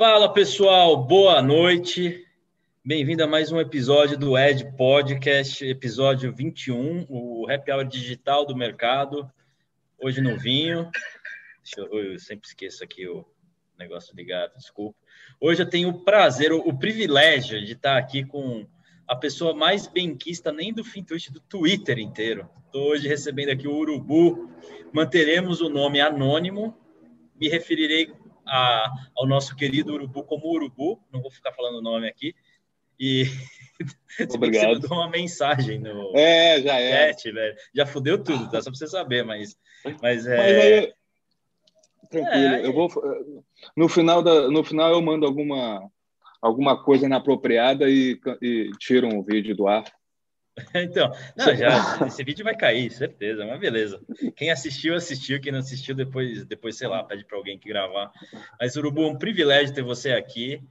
Fala pessoal, boa noite. Bem-vindo a mais um episódio do Ed Podcast, episódio 21, o Happy Hour digital do mercado. Hoje no vinho. Eu, eu, sempre esqueço aqui o negócio ligado, desculpa. Hoje eu tenho o prazer, o, o privilégio de estar aqui com a pessoa mais benquista nem do Fintwitch, do Twitter inteiro. Estou hoje recebendo aqui o Urubu. Manteremos o nome anônimo. Me referirei a, ao nosso querido Urubu como Urubu. Não vou ficar falando o nome aqui. E Obrigado. Você mandou uma mensagem no é, já é. chat, velho. Já fudeu tudo, tá? Só para você saber, mas, mas é. Mas aí, tranquilo, é, eu vou. No final, da, no final eu mando alguma, alguma coisa inapropriada e, e tiro um vídeo do ar. Então, não, já, esse vídeo vai cair, certeza, mas beleza. Quem assistiu, assistiu. Quem não assistiu, depois, depois sei lá, pede para alguém que gravar. Mas, Urubu, é um privilégio ter você aqui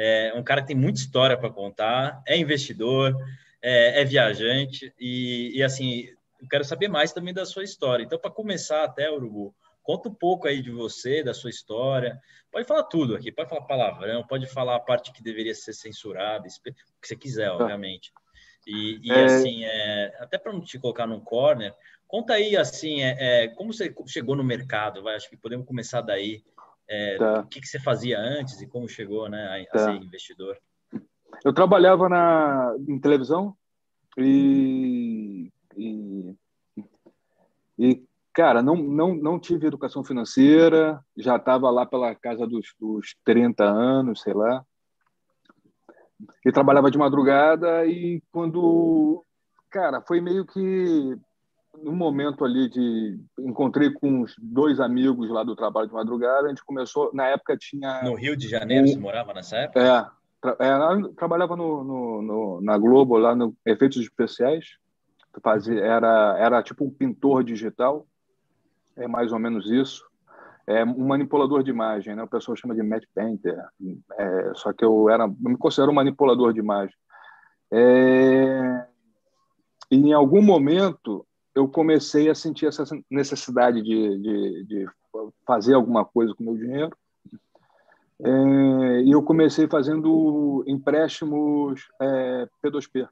é um cara que tem muita história para contar, é investidor, é, é viajante e, e, assim, eu quero saber mais também da sua história. Então, para começar até, Urubu, conta um pouco aí de você, da sua história. Pode falar tudo aqui, pode falar palavrão, pode falar a parte que deveria ser censurada, o que você quiser, obviamente. E, e é... assim, é, até para não te colocar num corner, conta aí, assim, é, é, como você chegou no mercado, vai? Acho que podemos começar daí. É, tá. O que, que, você fazia antes e como chegou né, a, tá. ser investidor? Eu trabalhava na, em televisão e, e, e cara, não, não, não tive educação financeira, já estava lá pela casa dos, dos 30 anos, sei lá. E trabalhava de madrugada e quando, cara, foi meio que no momento ali de encontrei com uns dois amigos lá do trabalho de madrugada, a gente começou, na época tinha No Rio de Janeiro um, você morava nessa época? É, tra, é trabalhava no, no, no, na Globo lá no efeitos especiais. Fazia era era tipo um pintor digital. É mais ou menos isso. É um manipulador de imagem, né? O pessoal chama de Matt Painter. É, só que eu era eu me considero um manipulador de imagem. É, e em algum momento eu comecei a sentir essa necessidade de, de, de fazer alguma coisa com o meu dinheiro. É, e eu comecei fazendo empréstimos é, P2P.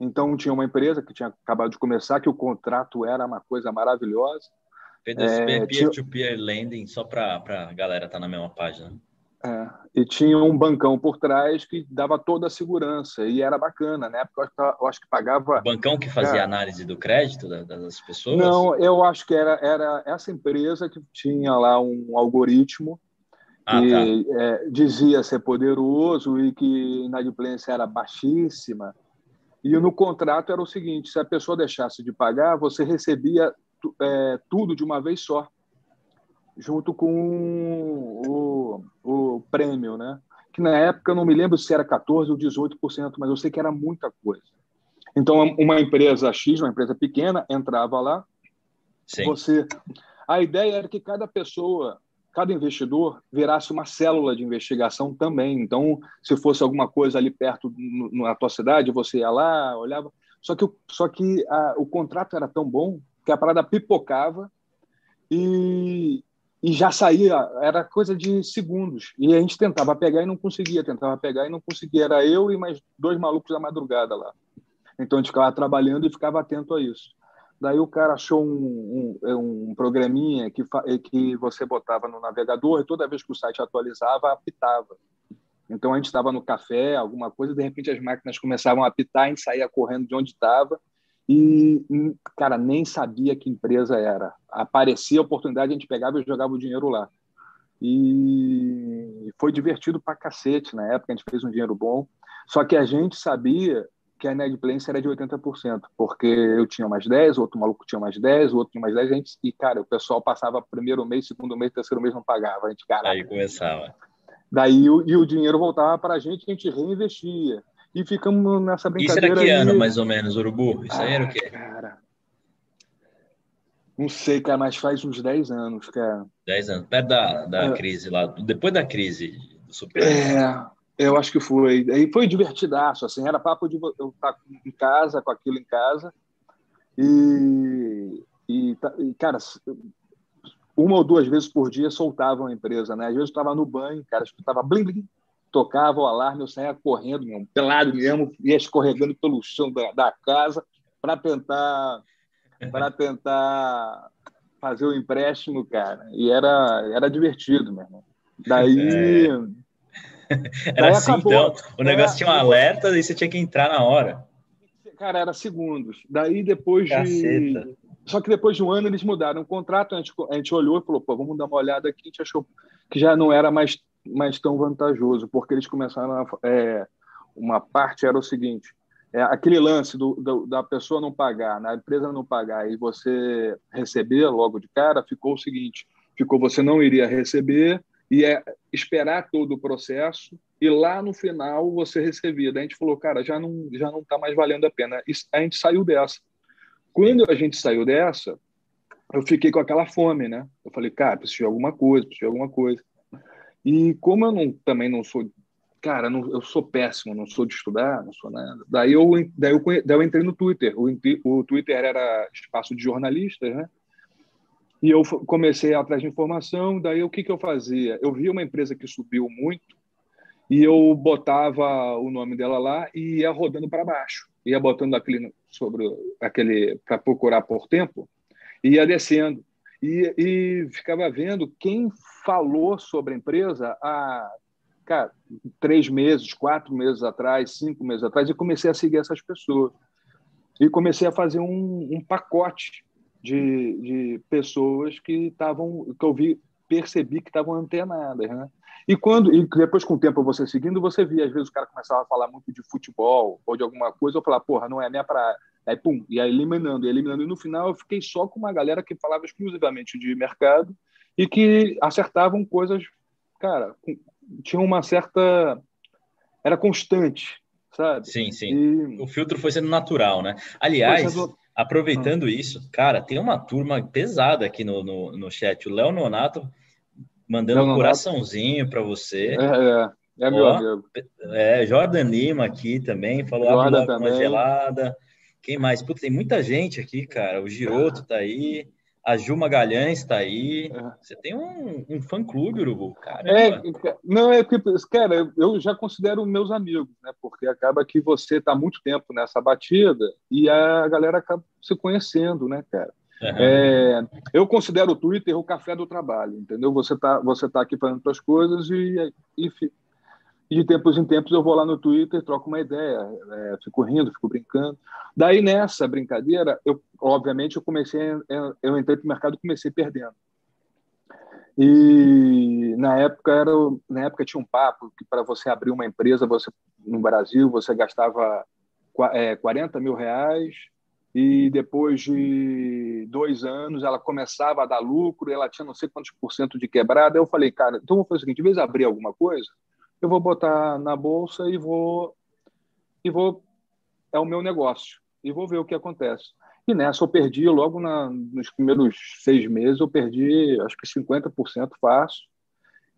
Então, tinha uma empresa que tinha acabado de começar, que o contrato era uma coisa maravilhosa. P2P, é, peer-to-peer -peer lending, só para a galera estar tá na mesma página. É, e tinha um bancão por trás que dava toda a segurança e era bacana, né? Porque eu, acho que pagava. O bancão que fazia é, análise do crédito das pessoas? Não, eu acho que era, era essa empresa que tinha lá um algoritmo ah, que tá. é, dizia ser poderoso e que a inadimplência era baixíssima. E no contrato era o seguinte: se a pessoa deixasse de pagar, você recebia é, tudo de uma vez só junto com o, o prêmio, né? Que na época eu não me lembro se era 14 ou 18%, mas eu sei que era muita coisa. Então uma empresa X, uma empresa pequena, entrava lá. Sim. Você, a ideia era que cada pessoa, cada investidor virasse uma célula de investigação também. Então, se fosse alguma coisa ali perto na tua cidade, você ia lá, olhava. Só que, só que a, o contrato era tão bom que a parada pipocava e, e já saía, era coisa de segundos. E a gente tentava pegar e não conseguia, tentava pegar e não conseguia. Era eu e mais dois malucos da madrugada lá. Então a gente ficava trabalhando e ficava atento a isso. Daí o cara achou um, um, um programinha que, que você botava no navegador e toda vez que o site atualizava, apitava. Então a gente estava no café, alguma coisa, de repente as máquinas começavam a apitar, a gente saía correndo de onde estava e, cara, nem sabia que empresa era. Aparecia a oportunidade, a gente pegava e jogava o dinheiro lá. E foi divertido pra cacete na época, a gente fez um dinheiro bom. Só que a gente sabia que a inadimplência era de 80%, porque eu tinha mais 10, o outro maluco tinha mais 10, o outro tinha mais 10, a gente, e, cara, o pessoal passava primeiro mês, segundo mês, terceiro mês não pagava. A gente, cara, Aí começava. Daí e o dinheiro voltava para a gente, a gente reinvestia e ficamos nessa brincadeira. Isso era que ano, mais ou menos, Urubu? Isso aí era o quê? Ah, cara. Não sei, cara, mas faz uns 10 anos, cara. 10 anos, perto da, da é. crise lá, depois da crise do super. É, eu acho que foi. Aí foi divertidaço, assim, era papo de eu estar em casa, com aquilo em casa. E, e, e cara, uma ou duas vezes por dia soltavam a empresa, né? Às vezes eu estava no banho, cara, escutava blim, blim, tocava o alarme, eu saía correndo, mesmo, pelado mesmo, ia escorregando pelo chão da, da casa para tentar para tentar fazer o empréstimo, cara. E era, era divertido, meu irmão. Daí. É. Era daí assim, acabou. então. O negócio era... tinha um alerta e você tinha que entrar na hora. Cara, era segundos. Daí depois Caceta. de. Só que depois de um ano eles mudaram o contrato, a gente, a gente olhou e falou, pô, vamos dar uma olhada aqui, a gente achou que já não era mais, mais tão vantajoso, porque eles começaram a. É, uma parte era o seguinte: é, aquele lance do, do, da pessoa não pagar, na empresa não pagar e você receber logo de cara, ficou o seguinte: ficou você não iria receber e é esperar todo o processo e lá no final você recebia. Daí a gente falou, cara, já não já não está mais valendo a pena. E a gente saiu dessa. Quando a gente saiu dessa, eu fiquei com aquela fome, né? Eu falei, cara, preciso de alguma coisa, preciso de alguma coisa. E como eu não, também não sou cara, não, eu sou péssimo, não sou de estudar, não sou nada. Daí eu, daí eu, daí eu entrei no Twitter. O, o Twitter era espaço de jornalistas, né? E eu comecei atrás de informação. Daí o que, que eu fazia? Eu via uma empresa que subiu muito e eu botava o nome dela lá e ia rodando para baixo. Ia botando aquele sobre aquele para procurar por tempo e ia descendo. E, e ficava vendo quem falou sobre a empresa há cara, três meses, quatro meses atrás, cinco meses atrás, e comecei a seguir essas pessoas. E comecei a fazer um, um pacote de, de pessoas que estavam, que eu vi, percebi que estavam antenadas, né? E quando e depois com o tempo você seguindo, você via às vezes o cara começava a falar muito de futebol ou de alguma coisa, eu falava, porra, não é minha praia. Aí pum, e aí eliminando, e eliminando e no final eu fiquei só com uma galera que falava exclusivamente de mercado e que acertavam coisas, cara, tinha uma certa. Era constante, sabe? Sim, sim. E... O filtro foi sendo natural, né? Aliás, aproveitando ah. isso, cara, tem uma turma pesada aqui no, no, no chat. O Léo Nonato mandando Léo um coraçãozinho para você. É, é, é meu Ó, amigo. É, Jordan Lima aqui também, falou Jordan uma gelada. Quem mais? Putz, tem muita gente aqui, cara. O Giroto tá aí. A Ju Magalhães está aí. É. Você tem um, um fã-clube, Urubu, cara. É, não, é que, cara, eu já considero meus amigos, né? Porque acaba que você está muito tempo nessa batida e a galera acaba se conhecendo, né, cara? Uhum. É, eu considero o Twitter o café do trabalho, entendeu? Você está você tá aqui fazendo suas coisas e, e e de tempos em tempos eu vou lá no Twitter, troco uma ideia, é, fico rindo, fico brincando. Daí nessa brincadeira, eu obviamente eu comecei, eu entrei para o mercado e comecei perdendo. E na época era, na época tinha um papo que para você abrir uma empresa, você no Brasil você gastava é, 40 mil reais e depois de dois anos ela começava a dar lucro, ela tinha não sei quantos por cento de quebrada. Eu falei, cara, então vou fazer o seguinte: em vez de abrir alguma coisa, eu vou botar na bolsa e vou e vou é o meu negócio e vou ver o que acontece. E nessa eu perdi logo na, nos primeiros seis meses eu perdi acho que 50% fácil.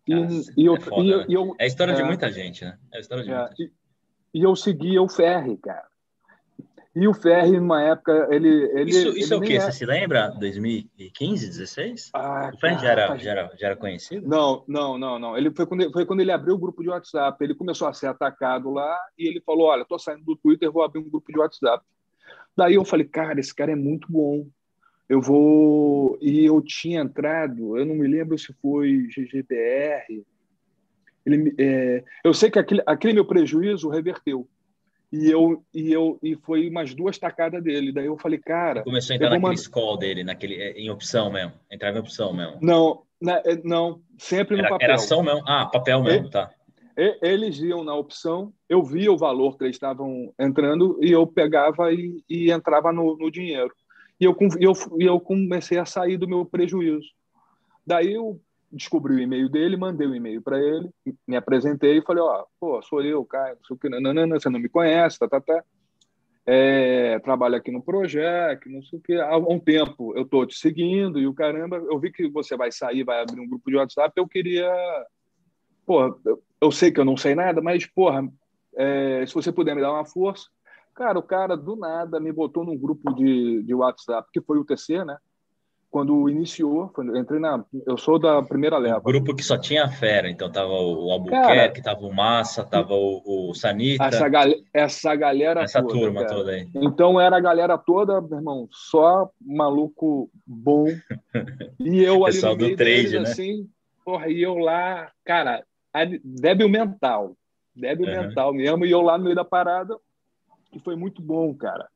E, e, eu, é, foda, e, né? e eu, é a história é, de muita gente, né? É a história de é, muita gente. E, e eu seguia o Ferri, cara. E o Ferri, numa época, ele. ele isso isso ele é o quê? É... Você se lembra? 2015, 16? Ah, o Ferri já, era, já, era, já era conhecido? Não, não, não, não. Ele foi quando, foi quando ele abriu o grupo de WhatsApp. Ele começou a ser atacado lá e ele falou: Olha, estou saindo do Twitter, vou abrir um grupo de WhatsApp. Daí eu falei: Cara, esse cara é muito bom. Eu vou. E eu tinha entrado, eu não me lembro se foi GGBR. Ele, é... Eu sei que aquele, aquele meu prejuízo reverteu e eu e eu e foi umas duas tacadas dele. Daí eu falei, cara. Começou a entrar naquele mandar... call dele, naquele, é, em opção mesmo. Entrava em opção mesmo. Não, na, é, não, sempre no era, papel. Era ação mesmo? Ah, papel mesmo, e, tá. Eles iam na opção, eu via o valor que eles estavam entrando e eu pegava e, e entrava no, no, dinheiro. E eu, eu, eu comecei a sair do meu prejuízo. Daí eu descobri o e-mail dele, mandei o um e-mail para ele, me apresentei e falei, ó, pô, sou eu, Caio, não sei o que, não, você não me conhece, tá, tá, tá. É, trabalho aqui no projeto, não sei o que. Há um tempo eu tô te seguindo e o caramba, eu vi que você vai sair, vai abrir um grupo de WhatsApp, eu queria, pô, eu, eu sei que eu não sei nada, mas, porra, é, se você puder me dar uma força. Cara, o cara do nada me botou num grupo de, de WhatsApp, que foi o TC, né? Quando iniciou, quando entrei na, eu sou da primeira leva. Grupo que só tinha fera, então tava o Albuquerque, cara, tava o Massa, tava o, o Sanita. Essa, gal essa galera essa toda, turma cara. toda aí. Então era a galera toda, meu irmão, só maluco bom. E eu ali no meio do trade, deles, né? assim, porra, e eu lá, cara, débil mental, débil uhum. mental mesmo, e eu lá no meio da parada, e foi muito bom, cara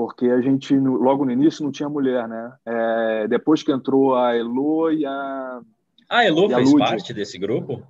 porque a gente logo no início não tinha mulher, né? É, depois que entrou a Elo e a a Elo a fez Lud, parte desse grupo?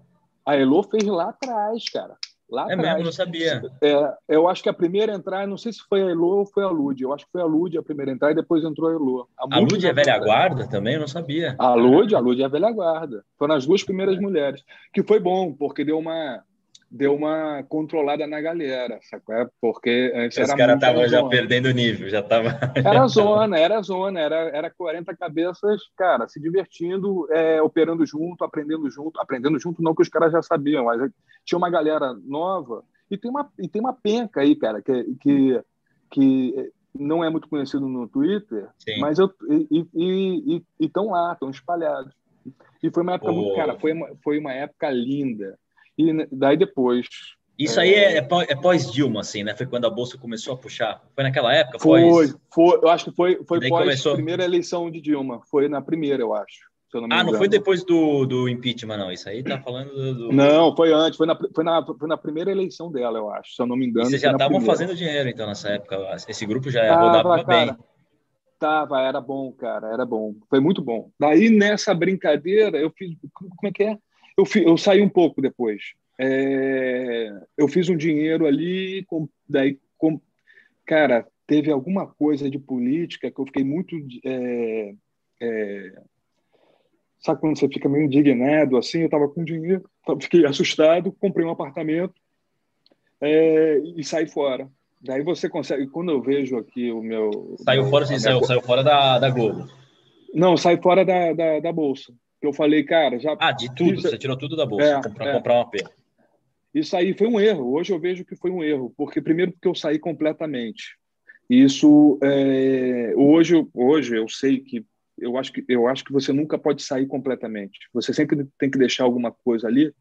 A Elo fez lá atrás, cara. Lá é atrás. mesmo, não sabia. É, eu acho que a primeira entrar, não sei se foi a Elo ou foi a Lud. Eu acho que foi a Lud a primeira entrar e depois entrou a Elo. A, a Lud é velha guarda também? Eu não sabia. A Lud, a Lud é velha guarda. Foram as duas primeiras mulheres. Que foi bom, porque deu uma deu uma controlada na galera, sacou? É, porque antes Os caras estavam já perdendo nível, já tava. Era zona, era zona, era, era 40 cabeças, cara, se divertindo, é, operando junto, aprendendo junto, aprendendo junto, não que os caras já sabiam, mas tinha uma galera nova e tem uma, e tem uma penca aí, cara, que, que, que não é muito conhecido no Twitter, Sim. mas eu, e estão lá, estão espalhados. E foi uma época, muito, cara, foi uma, foi uma época linda e daí depois. Isso é... aí é, é, é pós-Dilma, assim, né? Foi quando a Bolsa começou a puxar. Foi naquela época? Foi, pós... foi eu acho que foi, foi pós começou... primeira eleição de Dilma. Foi na primeira, eu acho. Não ah, não foi depois do, do impeachment, não. Isso aí tá falando do, do... Não, foi antes. Foi na, foi, na, foi na primeira eleição dela, eu acho. Se eu não me engano. E vocês já estavam fazendo dinheiro, então, nessa época. Esse grupo já tava, rodava cara, bem. Tava, era bom, cara, era bom. Foi muito bom. Daí, nessa brincadeira, eu fiz. Como é que é? Eu, eu saí um pouco depois. É, eu fiz um dinheiro ali, com, daí, com, cara, teve alguma coisa de política que eu fiquei muito. É, é, sabe quando você fica meio indignado assim? Eu estava com dinheiro, fiquei assustado, comprei um apartamento é, e saí fora. Daí você consegue, quando eu vejo aqui o meu. Saiu fora, sim, saiu, saiu fora da, da Globo. Não, sai fora da, da, da bolsa que eu falei, cara, já. Ah, de tudo, você tirou tudo da bolsa é, para é. comprar uma P. Isso aí foi um erro. Hoje eu vejo que foi um erro, porque primeiro porque eu saí completamente. Isso é, hoje, hoje eu sei que eu acho que eu acho que você nunca pode sair completamente. Você sempre tem que deixar alguma coisa ali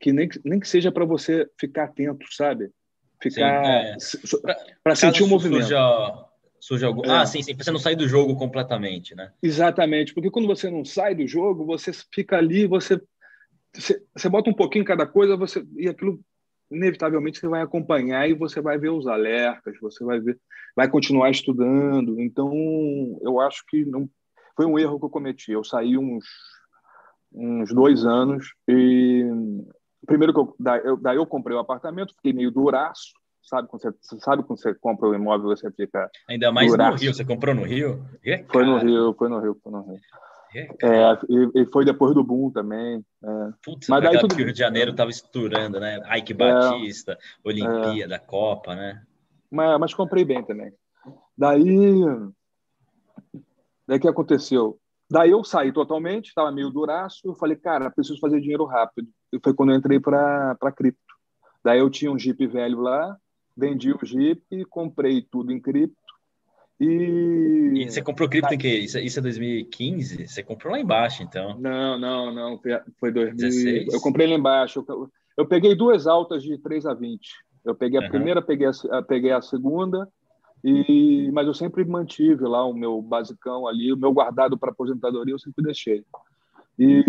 que nem, nem que seja para você ficar atento, sabe? Ficar é. para sentir o movimento. Surja surge algum. É. Ah, sim, sim, você não sair do jogo completamente, né? Exatamente, porque quando você não sai do jogo, você fica ali, você, você, você bota um pouquinho em cada coisa, você e aquilo inevitavelmente você vai acompanhar e você vai ver os alertas, você vai ver, vai continuar estudando. Então, eu acho que não foi um erro que eu cometi. Eu saí uns uns dois anos e primeiro que eu daí, eu, daí eu comprei o um apartamento, fiquei meio duraço sabe quando você, sabe quando você compra o um imóvel, você fica. Ainda mais no Rio, você comprou no Rio? É, foi no Rio, foi no Rio, foi no Rio. É, é e, e, foi depois do boom também. É. Putz, Mas daí tudo... que o Rio de Janeiro estava estourando, né? Ike é. Batista, é, Olimpíada, Copa, né? Mas, mas comprei bem também. Daí, daí que aconteceu? Daí eu saí totalmente, estava meio duraço. Eu falei, cara, preciso fazer dinheiro rápido. E foi quando eu entrei para cripto. Daí eu tinha um Jeep velho lá, vendi o Jeep, comprei tudo em cripto. E... e você comprou cripto em que? Isso, isso é 2015? Você comprou lá embaixo, então? Não, não, não. Foi 2016. Eu comprei lá embaixo. Eu, eu peguei duas altas de 3 a 20. Eu peguei a uhum. primeira, peguei a, peguei a segunda, e, mas eu sempre mantive lá o meu basicão ali, o meu guardado para aposentadoria eu sempre deixei. E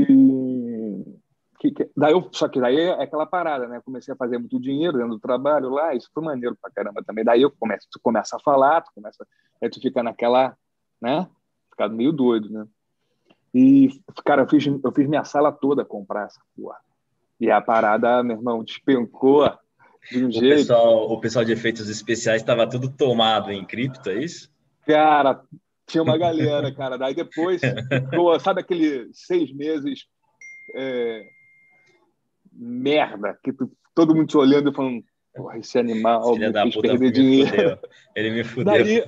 que, que, daí eu, só que daí é aquela parada, né? Comecei a fazer muito dinheiro dentro do trabalho lá, isso foi maneiro pra caramba também. Daí eu começo, tu começa a falar, tu começa, aí tu fica naquela, né? Ficado meio doido, né? E, cara, eu fiz, eu fiz minha sala toda comprar essa porra. E a parada, meu irmão, despencou de um o jeito. Pessoal, o pessoal de efeitos especiais estava tudo tomado em cripto, é isso? Cara, tinha uma galera, cara. Daí depois, ficou, sabe aquele seis meses é, merda, que tu, todo mundo te olhando e falando, porra, esse animal Filha me fez perder dinheiro. Fudeu. Ele me fudeu. Daí,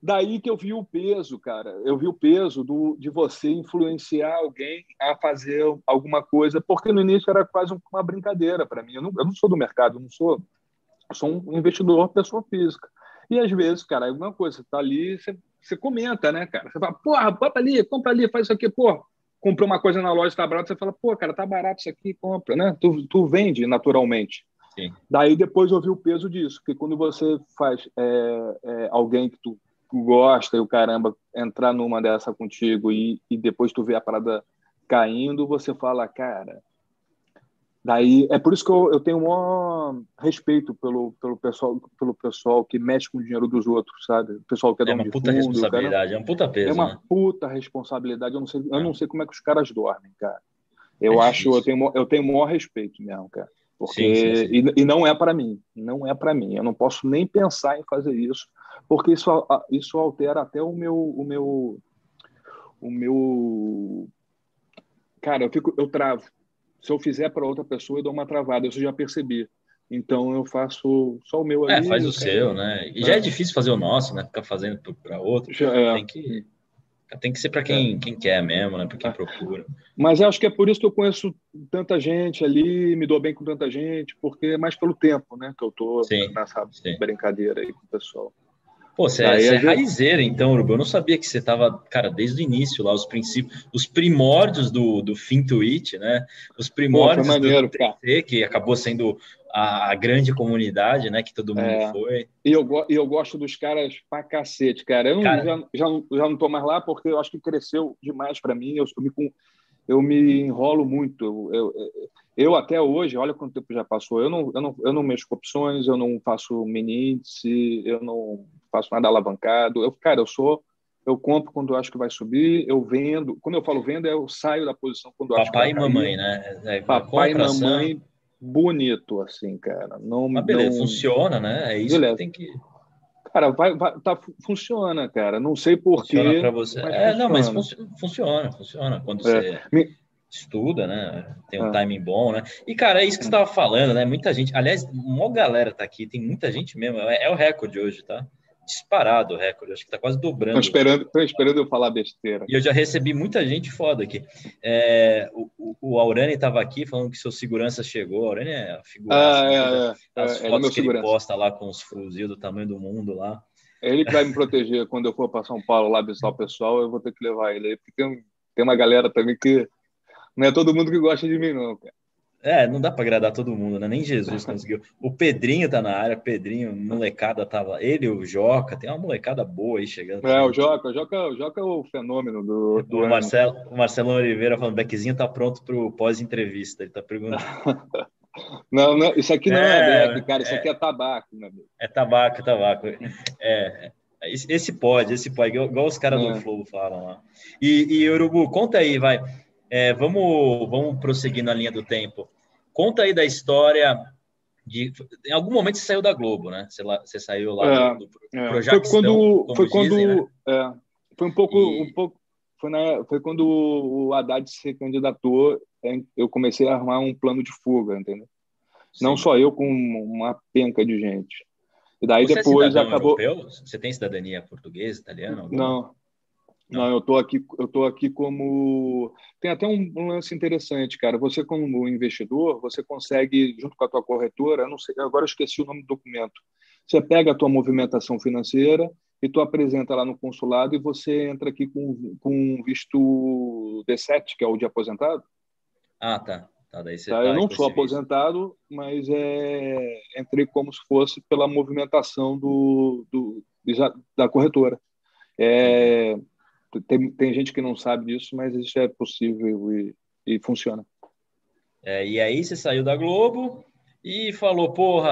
daí que eu vi o peso, cara. Eu vi o peso do, de você influenciar alguém a fazer alguma coisa, porque no início era quase uma brincadeira para mim. Eu não, eu não sou do mercado, eu não sou, eu sou um investidor, pessoa física. E às vezes, cara, alguma coisa, você tá ali, você, você comenta, né, cara? Você fala, porra, bota ali, compra ali, faz isso aqui, porra. Comprou uma coisa na loja, tá barato, você fala, pô, cara, tá barato isso aqui, compra, né? Tu, tu vende naturalmente. Sim. Daí depois eu vi o peso disso, porque quando você faz é, é, alguém que tu, tu, gosta e o caramba entrar numa dessa contigo e, e depois tu vê a parada caindo, você fala, cara, Daí é por isso que eu, eu tenho um maior respeito pelo, pelo pessoal pelo pessoal que mexe com o dinheiro dos outros, sabe? O pessoal que é, é uma puta fundo, responsabilidade, cara, é um puta peso. É uma né? puta responsabilidade. Eu não sei, eu não sei como é que os caras dormem, cara. Eu é acho, eu tenho, eu tenho o maior respeito mesmo, cara. Porque sim, sim, sim. E, e, não é para mim, não é para mim. Eu não posso nem pensar em fazer isso, porque isso isso altera até o meu o meu o meu cara, eu fico eu travo se eu fizer para outra pessoa, eu dou uma travada, isso eu já percebi. Então eu faço só o meu é, ali. É, faz o seu, né? E já é difícil fazer o nosso, né? Ficar fazendo para outro. Já é. Tem que tem que ser para quem, é. quem quer mesmo, né? Para quem é. procura. Mas acho que é por isso que eu conheço tanta gente ali, me dou bem com tanta gente, porque é mais pelo tempo, né? Que eu tô sim, nessa sim. brincadeira aí com o pessoal. Pô, você, é, você é raizeira, então, Urubu. Eu não sabia que você estava, cara, desde o início lá, os princípios, os primórdios do, do Fintuit, né? Os primórdios Pô, maneiro, do TT, que acabou sendo a, a, grande comunidade, né? Que todo mundo é. foi. E eu, e eu gosto dos caras pra cacete, cara. Eu não, cara... Já, já, já não tô mais lá porque eu acho que cresceu demais para mim. Eu, eu, me, eu me enrolo muito. Eu, eu, eu, até hoje, olha quanto tempo já passou, eu não, eu não, eu não mexo com opções, eu não faço mini índice, eu não faço nada alavancado. Eu, cara, eu sou eu compro quando eu acho que vai subir, eu vendo. Quando eu falo vendo, eu saio da posição quando eu acho que vai Papai e mamãe, né? É, Papai e mamãe, bonito, assim, cara. Não, Mas beleza, não... funciona, né? É isso beleza. que tem que. Cara, vai, vai, tá, funciona, cara. Não sei porquê. Funciona para você. É, funciona. não, mas funciona, funciona. Quando é. você. Me estuda, né? Tem um ah. timing bom, né? E, cara, é isso que você estava falando, né? Muita gente, aliás, uma galera tá aqui, tem muita gente mesmo, é, é o recorde hoje, tá? disparado o recorde, acho que está quase dobrando. Estou esperando, tô esperando eu falar besteira. E eu já recebi muita gente foda aqui. É, o, o Aurani estava aqui falando que seu segurança chegou. Aurani é a figura. Ah, é, é, As é, fotos é que segurança. ele posta lá com os fuzil do tamanho do mundo lá. É ele que vai me proteger quando eu for para São Paulo lá visitar o pessoal, eu vou ter que levar ele aí, porque tem, tem uma galera também que não é todo mundo que gosta de mim, não, cara. É, não dá para agradar todo mundo, né? Nem Jesus conseguiu. O Pedrinho tá na área, Pedrinho, molecada tava. Ele, o Joca, tem uma molecada boa aí chegando. É, o Joca, o Joca, o Joca é o fenômeno do. do o, Marcelo, o Marcelo Oliveira falando: Beckzinho tá pronto pro pós-entrevista. Ele tá perguntando. não, não, isso aqui não é, é Beck, cara, isso é, aqui é tabaco, meu amigo. É tabaco, é tabaco. É. Esse pode, esse pode, igual os caras do é. Flow falam lá. E, e Urubu, conta aí, vai. É, vamos, vamos prosseguir na linha do tempo. Conta aí da história de. Em algum momento você saiu da Globo, né? Você, lá, você saiu lá é, do, do é. Foi quando. Foi quando. Dizem, né? é, foi um pouco. E... Um pouco foi, na, foi quando o Haddad se candidatou, é, eu comecei a armar um plano de fuga, entendeu? Sim. Não só eu, com uma penca de gente. E daí Você é depois é acabou. Europeu? Você tem cidadania portuguesa, italiana? Alguma? Não, não, eu estou aqui, eu tô aqui como tem até um, lance interessante, cara. Você como investidor, você consegue junto com a tua corretora, não sei, agora eu esqueci o nome do documento. Você pega a tua movimentação financeira e tu apresenta lá no consulado e você entra aqui com com visto D7, que é o de aposentado. Ah, tá. Tá, daí você tá, tá eu não sou aposentado, mas é, entrei como se fosse pela movimentação do, do da corretora. É, tem, tem gente que não sabe disso, mas isso é possível e, e funciona. É, e aí você saiu da Globo e falou, porra,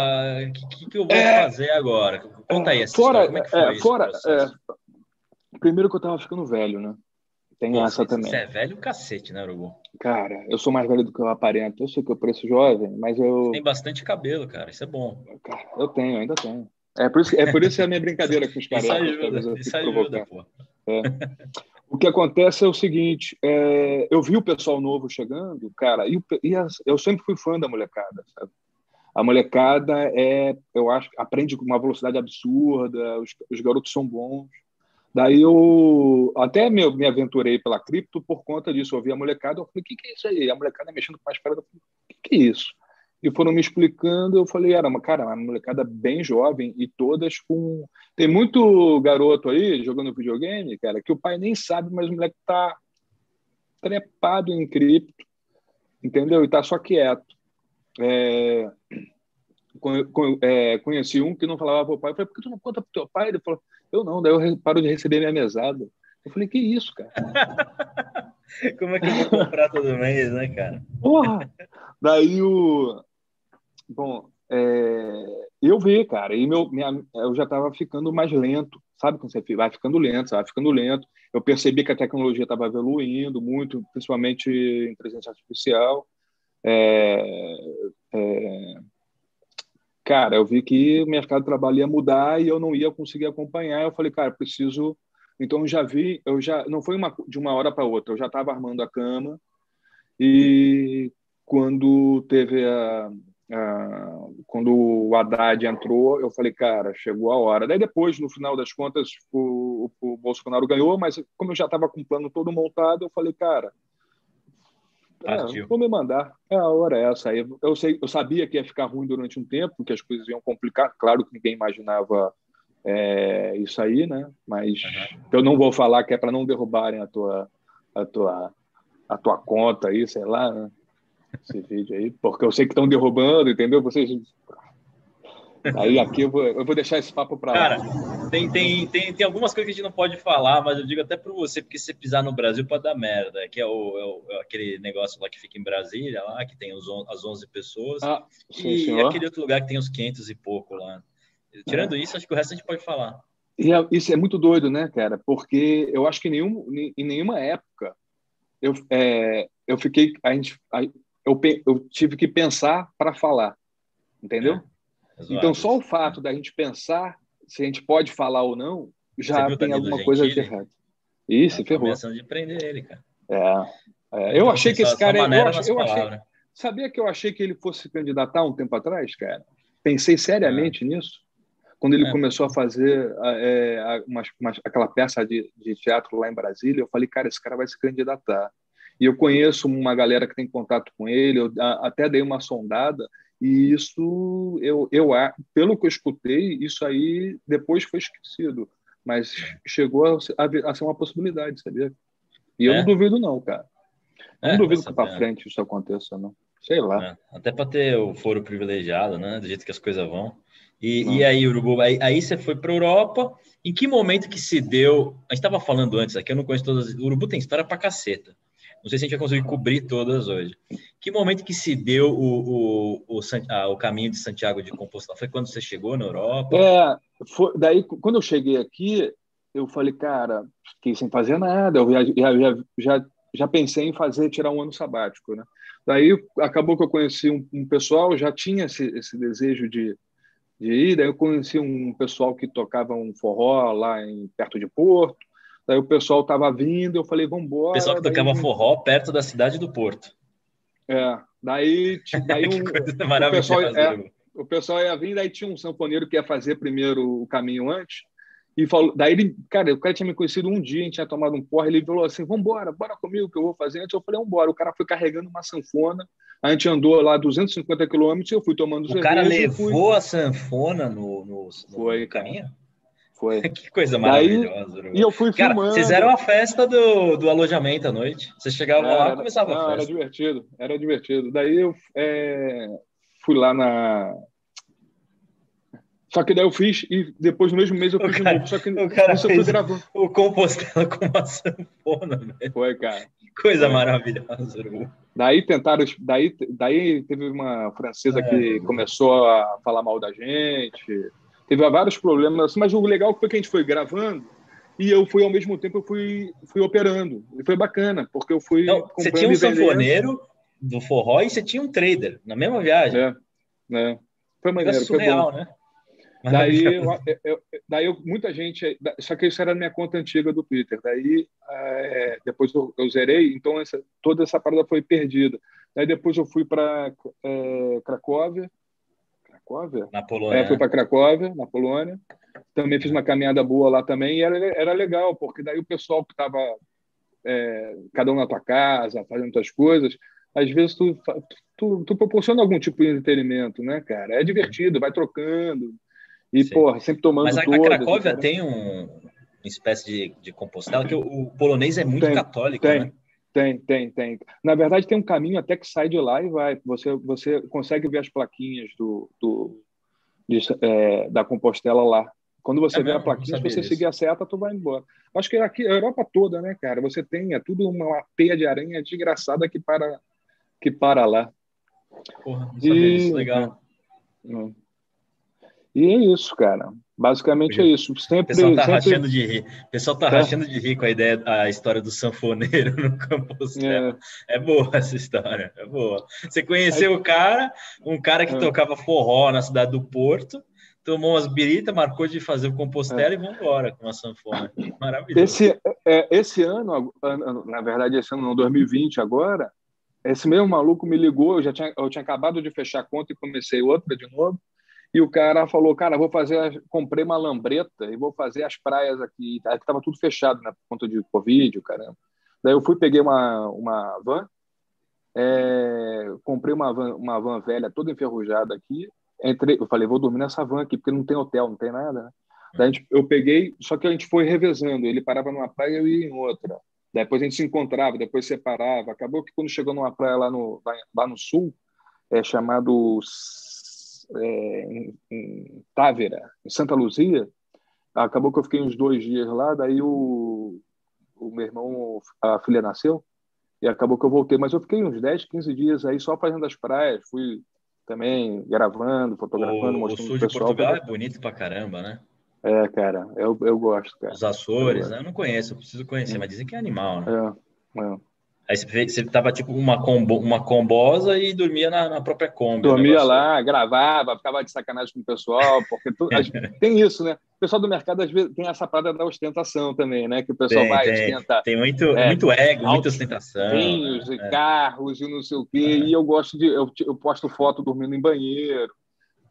o que, que, eu vou é, fazer agora? Conta aí essa fora, como é que foi é, fora, é, Primeiro que eu tava ficando velho, né? Tem Pô, essa você, também. Você é velho cacete, né, Urubu? Cara, eu sou mais velho do que eu aparento. Eu sei que eu pareço jovem, mas eu... Você tem bastante cabelo, cara. Isso é bom. Cara, eu tenho, ainda tenho. É por isso, é por isso que é a minha brincadeira com os caras. Isso ajuda, isso ajuda, pô. É. O que acontece é o seguinte: é, eu vi o pessoal novo chegando, cara, e, e as, eu sempre fui fã da molecada, sabe? A molecada é, eu acho, aprende com uma velocidade absurda, os, os garotos são bons. Daí eu até me, me aventurei pela cripto por conta disso. Eu vi a molecada, eu falei: o que, que é isso aí? A molecada mexendo com mais parada, eu o que, que é isso? E foram me explicando. Eu falei, era uma cara, uma molecada bem jovem e todas com. Tem muito garoto aí jogando videogame, cara, que o pai nem sabe, mas o moleque tá trepado em cripto, entendeu? E tá só quieto. É... É, conheci um que não falava para o pai. Eu falei, por que tu não conta para o teu pai? Ele falou, eu não, daí eu paro de receber minha mesada. Eu falei, que isso, cara? Como é que eu vou comprar todo mês, né, cara? Porra! Daí o. Bom, é... eu vi, cara, e meu, minha... eu já estava ficando mais lento, sabe? Quando você vai ficando lento, vai ficando lento. Eu percebi que a tecnologia estava evoluindo muito, principalmente em inteligência artificial. É... É... Cara, eu vi que o mercado de trabalho ia mudar e eu não ia conseguir acompanhar. Eu falei, cara, preciso então eu já vi, eu já não foi uma, de uma hora para outra, eu já estava armando a cama e quando teve a, quando o Haddad entrou, eu falei, cara, chegou a hora. Daí depois, no final das contas, o, o Bolsonaro ganhou, mas como eu já estava com o plano todo montado, eu falei, cara, é, vou me mandar. É, a hora é essa. Eu, eu, sei, eu sabia que ia ficar ruim durante um tempo, que as coisas iam complicar. Claro que ninguém imaginava é, isso aí, né? Mas uhum. eu não vou falar que é para não derrubarem a tua, a tua, a tua conta aí, sei lá, né? Esse vídeo aí, porque eu sei que estão derrubando, entendeu? Vocês Aí aqui eu vou, eu vou deixar esse papo para lá. Cara, tem, tem, tem, tem algumas coisas que a gente não pode falar, mas eu digo até para você, porque se você pisar no Brasil pode dar merda, que é, o, é, o, é aquele negócio lá que fica em Brasília, lá, que tem os, as 11 pessoas, ah, sim, e senhor. aquele outro lugar que tem os 500 e pouco lá. Tirando é. isso, acho que o resto a gente pode falar. E é, isso é muito doido, né, cara? Porque eu acho que em, nenhum, em nenhuma época eu, é, eu fiquei. A gente, a, eu, eu tive que pensar para falar, entendeu? É, então, só o fato da gente pensar se a gente pode falar ou não já tem alguma coisa de errado. Isso, tá ferrou. começando de prender ele, cara. É. é. Eu achei que esse cara. Eu, eu achei, sabia que eu achei que ele fosse se candidatar um tempo atrás, cara? Pensei seriamente é. nisso quando ele é. começou a fazer é, uma, uma, aquela peça de, de, teatro lá em Brasília, eu falei, cara, esse cara vai se candidatar. E eu conheço uma galera que tem contato com ele, eu até dei uma sondada, e isso, eu, eu pelo que eu escutei, isso aí depois foi esquecido. Mas chegou a, a, a ser uma possibilidade, sabia? E eu é. não duvido, não, cara. Não é, duvido que para frente isso aconteça, não. Sei lá. É, até para ter o foro privilegiado, né? Do jeito que as coisas vão. E, e aí, Urubu, aí, aí você foi para a Europa. Em que momento que se deu? A gente estava falando antes aqui, eu não conheço todas. O Urubu tem história para caceta. Não sei se a gente vai conseguir cobrir todas hoje. Que momento que se deu o, o, o, ah, o caminho de Santiago de Compostela? Foi quando você chegou na Europa? É, foi, daí quando eu cheguei aqui, eu falei, cara, fiquei sem fazer nada. Eu já, já, já, já pensei em fazer, tirar um ano sabático, né? Daí acabou que eu conheci um, um pessoal, já tinha esse, esse desejo de, de ir. Daí eu conheci um pessoal que tocava um forró lá em, perto de Porto. Daí o pessoal estava vindo, eu falei, vamos embora. Pessoal que tocava daí... forró perto da cidade do Porto. É, daí, daí um, o, pessoal, é, o pessoal ia vir, daí tinha um sanfoneiro que ia fazer primeiro o caminho antes, e falou, daí ele, cara, o cara tinha me conhecido um dia, a gente tinha tomado um porra, ele falou assim, vambora, bora comigo que eu vou fazer antes. Eu falei, vambora. O cara foi carregando uma sanfona, a gente andou lá 250 quilômetros, eu fui tomando O cara levou fui... a sanfona no, no, no foi, caminho? Foi. que coisa maravilhosa. Daí, e eu fui cara, filmando. Vocês eram a festa do, do alojamento à noite. Vocês chegavam era, lá e começava não, a festa. Era divertido, era divertido. Daí eu é, fui lá na, só que daí eu fiz e depois no mesmo mês eu fiz o cara, de novo. Só que o cara isso fez gravando. o Compostela com uma sanfona, velho. Foi, cara. Que coisa Foi. maravilhosa, Daí tentaram, daí, daí teve uma francesa é, que começou a falar mal da gente. Teve vários problemas, assim, mas o legal foi que a gente foi gravando e eu fui ao mesmo tempo eu fui fui operando. E foi bacana, porque eu fui então, Você tinha um sanfoneiro do forró e você tinha um trader na mesma viagem. É, né? Foi maneiro, é surreal, foi né? Daí, eu, eu, daí eu, muita gente. Só que isso era na minha conta antiga do Twitter. Daí, é, depois eu, eu, zerei, então essa, toda essa parada foi perdida. Daí depois eu fui para é, Cracóvia. Cracóvia? Na Polônia. É, fui para Cracóvia, na Polônia. Também fiz uma caminhada boa lá também. E era, era legal, porque daí o pessoal que estava, é, cada um na tua casa, fazendo suas coisas, às vezes tu, tu, tu, proporciona algum tipo de entretenimento, né, cara? É divertido, vai trocando. E, Sim. porra, sempre tomando Mas a, todas, a Cracóvia tem um, uma espécie de, de Compostela, que o, o polonês é muito tem, católico, tem. né? Tem, tem, tem. Na verdade, tem um caminho até que sai de lá e vai. Você, você consegue ver as plaquinhas do, do de, é, da Compostela lá. Quando você é vê mesmo, a plaquinha, se você isso. seguir a seta, tu vai embora. Acho que aqui, a Europa toda, né, cara? Você tem é tudo uma teia de aranha desgraçada que para, que para lá. Porra, não sabia e, isso. Legal. É. E é isso, cara. Basicamente é isso. Sempre, o pessoal tá sempre... rachando de rir. O pessoal tá, tá rachando de rir com a ideia, a história do sanfoneiro no Compostela. É. é boa essa história, é boa. Você conheceu Aí... o cara, um cara que é. tocava forró na cidade do Porto, tomou umas biritas, marcou de fazer o Compostela é. e vamos embora com a sanfona. Maravilhoso. Esse, é, esse ano, na verdade, esse ano, 2020 agora, esse mesmo maluco me ligou, eu já tinha, eu tinha acabado de fechar a conta e comecei outra de novo. E o cara falou, cara, vou fazer, comprei uma lambreta e vou fazer as praias aqui. Aqui tava tudo fechado, né, por conta de Covid, caramba. Daí eu fui, peguei uma, uma van, é, comprei uma van, uma van velha toda enferrujada aqui. Entrei, eu falei, vou dormir nessa van aqui, porque não tem hotel, não tem nada, né? Daí gente, eu peguei, só que a gente foi revezando. Ele parava numa praia e eu ia em outra. Depois a gente se encontrava, depois separava. Acabou que quando chegou numa praia lá no, lá no sul, é chamado é, em, em Távera, em Santa Luzia. Acabou que eu fiquei uns dois dias lá, daí o, o meu irmão, a filha nasceu, e acabou que eu voltei. Mas eu fiquei uns 10, 15 dias aí só fazendo as praias, fui também gravando, fotografando, o, mostrando o sul de pessoal, Portugal é bonito pra caramba, né? É, cara, eu, eu gosto, cara. Os Açores, eu, né? eu não conheço, eu preciso conhecer, mas dizem que é animal, né? É, é. Aí você, você tava tipo uma, combo, uma combosa e dormia na, na própria Kombi. Dormia lá, gravava, ficava de sacanagem com o pessoal, porque tu, tem isso, né? O pessoal do mercado às vezes tem essa parada da ostentação também, né? Que o pessoal tem, vai tem, ostenta. Tem muito, é, muito ego, muita ostentação. Vinhos e é. carros e não sei o quê. É. E eu gosto de. Eu, eu posto foto dormindo em banheiro,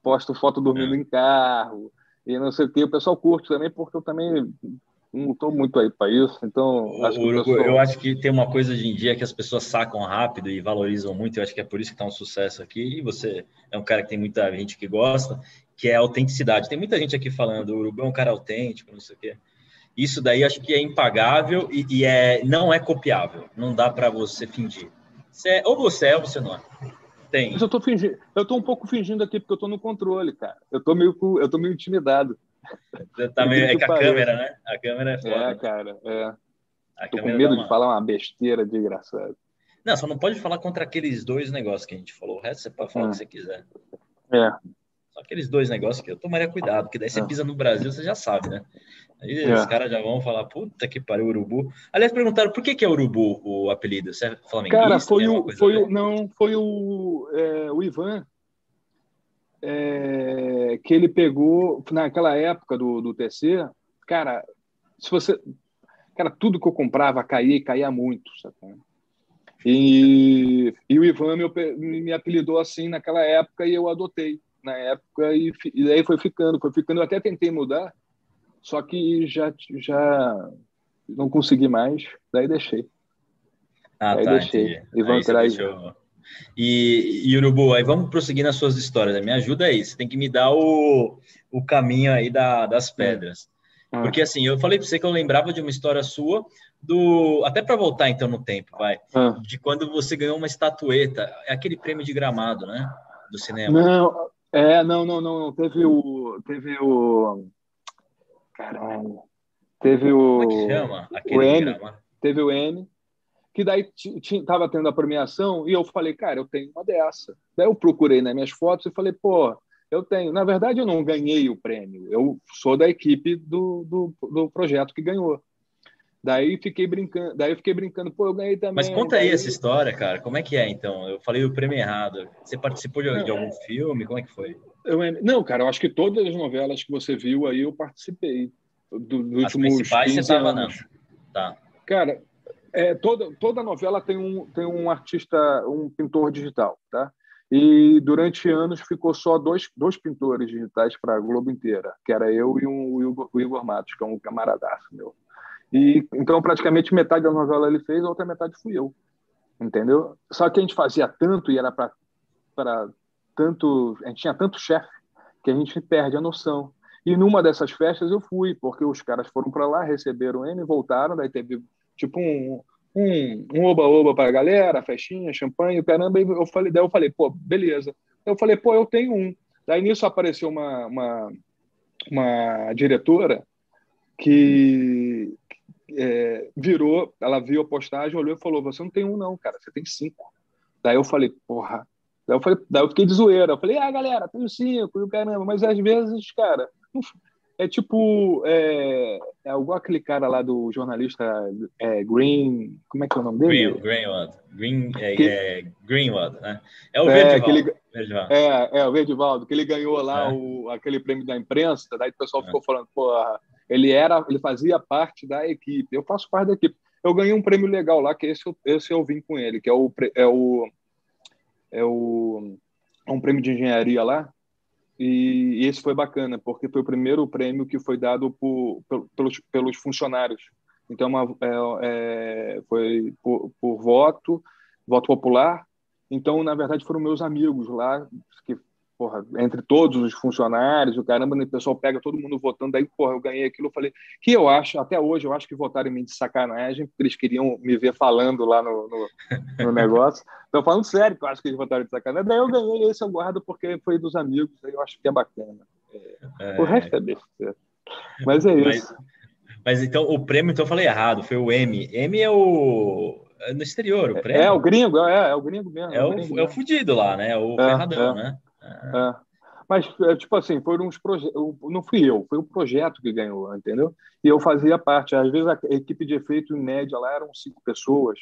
posto foto dormindo é. em carro e não sei o quê. O pessoal curte também, porque eu também não estou muito aí para isso, então. Acho o, pessoal... Eu acho que tem uma coisa hoje em dia que as pessoas sacam rápido e valorizam muito. Eu acho que é por isso que está um sucesso aqui. E você é um cara que tem muita gente que gosta, que é a autenticidade. Tem muita gente aqui falando, o Urubu é um cara autêntico, não sei o quê. Isso daí acho que é impagável e, e é, não é copiável. Não dá para você fingir. Você é, ou você é ou você não é. Tem. Mas eu estou fingindo. Eu tô um pouco fingindo aqui porque eu estou no controle, cara. Eu estou meio, eu tô meio intimidado. Tá meio, é com a câmera, né? A câmera é foda. É, cara, é. A Tô com medo uma... de falar uma besteira desgraçada. Não, só não pode falar contra aqueles dois negócios que a gente falou. O resto você pode falar o que você quiser. É. Só aqueles dois negócios que eu tomaria cuidado, porque daí você é. pisa no Brasil, você já sabe, né? Aí é. os caras já vão falar, puta que pariu, urubu. Aliás, perguntaram por que, que é urubu o apelido? Você é flamenguista? Cara, foi o. Foi o não, foi o, é, o Ivan é, que ele pegou naquela época do, do TC, cara, se você, cara, tudo que eu comprava caía e caía muito, sabe? E, e o Ivan me, me apelidou assim naquela época e eu adotei na época e, e daí foi ficando, foi ficando. Eu até tentei mudar, só que já já não consegui mais, daí deixei. Ah, daí tá, deixei. Entendi. Ivan Craig. E, e Urubu, aí vamos prosseguir nas suas histórias. Né? Me ajuda aí, você tem que me dar o, o caminho aí da, das pedras. Ah. Porque assim, eu falei para você que eu lembrava de uma história sua do até para voltar então no tempo, vai, ah. de quando você ganhou uma estatueta, é aquele prêmio de gramado, né, do cinema. Não, é, não, não, não, teve o teve o caralho. Teve o Como é que chama? Aquele o M, teve o M que daí estava tendo a premiação e eu falei, cara, eu tenho uma dessa. Daí eu procurei nas minhas fotos e falei, pô, eu tenho. Na verdade, eu não ganhei o prêmio, eu sou da equipe do, do, do projeto que ganhou. Daí fiquei brincando, daí fiquei brincando, pô, eu ganhei também. Mas conta aí essa história, cara. Como é que é então? Eu falei o prêmio errado. Você participou de, de algum filme? Como é que foi? Eu, não, cara, eu acho que todas as novelas que você viu aí eu participei. Do, do as principais você estava não. Tá. Cara, é, toda, toda novela tem um, tem um artista, um pintor digital, tá? E durante anos ficou só dois, dois pintores digitais para a Globo inteira, que era eu e um, o, Igor, o Igor Matos, que é um camaradaço meu. E então praticamente metade da novela ele fez, a outra metade fui eu. entendeu? Só que a gente fazia tanto e era para tanto, a gente tinha tanto chefe que a gente perde a noção. E numa dessas festas eu fui, porque os caras foram para lá, receberam ele, voltaram, daí teve tipo um um, oba-oba para a galera, festinha, champanhe, caramba, e eu falei, daí eu falei, pô, beleza. Eu falei, pô, eu tenho um. Daí nisso apareceu uma, uma, uma diretora que é, virou, ela viu a postagem, olhou e falou: Você não tem um, não, cara, você tem cinco. Daí eu falei: Porra. Daí eu, falei, daí eu fiquei de zoeira. Eu falei: Ah, galera, tenho cinco, e o caramba. Mas às vezes, cara, é tipo. É, é igual aquele cara lá do jornalista é, Green. Como é que é o nome dele? Green, Greenwood. Green, é, que, é Greenwood, né? É o é, Verdivaldo. É, é, o Verdivaldo, que ele ganhou lá é. o, aquele prêmio da imprensa, daí o pessoal ficou é. falando, porra, ele era, ele fazia parte da equipe. Eu faço parte da equipe. Eu ganhei um prêmio legal lá, que esse, esse eu vim com ele, que é o, é o, é o é um prêmio de engenharia lá, e, esse foi bacana, porque foi o primeiro prêmio que foi dado por, pelos, pelos funcionários. Então, uma, é, é, foi por, por, voto, voto popular. Então, na verdade, foram meus amigos lá que porra, entre todos os funcionários, o caramba, o pessoal pega todo mundo votando, daí, porra, eu ganhei aquilo, eu falei, que eu acho, até hoje, eu acho que votaram em mim de sacanagem, porque eles queriam me ver falando lá no, no, no negócio. Estou falando sério que eu acho que eles votaram de sacanagem. Daí eu ganhei esse eu guardo porque foi dos amigos, aí eu acho que é bacana. É, o resto é besteira. Mas é isso. Mas, mas, então, o prêmio, então eu falei errado, foi o M. M é o. É no exterior, o prêmio. É, é o gringo, é, é o gringo mesmo. É, é o, é o fudido lá, né? O é, ferradão, né? É. Mas, é, tipo assim, foram uns projetos. Não fui eu, foi o projeto que ganhou, entendeu? E eu fazia parte. Às vezes a equipe de efeito, em média, lá eram cinco pessoas.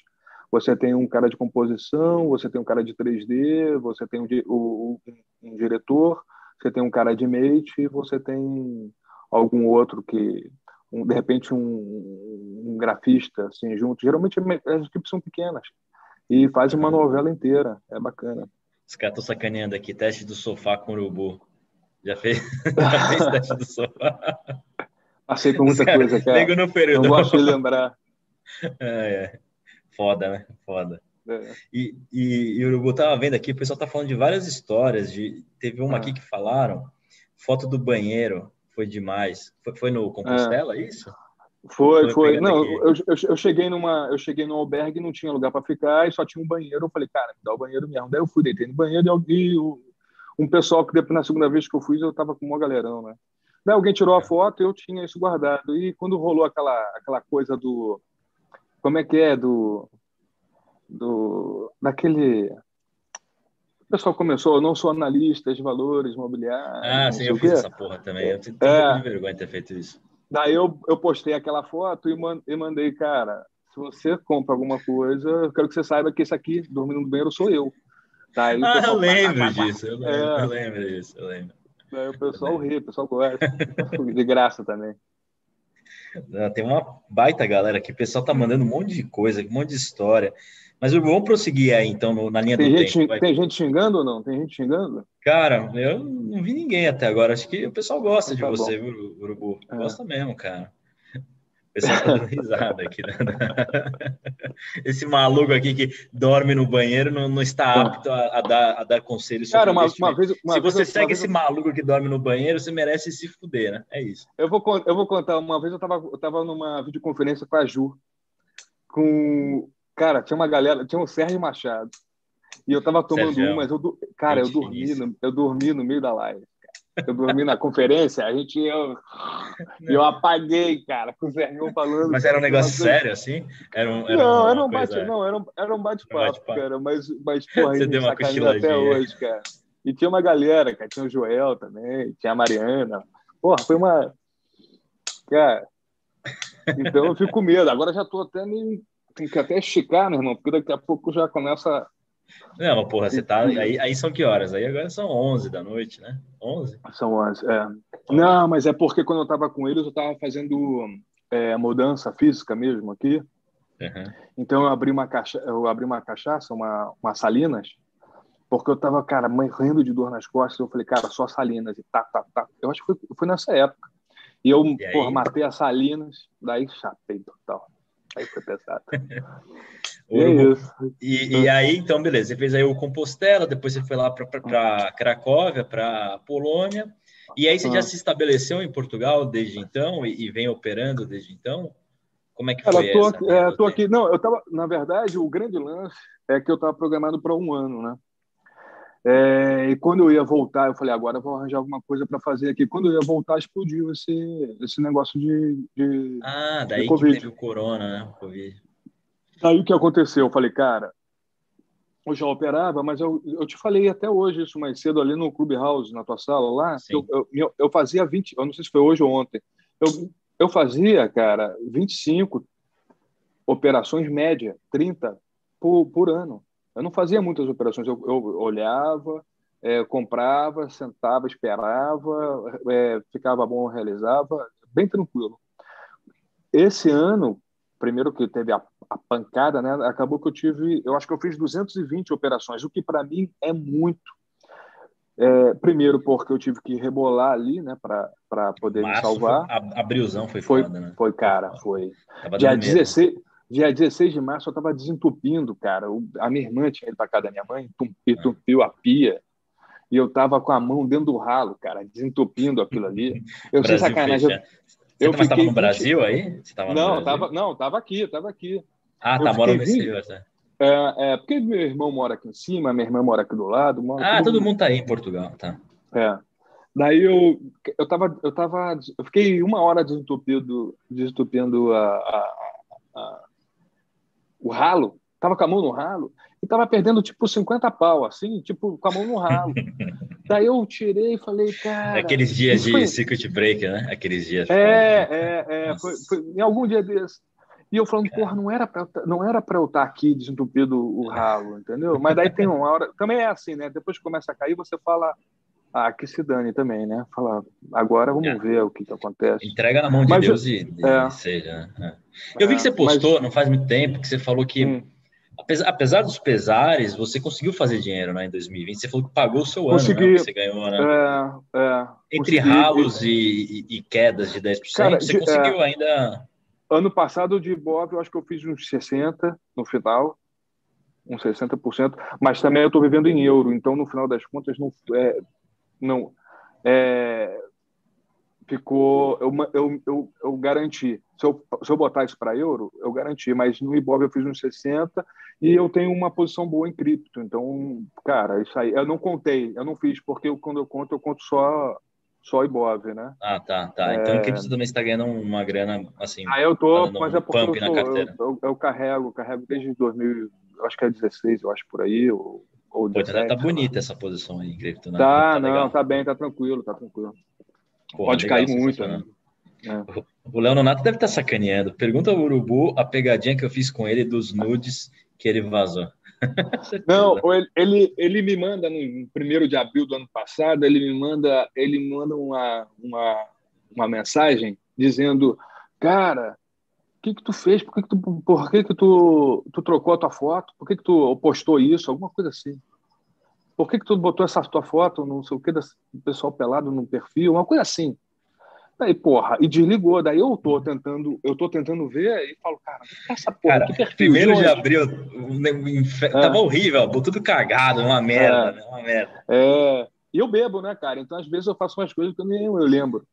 Você tem um cara de composição, você tem um cara de 3D, você tem um, um, um diretor, você tem um cara de mate, você tem algum outro que, um, de repente, um, um, grafista, assim, junto. Geralmente as equipes são pequenas e faz uma novela inteira. É bacana. Os caras estão sacaneando aqui, teste do sofá com urubu. Já fez, Já fez teste do sofá? Por muita coisa, cara. No período. Eu gosto de lembrar. É, é. Foda, né? Foda. É. E, e, e, o Urubu tava vendo aqui, o pessoal tá falando de várias histórias. De, teve uma ah. aqui que falaram, foto do banheiro, foi demais. Foi, foi no Compostela, é. isso? Foi, foi. Não, eu, eu, eu, cheguei numa, eu cheguei no albergue, não tinha lugar para ficar e só tinha um banheiro. Eu falei, cara, me dá o banheiro mesmo. Daí eu fui, deitei no banheiro e, e um pessoal que depois na segunda vez que eu fui, eu tava com uma galerão, né? Daí alguém tirou a é. foto, e eu tinha isso guardado. E quando rolou aquela, aquela coisa do, como é que é do, do daquele o pessoal começou, eu não sou analista de valores imobiliários. Ah, sim, eu fiz essa porra também. Eu tenho é, vergonha de ter feito isso. Daí eu, eu postei aquela foto e, man, mandei, cara, se você compra alguma coisa, eu quero que você saiba que esse aqui, dormindo no banheiro, sou eu. Daí ah, eu lembro disso, eu lembro, é, eu lembro disso, eu lembro. Daí o pessoal ri, o pessoal gosta. de graça também. Tem uma baita galera aqui, o pessoal tá mandando um monte de coisa, um monte de história. Mas vamos prosseguir aí, então, no, na linha tem do gente, tempo. Tem gente xingando ou não? Tem gente xingando? Cara, eu não vi ninguém até agora. Acho que o pessoal gosta tá de você, viu, Urubu? É. Gosta mesmo, cara. O pessoal tá dando risada aqui. Né? Esse maluco aqui que dorme no banheiro não, não está tá. apto a, a, dar, a dar conselhos Cara, uma, uma vez, uma Se vez, você segue esse maluco que dorme no banheiro, você merece se fuder, né? É isso. Eu vou, eu vou contar. Uma vez eu estava eu tava numa videoconferência com a Ju, com Cara, tinha uma galera, tinha o Sérgio Machado. E eu tava tomando Sérgio. um, mas eu, cara, eu dormi, no, eu dormi no meio da live. Eu dormi na conferência, a gente eu, eu apaguei, cara, com o Sérgio falando. Mas era um negócio sério, assim? Era um, era não, era um bate, não, era um, era um bate-papo, bate cara, mas, mas porra, Você deu uma até hoje, cara. E tinha uma galera, cara, tinha o Joel também, tinha a Mariana. Porra, foi uma. Cara. Então eu fico com medo. Agora já tô até meio tem que até esticar, meu irmão, porque daqui a pouco já começa. Não, mas porra, você tá. Aí, aí são que horas? Aí agora são 11 da noite, né? 11? São 11, é. Não, mas é porque quando eu tava com eles, eu tava fazendo é, mudança física mesmo aqui. Uhum. Então eu abri uma caixa, eu abri uma cachaça, uma, uma salinas, porque eu tava, cara, morrendo de dor nas costas. Eu falei, cara, só salinas e tá, tá, tá. Eu acho que foi, foi nessa época. E eu, e porra, matei as salinas, daí chapei total. Aí foi pesado. e, é e, e, aí, então, beleza. Você fez aí o Compostela, depois você foi lá para Cracóvia, para Polônia. E aí você já ah. se estabeleceu em Portugal desde então e, e vem operando desde então? Como é que foi tô, essa? É, tô aqui. Não, eu tava, na verdade, o grande lance é que eu estava programado para um ano, né? É, e quando eu ia voltar, eu falei, agora eu vou arranjar alguma coisa para fazer aqui. Quando eu ia voltar, explodiu esse, esse negócio de, de Ah, daí de COVID. que teve o corona, né? O COVID. Aí o que aconteceu? Eu falei, cara, eu já operava, mas eu, eu te falei até hoje isso mais cedo ali no Clubhouse, na tua sala lá. Eu, eu, eu, fazia 20, eu não sei se foi hoje ou ontem. Eu, eu fazia, cara, 25 operações média, 30 por, por ano. Eu não fazia muitas operações, eu, eu olhava, é, comprava, sentava, esperava, é, ficava bom, realizava, bem tranquilo. Esse ano, primeiro que teve a, a, pancada, né, acabou que eu tive, eu acho que eu fiz 220 operações, o que para mim é muito. É, primeiro porque eu tive que rebolar ali, né, para poder Março me salvar. Foi, a, foi, foi foda, né? Foi, cara, foi. Dia 16, Dia 16 de março eu estava desentupindo, cara. A minha irmã tinha ido para casa da minha mãe, entupiu a pia. E eu estava com a mão dentro do ralo, cara, desentupindo aquilo ali. Eu sei sacanagem. Eu, eu Você estava no Brasil aí? não, tava, não, estava aqui, estava aqui. Ah, tá, mora no exterior, tá. É, é, porque meu irmão mora aqui em cima, minha irmã mora aqui do lado. Ah, todo, mundo está aí em Portugal, tá. É. Daí eu, eu tava, eu tava, eu fiquei uma hora desentupindo, desentupindo a, a, a, o ralo, tava com a mão no ralo e tava perdendo tipo 50 pau, assim, tipo com a mão no ralo. Daí eu tirei e falei, cara. Aqueles dias de foi... circuit breaker, né? Aqueles dias. É, é, é. Foi, foi, em algum dia desse. E eu falando, porra, não era para não era para eu estar aqui desentupido o ralo, entendeu? Mas daí tem uma hora, também é assim, né? Depois que começa a cair, você fala, ah, que se dane também, né? Falar, agora vamos é. ver o que, que acontece. Entrega na mão de mas, Deus e, e é. seja. Né? É. Eu vi que você postou, mas... não faz muito tempo, que você falou que, hum. apesar, apesar, dos pesares, você conseguiu fazer dinheiro né, em 2020. Você falou que pagou o seu Consegui, ano, né? Você ganhou, né? É, é. Entre ralos e, e, quedas de 10%, Cara, você conseguiu ainda... Ano passado, de Bob, eu acho que eu fiz uns 60% no final uns 60%, mas também eu estou vivendo em euro, então no final das contas não é, não. É, ficou. Eu, eu, eu, eu, garanti. Se eu, se eu botar isso para euro, eu garanti, mas no Ibov eu fiz uns 60 e eu tenho uma posição boa em cripto. Então, cara, isso aí. Eu não contei, eu não fiz, porque eu, quando eu conto, eu conto só. Só Ibov, né? Ah, tá, tá. Então, é... cripto também está ganhando uma grana, assim. Ah, eu tô, mas é porque eu, eu, eu, eu, carrego, carrego desde 2000, acho que é 16, eu acho por aí, ou ou Pô, tá, tá bonita essa posição aí, cripto, né? Tá, tá não, legal. tá bem, tá tranquilo, tá tranquilo. Pode legal, cair muito, né? É. O Léo Nonato deve estar tá sacaneando. Pergunta ao Urubu a pegadinha que eu fiz com ele dos nudes que ele vazou. Não, ele, ele, ele, me manda no primeiro de abril do ano passado, ele me manda, ele me manda uma, uma, uma mensagem dizendo, cara, que que tu fez? Por que, que tu, por que, que tu, tu trocou a tua foto? Por que, que tu postou isso? Alguma coisa assim. Por que, que tu botou essa tua foto, não sei o que, do pessoal pelado no perfil? Uma coisa assim. Daí, porra, e desligou. Daí eu tô tentando, eu tô tentando ver e falo, cara, essa porra? Cara, que perfil, primeiro de abril, é. tava horrível, tudo cagado, uma merda, é. né? Uma merda. É. E eu bebo, né, cara? Então, às vezes, eu faço umas coisas que eu nem eu lembro.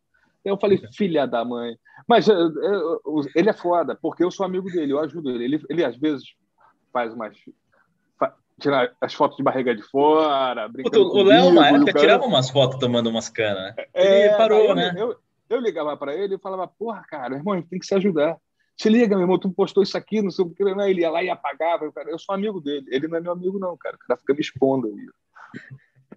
Eu falei, filha da mãe. Mas eu, eh, eu, eh, ele é foda, porque eu sou amigo dele, eu ajudo ele. Ele, ele às vezes faz umas. Fa, tira as fotos de barriga de fora. Puta, o Léo, na época, tirava umas fotos tomando umas canas. Né? É, ele parou, né? Eu, eu ligava para ele e falava, porra, cara, irmão, tem que se ajudar. Se liga, meu irmão, tu postou isso aqui, não sei o que, né? ele ia lá e apagava. Eu, cara, eu sou amigo dele, ele não é meu amigo, não, cara. O cara fica me expondo aí.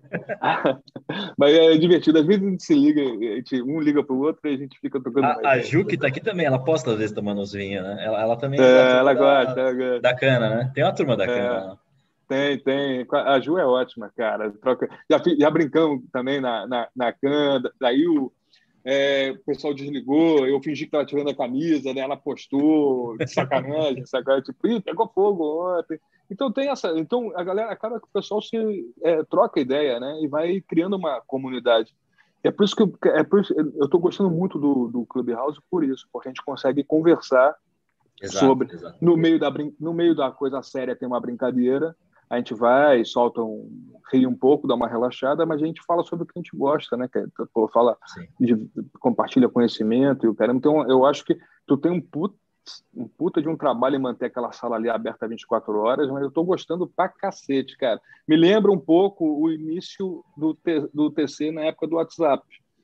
Mas é divertido. Às vezes a gente se liga, a gente, um liga pro outro e a gente fica tocando. A, a Ju, que tá aqui também, ela posta às vezes tomando os vinhos, né? Ela, ela também. É, ela gosta, da, ela gosta. Da cana, né? Tem uma turma da é, cana. Tem, tem. A Ju é ótima, cara. Troca... Já, já brincamos também na, na, na cana. Daí o, é, o pessoal desligou, eu fingi que estava tirando a camisa, né? ela postou, de sacanagem, sacanagem, tipo, pegou fogo ontem. Então tem essa, então a galera acaba que o pessoal se é, troca ideia, né? E vai criando uma comunidade. É por isso que eu, é por isso, eu estou gostando muito do, do Clubhouse por isso, porque a gente consegue conversar Exato, sobre exato. no meio da no meio da coisa séria tem uma brincadeira a gente vai solta um ri um pouco dá uma relaxada mas a gente fala sobre o que a gente gosta né que é, pô, fala de, compartilha conhecimento e o cara então eu acho que tu tem um puta, um puta de um trabalho em manter aquela sala ali aberta 24 horas mas eu tô gostando pra cacete cara me lembra um pouco o início do, do TC na época do WhatsApp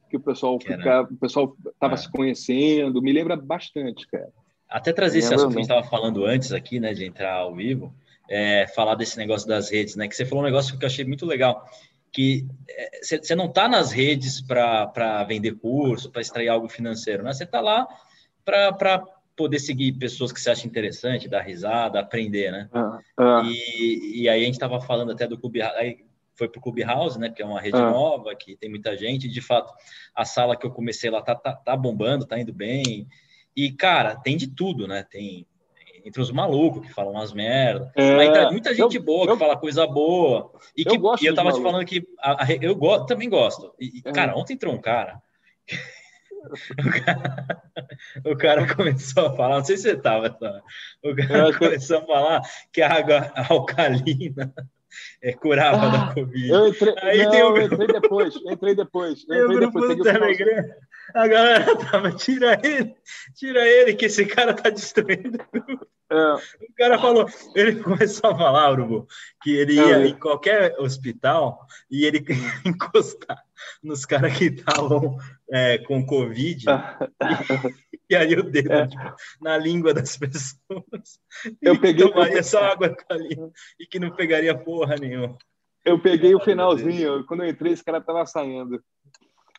que o pessoal ficava, o pessoal estava é. se conhecendo me lembra bastante cara até trazer esse assunto que a gente estava falando antes aqui, né, de entrar ao vivo, é, falar desse negócio das redes, né, que você falou um negócio que eu achei muito legal, que você é, não está nas redes para vender curso, para extrair algo financeiro, né? Você está lá para poder seguir pessoas que você acha interessante, dar risada, aprender, né? Ah, ah. E, e aí a gente estava falando até do Clube, aí foi para o Clubhouse, né? Que é uma rede ah. nova, que tem muita gente. De fato, a sala que eu comecei lá tá, tá, tá bombando, tá indo bem. E, cara, tem de tudo, né? Tem entre os malucos que falam umas merdas. É, Aí tá muita gente eu, boa que eu, fala coisa boa. E, que, eu, e eu tava te falando que a, a, eu go, também gosto. E, é. cara, ontem entrou um cara. O cara. O cara começou a falar, não sei se você tava, tá? o cara começou a falar que a água alcalina é, curava ah, da Covid. Eu entrei, Aí não, tem o... eu entrei depois, entrei depois. Eu entrei depois, do Telegram, a galera tava, tira ele, tira ele, que esse cara tá destruindo. É. O cara falou, ele começou a falar, Urubu, que ele ia é. em qualquer hospital e ele encostar nos caras que estavam é, com Covid. e, e, aí o dedo é. tipo, na língua das pessoas. Eu peguei. Tomaria só água ali e que não pegaria porra nenhuma. Eu peguei o finalzinho, quando eu entrei, esse cara tava saindo.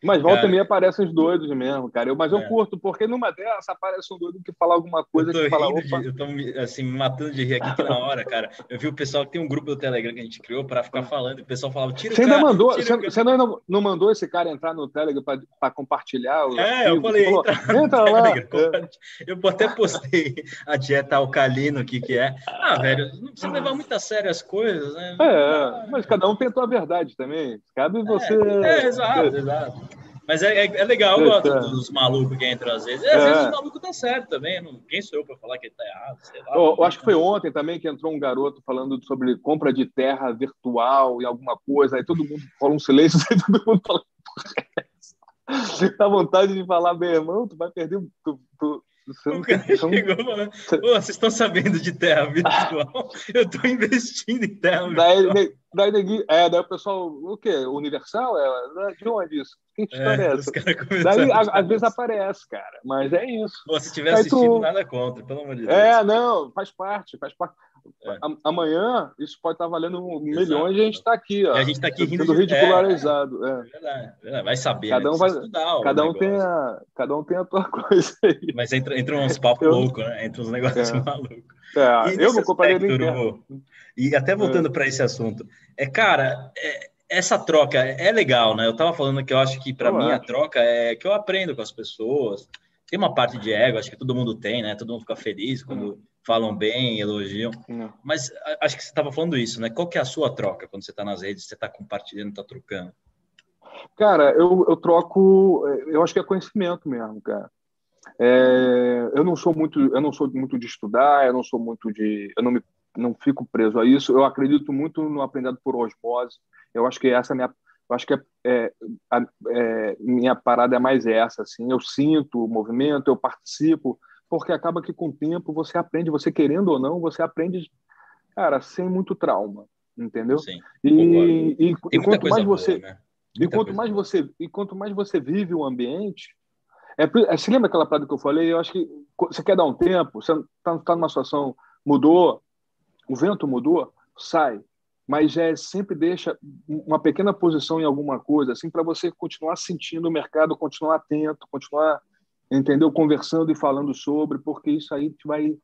Mas volta cara, e meia aparecem os doidos mesmo, cara. Eu, mas eu é. curto, porque numa dessas aparece um doido que fala alguma coisa que fala. De, eu tô assim, me matando de rir aqui na hora, cara. Eu vi o pessoal que tem um grupo do Telegram que a gente criou para ficar falando, e o pessoal falava, tira você o cara. Ainda mandou, você, você não, não mandou esse cara entrar no Telegram para compartilhar? É, eu falei, falou, entra, entra lá. É. Eu até postei a dieta alcalino, o que, que é. Ah, velho, não precisa levar muito a sério as coisas, né? É, mas cada um tentou a verdade também. Cabe você. É, é exato, exato. Mas é, é, é legal, eu gosto é. dos malucos que entram às vezes. E às é. vezes o maluco tá certo também. Não, quem sou eu para falar que ele tá errado? Lá. Eu, eu acho que foi ontem também que entrou um garoto falando sobre compra de terra virtual e alguma coisa. Aí todo mundo falou um silêncio, aí todo mundo falou. Dá vontade de falar, meu irmão, tu vai perder. Tu, tu, o cara chegou falando, vocês estão sabendo de terra virtual? Eu estou investindo em terra virtual. Daí, daí, é, daí o pessoal, o quê? Universal? É, de onde isso? Que história é, é essa? Daí, às vezes aparece, cara, mas é isso. Pô, se tiver assistindo, tu... nada contra, pelo amor de Deus. É, não, faz parte, faz parte. É. Amanhã isso pode estar valendo milhões Exato. e a gente está aqui, ó. E a gente está aqui rindo de... ridicularizado. É, é. Verdade, vai saber. Cada né? um vai estudar. Cada um tem a, cada um tem a tua coisa aí. Mas entra, entra uns papos loucos, né? Entra uns negócios é. malucos. É, eu não compraria nem E até voltando é. para esse assunto, é cara, é, essa troca é legal, né? Eu estava falando que eu acho que para mim a troca é que eu aprendo com as pessoas. Tem uma parte de ego, acho que todo mundo tem, né? Todo mundo fica feliz quando hum falam bem, elogiam. Não. Mas acho que você estava falando isso, né? Qual que é a sua troca quando você está nas redes, você está compartilhando, está trocando? Cara, eu, eu troco, eu acho que é conhecimento mesmo, cara. É, eu não sou muito, eu não sou muito de estudar, eu não sou muito de, eu não me, não fico preso a isso. Eu acredito muito no aprendendo por osmose. Eu acho que essa é minha, eu acho que é, é, é, minha parada é mais essa, assim. Eu sinto o movimento, eu participo, porque acaba que com o tempo você aprende, você querendo ou não, você aprende, cara, sem muito trauma, entendeu? Sim, e, e, e quanto mais você, boa, né? e quanto mais boa. você, e quanto mais você vive o ambiente, é, é, você lembra aquela parada que eu falei? Eu acho que você quer dar um tempo, você está tá numa situação, mudou, o vento mudou, sai. Mas é sempre deixa uma pequena posição em alguma coisa, assim, para você continuar sentindo o mercado, continuar atento, continuar entendeu? Conversando e falando sobre, porque isso aí te vai,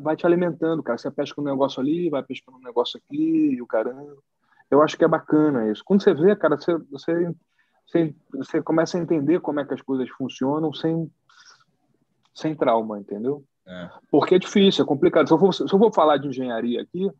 vai te alimentando, cara. Você pesca um negócio ali, vai pescando um negócio aqui, e o caramba. Eu acho que é bacana isso. Quando você vê, cara, você, você, você, você começa a entender como é que as coisas funcionam sem, sem trauma, entendeu? É. Porque é difícil, é complicado. Se eu, for, se eu for falar de engenharia aqui,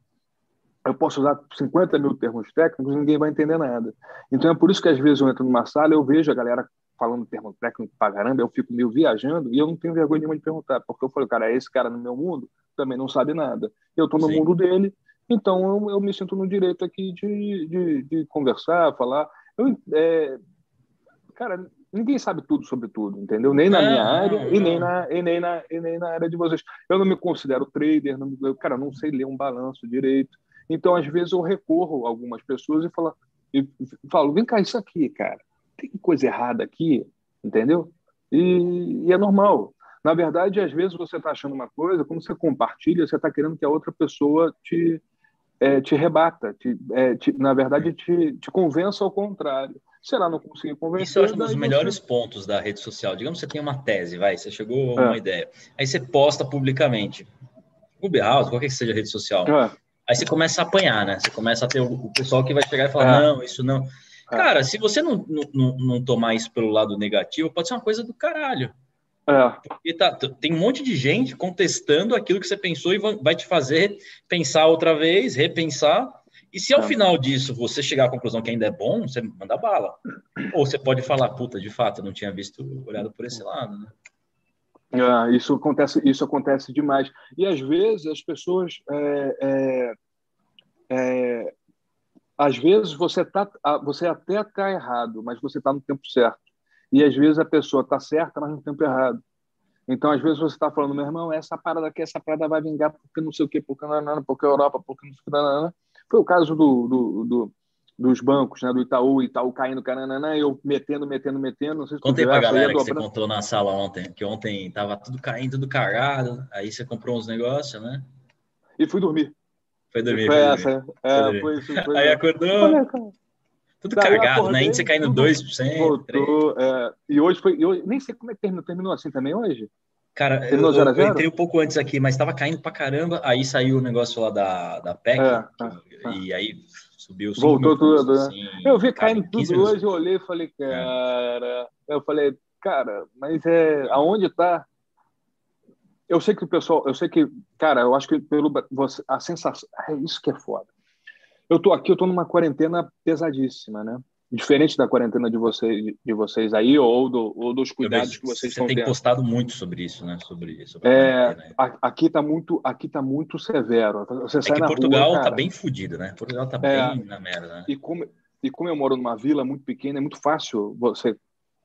eu posso usar 50 mil termos técnicos e ninguém vai entender nada. Então é por isso que às vezes eu entro numa sala eu vejo a galera falando termo técnico pra caramba, eu fico meio viajando e eu não tenho vergonha nenhuma de perguntar, porque eu falei, cara, esse cara no meu mundo também não sabe nada. Eu estou no Sim. mundo dele, então eu, eu, me sinto no direito aqui de, de, de conversar, falar. Eu, é, cara, ninguém sabe tudo sobre tudo, entendeu? Nem na minha área não, e, nem na, e, nem na, e nem na área de vocês. Eu não me considero trader, não, eu, cara, não sei ler um balanço direito. Então, às vezes, eu recorro a algumas pessoas e falo, e falo vem cá, isso aqui, cara, tem coisa errada aqui, entendeu? E, e é normal. Na verdade, às vezes você está achando uma coisa, quando você compartilha, você está querendo que a outra pessoa te, é, te rebata, te, é, te, na verdade, te, te convença ao contrário. Se ela não conseguir convencer. Isso eu acho um dos melhores você... pontos da rede social. Digamos que você tem uma tese, vai, você chegou a uma é. ideia. Aí você posta publicamente. Clubhouse, qualquer que seja a rede social. É. Aí você começa a apanhar, né? Você começa a ter o, o pessoal que vai chegar e falar: é. não, isso não. É. Cara, se você não, não, não tomar isso pelo lado negativo, pode ser uma coisa do caralho. É. Porque tá, tem um monte de gente contestando aquilo que você pensou e vai te fazer pensar outra vez, repensar. E se ao é. final disso você chegar à conclusão que ainda é bom, você manda bala. Ou você pode falar, puta, de fato, eu não tinha visto, olhado por esse lado, né? É, isso acontece, isso acontece demais. E às vezes as pessoas, é, é, é às vezes você tá, você até está errado, mas você está no tempo certo. E às vezes a pessoa está certa, mas no tempo errado. Então, às vezes você está falando, meu irmão, essa parada aqui, essa parada vai vingar porque não sei o quê, porque não, não, porque a Europa, porque não sei o não. Foi o caso do, do, do, dos bancos, né, do Itaú, Itaú caindo, caranana, eu metendo, metendo, metendo. Não sei se Contei para galera que você contou na sala ontem, que ontem tava tudo caindo, tudo cagado, aí você comprou uns negócios, né? E fui dormir. Foi dormir. Foi, foi essa, dormir. é, foi, foi isso. Foi aí acordou. Tudo Daí cagado, né? Índice caindo 2%. Voltou, é, e hoje foi. Eu nem sei como é que terminou. Terminou assim também hoje? Cara, terminou eu, eu, entrei um pouco antes aqui, mas estava caindo pra caramba. Aí saiu o negócio lá da, da PEC, é, que, é, e aí subiu. Voltou tudo, né? assim, Eu vi caindo tudo hoje, eu olhei e falei, é. cara. Eu falei, cara, mas é. Aonde tá? Eu sei que o pessoal, eu sei que, cara, eu acho que pelo você, a sensação, é isso que é foda eu tô aqui, eu tô numa quarentena pesadíssima, né? Diferente da quarentena de vocês, de vocês aí, ou, do, ou dos cuidados que vocês Você tem tendo. postado muito sobre isso, né? Sobre, sobre é, aqui tá muito, aqui tá muito severo. Você é sai que Portugal rua, tá bem fodido, né? Portugal tá é, bem na merda, né? E como, e como eu moro numa vila muito pequena, é muito fácil você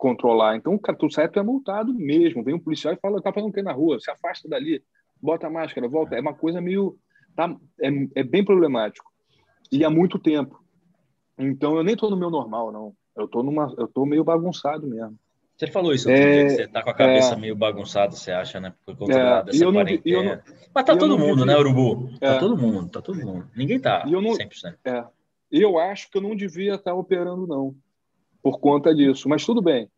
controlar. Então, cara, tu sai, tu é multado mesmo. Vem um policial e fala, tá fazendo o que na rua? Se afasta dali, bota a máscara, volta. É uma coisa meio... Tá, é, é bem problemático e há muito tempo. Então eu nem estou no meu normal, não. Eu estou numa, eu tô meio bagunçado mesmo. Você falou isso outro é, dia, que você tá com a cabeça é, meio bagunçada, você acha, né? Por conta é, dessa quarentena. Não, Mas tá todo mundo, né, Urubu? Tá é. todo mundo, tá todo mundo. Ninguém tá eu não, 100%. É. Eu acho que eu não devia estar operando, não, por conta disso. Mas tudo bem.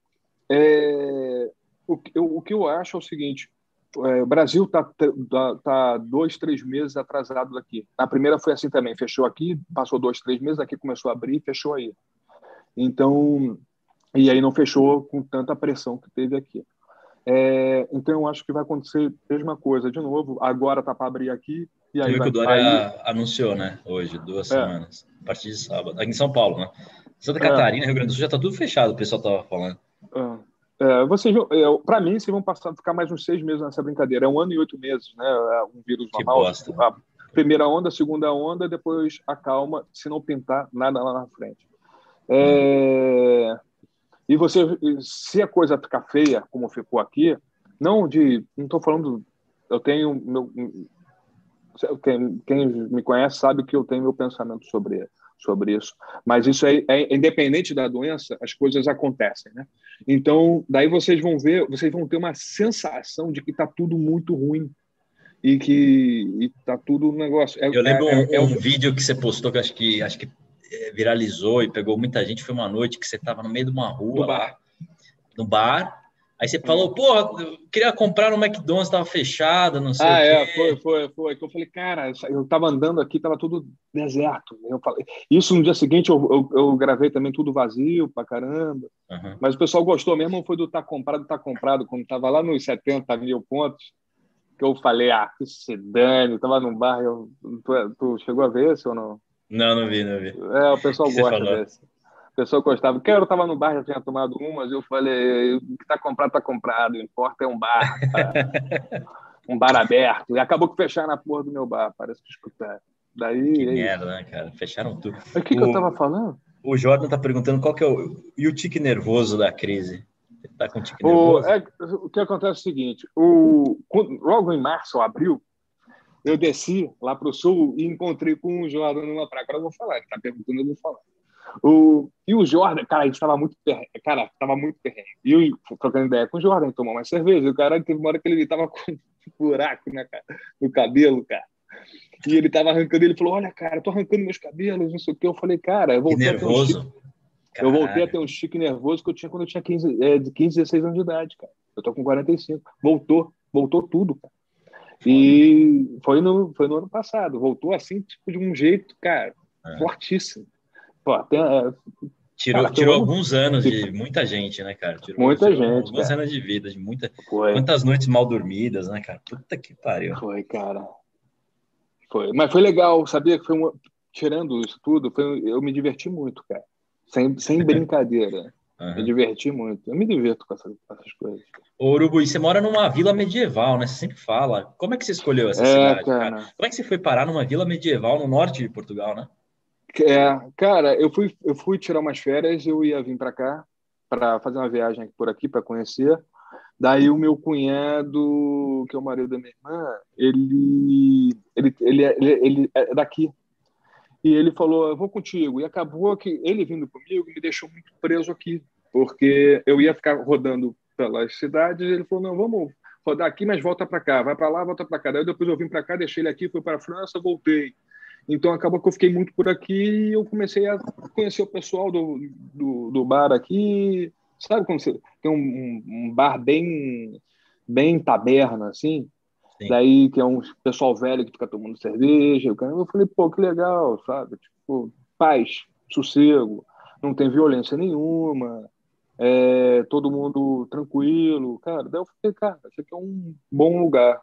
É, o, eu, o que eu acho é o seguinte: é, o Brasil está tá, tá dois, três meses atrasado daqui. A primeira foi assim também, fechou aqui, passou dois, três meses, aqui começou a abrir, fechou aí. Então, e aí não fechou com tanta pressão que teve aqui. É, então eu acho que vai acontecer a mesma coisa de novo. Agora tá para abrir aqui e aí. Que o Dória aí... anunciou, né? Hoje, duas é. semanas, a partir de sábado, aqui em São Paulo, né? Santa é. Catarina, Rio Grande do Sul já tá tudo fechado, o pessoal tava falando. É. É, vocês, é, para mim, vocês vão passar, ficar mais uns seis meses nessa brincadeira. É um ano e oito meses, né? É um vírus normal. A primeira onda, a segunda onda, depois acalma, se não pintar nada lá na frente. É, e você, se a coisa ficar feia, como ficou aqui, não de, não estou falando, eu tenho meu, quem, quem me conhece sabe que eu tenho meu pensamento sobre sobre isso. Mas isso é, é, independente da doença, as coisas acontecem, né? Então, daí vocês vão ver, vocês vão ter uma sensação de que está tudo muito ruim e que está tudo um negócio. É, Eu lembro é, um, é um, vídeo que você postou que acho que acho que é, viralizou e pegou muita gente. Foi uma noite que você estava no meio de uma rua, no bar, no bar Aí você falou, pô, eu queria comprar no McDonald's, estava fechado, não sei ah, o quê. é, foi, foi, foi. Eu falei, cara, eu estava andando aqui, estava tudo deserto. Eu falei, isso no dia seguinte eu, eu, eu gravei também tudo vazio pra caramba. Uhum. Mas o pessoal gostou mesmo, foi do tá comprado, tá comprado, quando estava lá nos 70 mil pontos, que eu falei, ah, que se dane, estava num bar, eu, tu, tu, chegou a ver esse ou não? Não, não vi, não vi. É, o pessoal gosta desse. O pessoal gostava. Porque eu estava no bar, já tinha tomado umas, eu falei, o que está comprado, está comprado, o importa é um bar. Tá? um bar aberto. E acabou que fecharam a porra do meu bar, parece que escutaram. Daí. Que merda, né, cara? Fecharam tudo. O que, que eu tava falando? O Jordan tá perguntando qual que é o. E o tique nervoso da crise? Ele tá com tique nervoso? O, é, o que acontece é o seguinte: o, logo em março ou abril, eu desci lá para o sul e encontrei com o Jordan numa praia. Agora eu vou falar, ele tá perguntando, eu vou falar. O, e o Jordan, cara, a gente tava muito perrengue, cara, tava muito perrengue. E eu trocando ideia com o Jordan, tomou mais cerveja. O cara teve uma hora que ele tava com um buraco na, no cabelo, cara. E ele tava arrancando, ele falou: Olha, cara, eu tô arrancando meus cabelos, não sei o que. Eu falei, cara, eu voltei nervoso. a ter um chique, eu voltei a ter um chique nervoso que eu tinha quando eu tinha 15, é, de 15, 16 anos de idade, cara. Eu tô com 45. Voltou, voltou tudo, cara. E foi no, foi no ano passado. Voltou assim, tipo, de um jeito, cara, é. fortíssimo. Pô, até, é, Tirou, cara, tirou alguns anos de muita gente, né, cara? Tirou, muita tirou gente. Algumas anos de vida, de muita. Foi. Quantas noites mal dormidas, né, cara? Puta que pariu. Foi, cara. Foi. Mas foi legal, sabia que foi uma... Tirando isso tudo, foi... eu me diverti muito, cara. Sem, sem brincadeira. Uhum. Me diverti muito. Eu me divirto com essas, com essas coisas. Ô, Urubu, e você mora numa vila medieval, né? Você sempre fala. Como é que você escolheu essa é, cidade, cara? cara? Como é que você foi parar numa vila medieval no norte de Portugal, né? É, cara, eu fui, eu fui tirar umas férias, eu ia vir para cá para fazer uma viagem por aqui para conhecer. Daí o meu cunhado, que é o marido da minha irmã, ele, ele, ele, ele, ele é daqui. E ele falou, eu vou contigo. E acabou que ele vindo comigo me deixou muito preso aqui, porque eu ia ficar rodando pelas cidades. Ele falou, não, vamos rodar aqui, mas volta para cá. Vai para lá, volta para cá. Daí depois eu vim para cá, deixei ele aqui, fui para a França, voltei. Então acabou que eu fiquei muito por aqui e eu comecei a conhecer o pessoal do, do, do bar aqui. Sabe como você tem um, um bar bem bem taberna assim? Sim. Daí que é um pessoal velho que fica tomando cerveja. Eu falei, pô, que legal, sabe? Tipo, paz, sossego, não tem violência nenhuma, é, todo mundo tranquilo. Cara, daí eu falei, cara, isso aqui é um bom lugar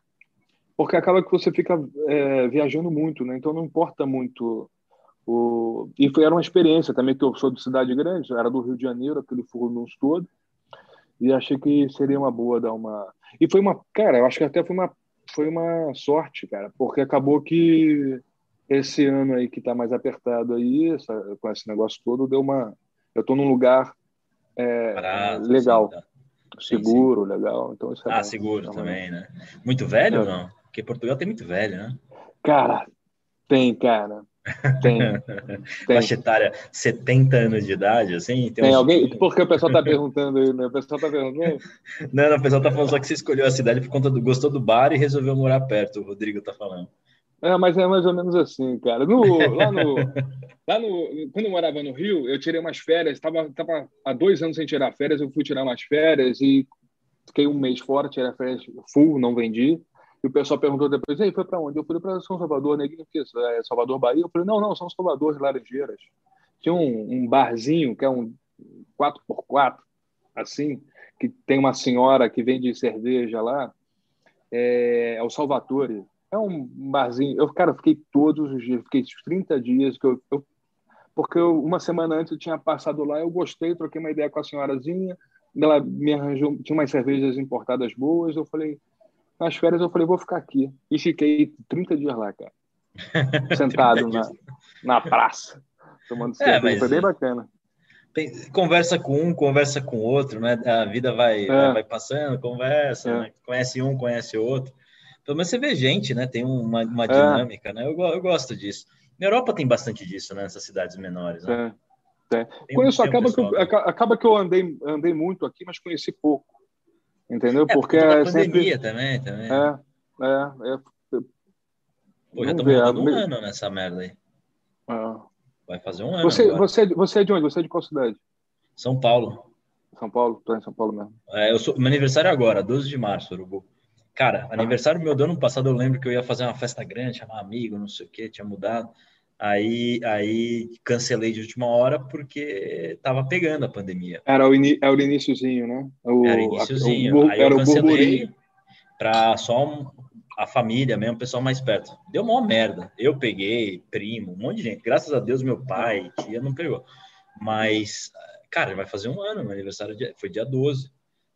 porque acaba que você fica é, viajando muito, né? Então não importa muito o e foi era uma experiência também que eu sou de cidade grande, era do Rio de Janeiro, aquele furdunço todo, e achei que seria uma boa dar uma e foi uma cara, eu acho que até foi uma foi uma sorte, cara, porque acabou que esse ano aí que está mais apertado aí, essa, com esse negócio todo, deu uma eu estou num lugar é, Barato, legal. Sim, tá. Seguro, sim, sim. legal. Então, isso é ah, bom. seguro também, né? Muito velho é. ou não? Porque Portugal tem muito velho, né? Cara, tem, cara. Tem. tem. Faixa etária 70 anos de idade, assim? Tem, tem alguém? Porque o pessoal tá perguntando aí, né? O pessoal tá perguntando. Não, não, o pessoal tá falando só que você escolheu a cidade por conta do gostou do bar e resolveu morar perto, o Rodrigo tá falando. É, mas é mais ou menos assim, cara. No, lá no, lá no, quando eu morava no Rio, eu tirei umas férias, estava tava há dois anos sem tirar férias, eu fui tirar umas férias e fiquei um mês fora, tirei férias full, não vendi. E o pessoal perguntou depois, aí foi para onde? Eu falei para São Salvador, neguinho, que é Salvador, Bahia. Eu falei, não, não, São Salvador, Laranjeiras. Tinha um, um barzinho que é um 4x4, assim, que tem uma senhora que vende cerveja lá, é, é o Salvatore. É um barzinho. Eu, cara, fiquei todos os dias, fiquei 30 dias, que eu, eu porque eu, uma semana antes eu tinha passado lá, eu gostei, troquei uma ideia com a senhorazinha, ela me arranjou, tinha umas cervejas importadas boas, eu falei, nas férias eu falei, vou ficar aqui. E fiquei 30 dias lá, cara. Sentado na, na praça, tomando é, cerveja. Foi bem bacana. Conversa com um, conversa com outro, né? A vida vai, é. vai passando, conversa, é. né? conhece um, conhece outro. Pelo menos você vê gente, né? Tem uma, uma é. dinâmica, né? Eu, eu gosto disso. Na Europa tem bastante disso, né? Nessas cidades menores, né? Tem. Tem, Conheço, acaba, que eu, acaba que eu andei, andei muito aqui, mas conheci pouco. Entendeu? É, Porque é pandemia sempre... também, também. É, é. é... Pô, já estamos rodando um ano nessa merda aí. É. Vai fazer um ano. Você, você, você é de onde? Você é de qual cidade? São Paulo. São Paulo? Estou em São Paulo mesmo. É, eu sou, meu aniversário é agora, 12 de março, Urubu. Cara, ah. aniversário meu do ano passado, eu lembro que eu ia fazer uma festa grande, chamar amigo, não sei o que, tinha mudado. Aí, aí cancelei de última hora porque tava pegando a pandemia. Era o, in, era o iníciozinho, né? O, era o iníciozinho. Aí eu cancelei para só um, a família mesmo, o pessoal mais perto. Deu uma merda. Eu peguei, primo, um monte de gente. Graças a Deus, meu pai, tia, não pegou. Mas, cara, vai fazer um ano, meu aniversário foi dia 12.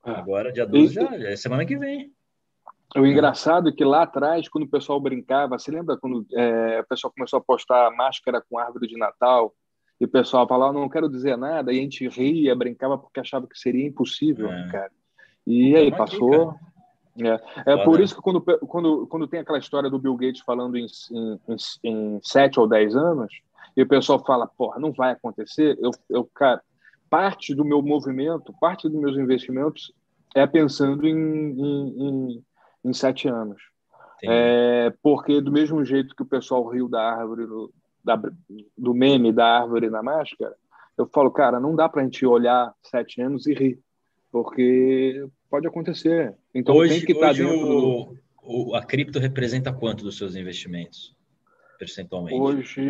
É. Agora, dia 12 e, já, já é semana que vem. O engraçado é que lá atrás, quando o pessoal brincava, você lembra quando é, o pessoal começou a postar máscara com árvore de Natal? E o pessoal falava, não quero dizer nada, e a gente ria, brincava porque achava que seria impossível, é. cara. E aí passou. É, é por isso que quando, quando, quando tem aquela história do Bill Gates falando em, em, em, sete ou dez anos, e o pessoal fala, porra, não vai acontecer, eu, eu, cara, parte do meu movimento, parte dos meus investimentos é pensando em, em, em, em sete anos. É, porque do mesmo jeito que o pessoal riu da árvore, do, da, do meme da árvore na máscara, eu falo, cara, não dá para a gente olhar sete anos e rir, porque pode acontecer. Então hoje, tem que estar tá dentro o, do... o, a cripto representa quanto dos seus investimentos, percentualmente? Hoje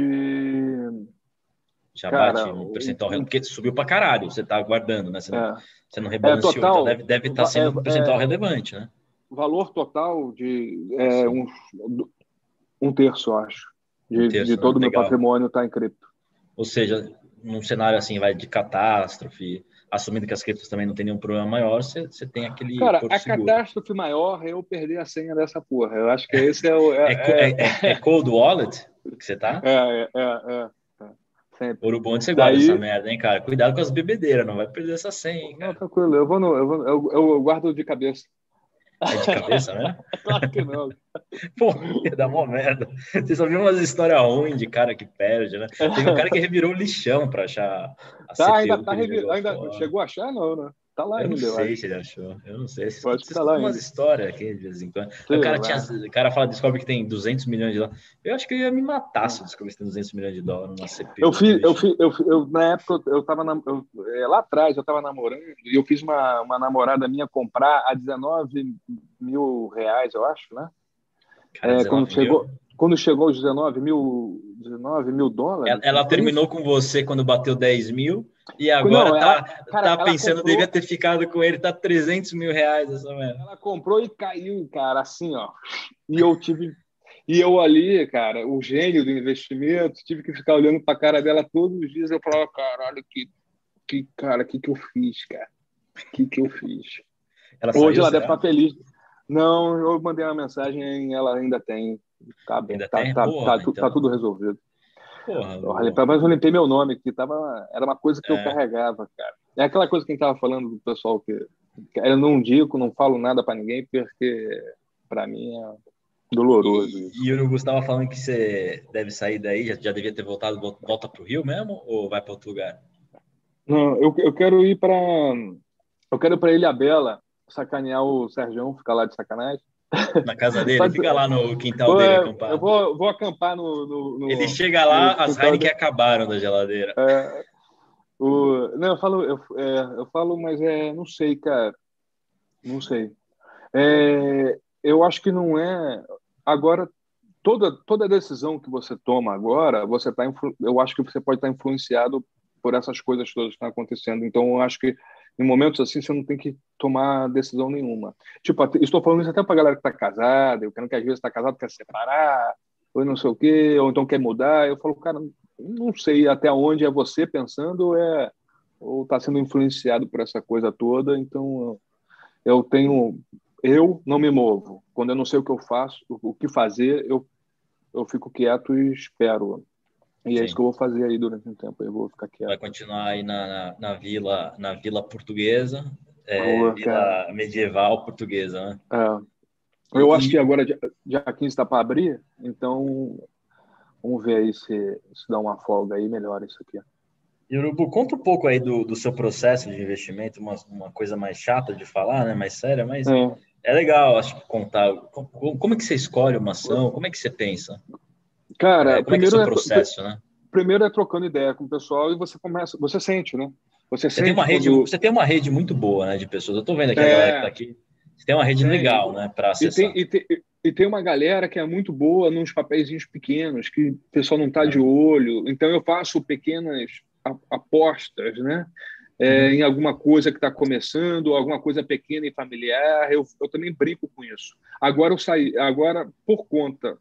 já Cara, bate um percentual, o... porque subiu para caralho, você está aguardando, né? Você não, é. você não rebalanceou, é, total, então deve, deve estar tá sendo um é, percentual é, relevante, né? Valor total de é, um, um terço, acho, de, um terço, de todo o né? meu patrimônio está em cripto. Ou seja, num cenário assim, vai de catástrofe, assumindo que as criptos também não tem nenhum problema maior, você, você tem aquele. Cara, a seguro. catástrofe maior é eu perder a senha dessa porra. Eu acho que esse é o. É, é, é, é Cold Wallet que você tá? É, é, é. é. Sempre. Ouro bom você guarda Daí... essa merda, hein, cara? Cuidado com as bebedeiras, não vai perder essa senha, hein. Não, tranquilo, eu vou no, eu, vou, eu, eu guardo de cabeça. É de cabeça, né? claro que não. Pô, ia dar uma merda. Você só viu umas histórias ruins de cara que perde, né? Tem um cara que revirou lixão para achar a Tá, ainda tá revirando. Ainda chegou a achar, não, né? Tá lá eu ainda. Eu não sei se ele achou. Eu não sei. Pode estar lá umas histórias aqui de vez em quando. Sim, o, cara tinha, o cara fala, descobre que tem 200 milhões de dólares. Eu acho que eu ia me matar se eu descobrisse que tem 200 milhões de dólares numa CP. Eu fiz, eu fiz, eu, eu, na época, eu tava na, eu, é, lá atrás, eu tava namorando e eu fiz uma, uma namorada minha comprar a 19 mil reais, eu acho, né? Cara, é, quando chegou, quando chegou aos 19 mil, 19 mil dólares. Ela, ela terminou com você quando bateu 10 mil e agora não, ela, tá, cara, tá pensando, comprou, devia ter ficado com ele, tá 300 mil reais essa merda. Ela comprou e caiu, cara, assim, ó. E eu tive. E eu ali, cara, o gênio do investimento, tive que ficar olhando pra cara dela todos os dias. Eu falava, caralho, que, que cara, que que eu fiz, cara? Que que eu fiz? Ela Hoje ela deve estar tá feliz. Não, eu mandei uma mensagem, ela ainda tem. Tá bem, tá? Tá, Porra, tá, tá então... tá tudo resolvido. Porra, mas eu limpei meu nome, que tava, era uma coisa que é. eu carregava, cara. É aquela coisa que a gente tava falando do pessoal que, que eu não digo, não falo nada para ninguém, porque para mim é doloroso. E, e, o Gustavo falando que você deve sair daí, já, já devia ter voltado, volta para o Rio mesmo ou vai para outro lugar? Não, eu, eu quero ir para eu quero ir para Ilha Bela, sacanear o Sérgio, ficar lá de sacanagem. Na casa dele, fica lá no quintal vou, dele acampado. Eu vou, vou acampar no, no, no Ele chega lá, as Heineken acabaram da geladeira. É, o, não, eu falo, eu, é, eu falo, mas é, não sei, cara. Não sei. É, eu acho que não é. Agora, toda, toda decisão que você toma agora, você tá, eu acho que você pode estar influenciado por essas coisas todas que estão acontecendo. Então, eu acho que em momentos assim você não tem que tomar decisão nenhuma. Tipo, estou falando isso até para galera que está casada, eu quero que às vezes está casado quer separar, ou não sei o quê, ou então quer mudar. Eu falo, cara, não sei até onde é você pensando ou é ou está sendo influenciado por essa coisa toda. Então eu tenho, eu não me movo. Quando eu não sei o que eu faço, o que fazer, eu eu fico quieto e espero e Sim. é isso que eu vou fazer aí durante um tempo. Eu vou ficar quieto. Vai continuar aí na, na, na vila, na vila portuguesa, é, Boa, vila medieval portuguesa, né? É. Eu e... acho que agora dia, dia 15 está para abrir, então vamos ver aí se, se dá uma folga aí, melhora isso aqui. Urubu, conta um pouco aí do, do seu processo de investimento, uma, uma coisa mais chata de falar, né? Mais séria, mas é, é legal, acho que contar. Como, como é que você escolhe uma ação? Como é que você pensa? Cara, é, primeiro é, é processo, né? Primeiro é trocando ideia com o pessoal e você começa, você sente, né? Você, você tem uma rede, você tem uma rede muito boa, né, de pessoas. Eu estou vendo aqui é... a galera que tá aqui. Você tem uma rede é, legal, né, para acessar. E tem, e, tem, e tem uma galera que é muito boa nos papéis pequenos, que o pessoal não está de olho. Então eu faço pequenas apostas, né? É, uhum. em alguma coisa que está começando, alguma coisa pequena e familiar. Eu, eu também brinco com isso. Agora eu saí, agora por conta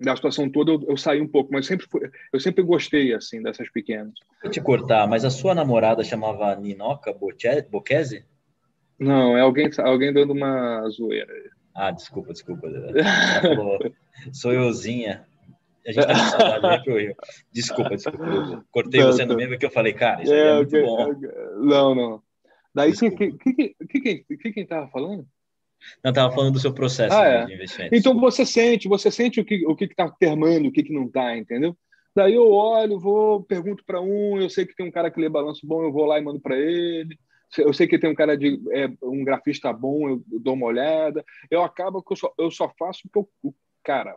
da situação toda, eu, eu, saí um pouco, mas sempre fui, eu sempre gostei assim dessas pequenas. Vou te cortar, mas a sua namorada chamava Ninoca Bocchese? Não, é alguém, alguém dando uma zoeira. Ah, desculpa, desculpa. Falou, sou euzinha. A gente tá com saudade, né, pro Rio. Desculpa, desculpa. Eu cortei não, você no meio porque eu falei, cara, isso é, é muito bom. Não, não. Daí, o que, que, que, que, que, quem tava falando? Não, estava falando do seu processo ah, é. de investimento. Então você sente, você sente o que o que está termando, o que, que não está, entendeu? Daí eu olho, vou, pergunto para um, eu sei que tem um cara que lê balanço bom, eu vou lá e mando para ele. Eu sei que tem um cara de é, um grafista bom, eu dou uma olhada. Eu acabo que eu só, eu só faço porque eu, cara,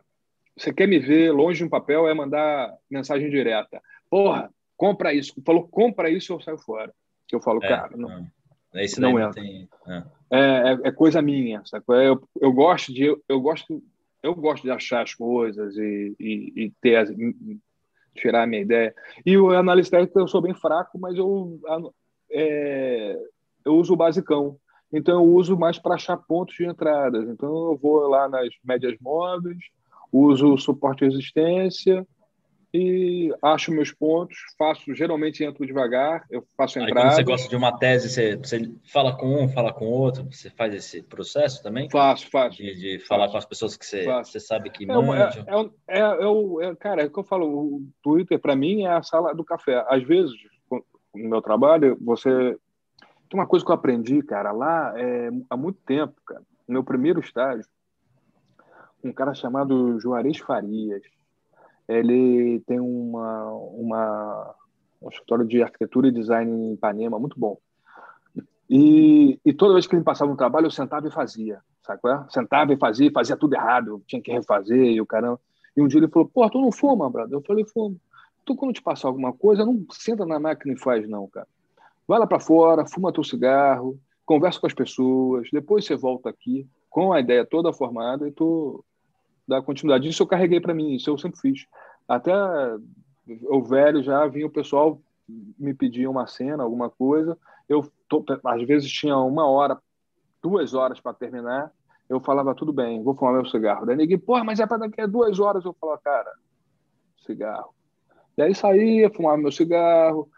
você quer me ver longe de um papel é mandar mensagem direta. Porra, compra isso. Falou compra isso, eu saio fora. Eu falo, é, cara, não. não. Esse não, não tem. É. É, é, é, coisa minha, sabe? Eu, eu gosto de eu gosto eu gosto de achar as coisas e, e, e ter as, tirar a minha ideia. E o analista técnico eu sou bem fraco, mas eu é, eu uso o basicão. Então eu uso mais para achar pontos de entradas. Então eu vou lá nas médias móveis, uso o suporte resistência, e acho meus pontos, faço, geralmente entro devagar, eu faço entrada. Aí quando você gosta de uma tese, você, você fala com um, fala com outro, você faz esse processo também? Faço, faço. De, de falar com as pessoas que você, você sabe que é, manjam? É, é, é, é, cara, é o que eu falo, o Twitter para mim é a sala do café. Às vezes, no meu trabalho, você... Tem uma coisa que eu aprendi, cara, lá é, há muito tempo, cara, no meu primeiro estágio, um cara chamado Juarez Farias, ele tem uma, uma, um escritório de arquitetura e design em Ipanema muito bom. E, e toda vez que ele passava um trabalho, eu sentava e fazia, sabe qual é? Sentava e fazia, fazia tudo errado, tinha que refazer e o caramba. E um dia ele falou, pô, tu não fuma, brother? Eu falei, fumo. Tu, quando te passar alguma coisa, não senta na máquina e faz, não, cara. Vai lá para fora, fuma teu cigarro, conversa com as pessoas, depois você volta aqui com a ideia toda formada e tu da continuidade. Isso eu carreguei para mim, isso eu sempre fiz. Até o velho já vinha o pessoal me pedir uma cena, alguma coisa. Eu tô, às vezes tinha uma hora, duas horas para terminar. Eu falava tudo bem, vou fumar meu cigarro. Daí ninguém, porra, mas é para daqui a duas horas. Eu falava, cara, cigarro. E aí saía, fumava meu cigarro,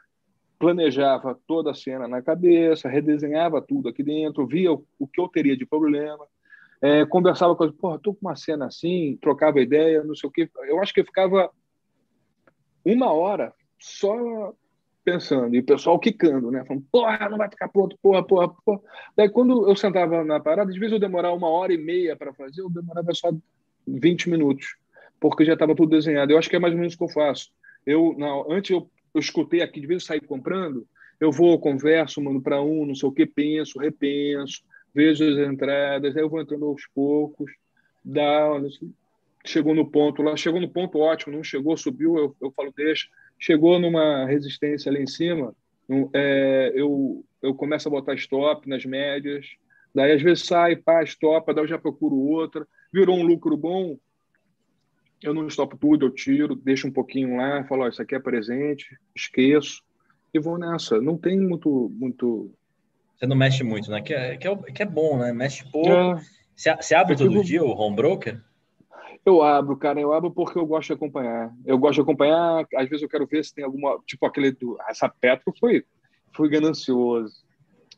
planejava toda a cena na cabeça, redesenhava tudo aqui dentro, via o, o que eu teria de problema é, conversava com porra, tô com uma cena assim, trocava ideia, não sei o quê. Eu acho que eu ficava uma hora só pensando, e o pessoal quicando, né? Falando, porra, não vai ficar pronto, porra, porra, porra. Daí, quando eu sentava na parada, às vezes eu demorava uma hora e meia para fazer, eu demorava só 20 minutos, porque já estava tudo desenhado. Eu acho que é mais ou menos o que eu faço. Eu, não, antes eu, eu escutei aqui, de vez eu sair comprando, eu vou, converso, mando para um, não sei o que, penso, repenso, vejo as entradas, aí eu vou entrando aos poucos, dá, chegou no ponto lá, chegou no ponto ótimo, não chegou, subiu, eu, eu falo, deixa, chegou numa resistência ali em cima, é, eu, eu começo a botar stop nas médias, daí às vezes sai, pá, stop, daí eu já procuro outra, virou um lucro bom, eu não estopo tudo, eu tiro, deixo um pouquinho lá, falo, oh, isso aqui é presente, esqueço, e vou nessa. Não tem muito, muito você não mexe muito, né? Que é, que é, que é bom, né? Mexe pouco. É. Você, você abre todo dia o home broker? Eu abro, cara, eu abro porque eu gosto de acompanhar. Eu gosto de acompanhar, às vezes eu quero ver se tem alguma. Tipo aquele do. Essa Petro foi, foi ganancioso.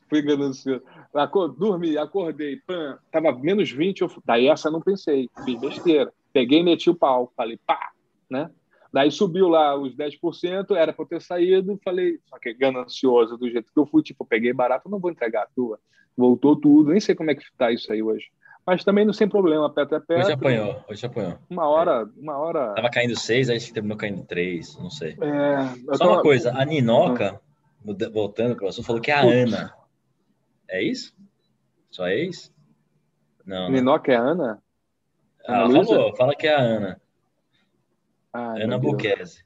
Fui ganancioso. Acor, dormi, acordei, pã, tava menos 20, eu, daí essa eu não pensei, fiz besteira. Peguei e meti o pau, falei, pá, né? Daí subiu lá os 10%, era para eu ter saído, falei, só que ganancioso do jeito que eu fui, tipo, peguei barato, não vou entregar a tua. Voltou tudo, nem sei como é que está isso aí hoje. Mas também não sem problema, perto é perto. Hoje apanhou, hoje apanhou. Uma hora, é. uma hora. Tava caindo seis, aí terminou caindo três, não sei. É, Só uma coisa, a Ninoca, voltando para o assunto, falou que é a Ana. É isso? Só é isso? Não. Né? Ninoca é a Ana? Ah, falou, fala que é a Ana. Ah, Ana Buquese.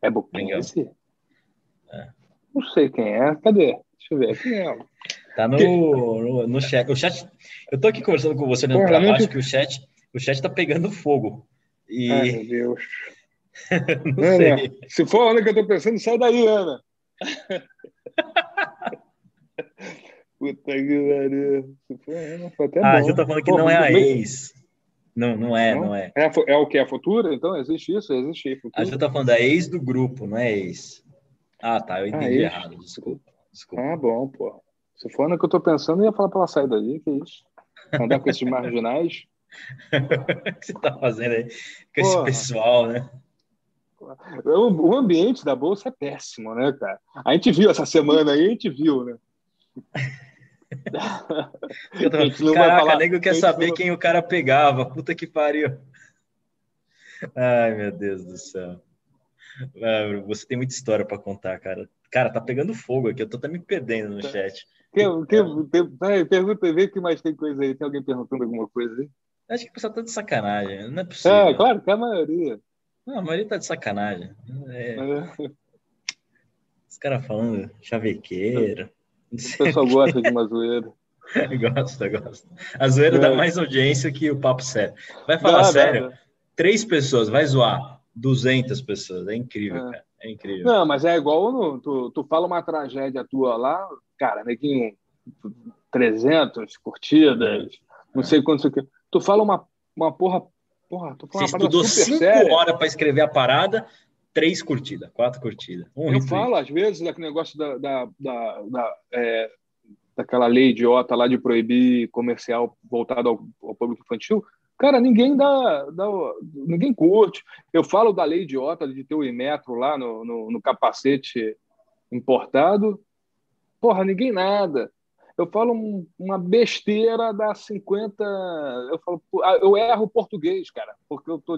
É Buquese? É. Não sei quem é. Cadê? Deixa eu ver. Quem é Tá no, no, no, chat. O chat. Eu tô aqui conversando com você Porra, trabalho, acho que o chat, o chat tá pegando fogo. E... Ai, meu Deus. Ana. Se for a Ana que eu tô pensando, sai daí, Ana. Puta que pariu. Se for a Ana, foi até ah, bom. já tá falando que Pô, não é a ex. Não, não é, não, não é. é. É o que? É a futura? Então, existe isso? Existe futura? A gente tá falando da ex do grupo, não é ex. Ah, tá, eu entendi ah, errado, desculpa, desculpa. Ah, bom, pô. Se for no que eu tô pensando, eu ia falar pra ela sair daí, que isso. Andar com esses marginais. o que você tá fazendo aí com Porra. esse pessoal, né? O ambiente da bolsa é péssimo, né, cara? A gente viu essa semana aí, a gente viu, né? Tô... Caraca, falar... nego quer saber não... quem o cara pegava. Puta que pariu. Ai, meu Deus do céu. Você tem muita história para contar, cara. Cara, tá pegando fogo aqui. Eu tô até me perdendo no chat. Que, que, vai, pergunta, vê que mais tem coisa aí. Tem alguém perguntando alguma coisa aí? Acho que o pessoal tá de sacanagem. Não é possível. É, claro que é a maioria. Não, a maioria tá de sacanagem. É... É. Os caras falando chavequeiro. O pessoal gosta de uma zoeira. gosta, gosta. A zoeira é. dá mais audiência que o papo sério. Vai falar dá, sério? Dá. Três pessoas, vai zoar. 200 pessoas. É incrível, é. cara. É incrível. Não, mas é igual no, tu, tu fala uma tragédia tua lá, cara, neguinho, 300 curtidas, é. não sei quanto. Tu fala uma, uma porra. porra tu fala Você estudou cinco horas para escrever a parada, três curtidas, quatro curtidas. Um eu falo, às vezes, daquele negócio da, da, da, da é, daquela lei idiota lá de proibir comercial voltado ao, ao público infantil. Cara, ninguém dá, dá, ninguém curte. Eu falo da lei idiota de ter o Imetro lá no, no, no capacete importado. Porra, ninguém nada. Eu falo um, uma besteira da 50. Eu falo, eu erro o português, cara, porque eu tô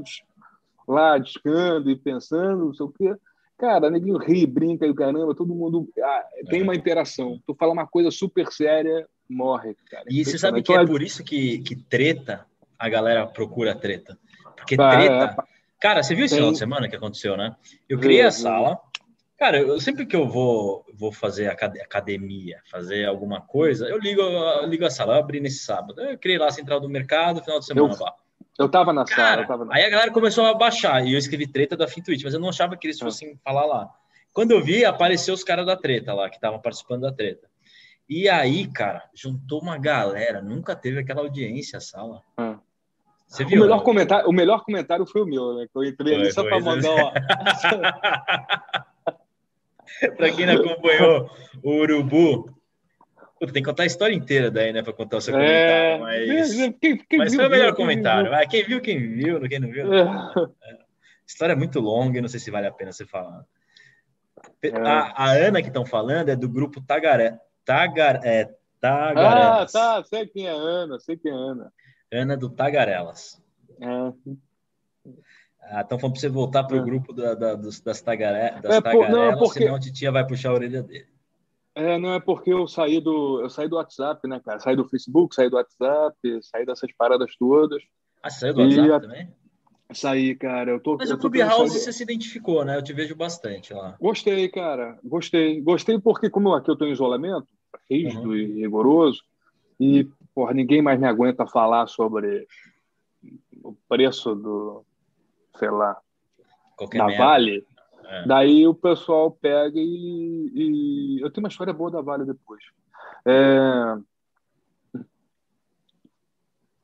lá discando e pensando, não sei o quê. Cara, ninguém ri, brinca e o caramba, todo mundo ah, tem é. uma interação. Tu fala uma coisa super séria, morre, cara. E você sabe que é por isso que, que treta, a galera procura treta. Porque ah, treta. É. Cara, você viu esse tem... final de semana que aconteceu, né? Eu criei a sala. Cara, eu, sempre que eu vou, vou fazer academia, fazer alguma coisa, eu ligo, eu ligo a sala, eu abri nesse sábado. Eu criei lá a central do mercado, final de semana eu... lá. Eu tava na Cara, sala. Na... Aí a galera começou a baixar e eu escrevi treta da Fintuit, mas eu não achava que eles ah. fossem falar lá. Quando eu vi, apareceu os caras da treta lá, que estavam participando da treta. E aí, cara, juntou uma galera, nunca teve aquela audiência a sala. Ah. Você viu? O melhor, comentário, o melhor comentário foi o meu, né? Que eu entrei ali só para mandar uma... para quem não acompanhou o Urubu, Puta, tem que contar a história inteira daí, né, para contar o seu é... comentário. Mas, quem, quem mas viu, foi o melhor comentário. Quem viu. Quem viu, quem viu, quem não viu. É. É. História muito longa e não sei se vale a pena você falar. É. A, a, Ana que estão falando é do grupo. Tagar, é, Tagarelas. Ah, tá, sei quem é Ana, sei quem é Ana. Ana do Tagarelas. É. Ah, então falando para você voltar para o é. grupo da, da, das, tagaré, das tagarelas, não, porque... senão a titia vai puxar a orelha dele. É, não é porque eu saí do eu saí do WhatsApp, né, cara? Saí do Facebook, saí do WhatsApp, saí dessas paradas todas. Ah, saiu do WhatsApp a... também? Saí, cara. Eu tô, Mas eu o Clubhouse você se identificou, né? Eu te vejo bastante lá. Gostei, cara. Gostei. Gostei porque, como aqui eu tô em isolamento, rígido uhum. e rigoroso, e, porra, ninguém mais me aguenta falar sobre o preço do, sei lá, Qualquer da merda. Vale. É. Daí o pessoal pega e, e, Eu tenho uma história boa da Vale depois. É...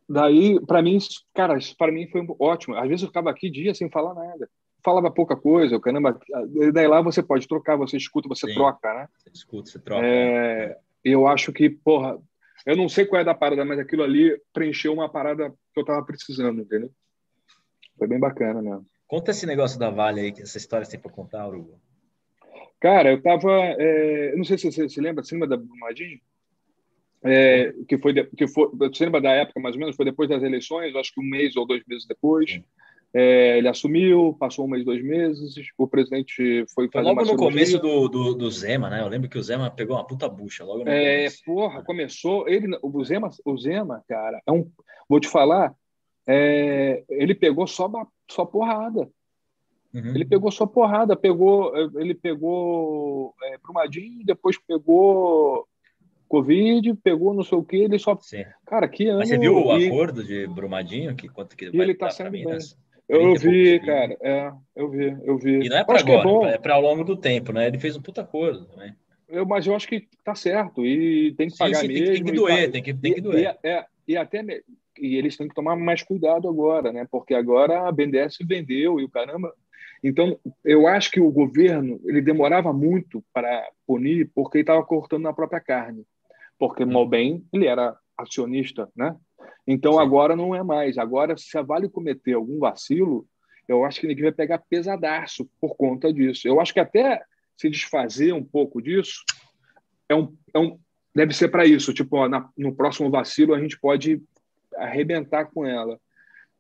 Daí, para mim, cara, para mim foi ótimo. Às vezes eu ficava aqui dia sem falar nada. Falava pouca coisa, caramba. Daí lá você pode trocar, você escuta, você Sim. troca, né? Você escuta, você troca. É... Eu acho que, porra, eu não sei qual é da parada, mas aquilo ali preencheu uma parada que eu tava precisando, entendeu? Foi bem bacana mesmo. Conta esse negócio da Vale aí, essa história você tem para contar, Hugo. Cara, eu tava. É, eu não sei se você se lembra, você lembra da Brumadinho? É, que foi, que foi, você lembra da época mais ou menos? Foi depois das eleições, acho que um mês ou dois meses depois. É, ele assumiu, passou um mês, dois meses, o presidente foi fazer Logo no começo do, do, do, Zema, né? Eu lembro que o Zema pegou uma puta bucha logo no É, começo. porra, começou. Ele, o Zema, o Zema, cara, é um. Vou te falar, é, ele pegou só, só porrada. Uhum. Ele pegou só porrada, pegou, ele pegou é, Brumadinho, depois pegou Covid, pegou não sei o que, ele só. Sim. Cara, que ano. Mas você viu o e... acordo de Brumadinho? Que, quanto que e ele tá sendo bem. Eu vi, cara, é, eu vi, eu vi. E não é para agora, é, é para ao longo do tempo, né? Ele fez um puta acordo também. Eu, mas eu acho que tá certo e tem que sim, pagar sim, mesmo. Tem, tem que doer, tá... tem que, tem que doer. E, e, é, e até e eles têm que tomar mais cuidado agora, né? Porque agora a BNDES vendeu e o caramba. Então, eu acho que o governo ele demorava muito para punir porque estava cortando na própria carne. Porque mal hum. bem ele era acionista, né? Então Sim. agora não é mais. Agora, se a Vale cometer algum vacilo, eu acho que ele vai pegar pesadaço por conta disso. Eu acho que até se desfazer um pouco disso é um, é um deve ser para isso. Tipo, ó, na, no próximo vacilo a gente pode arrebentar com ela.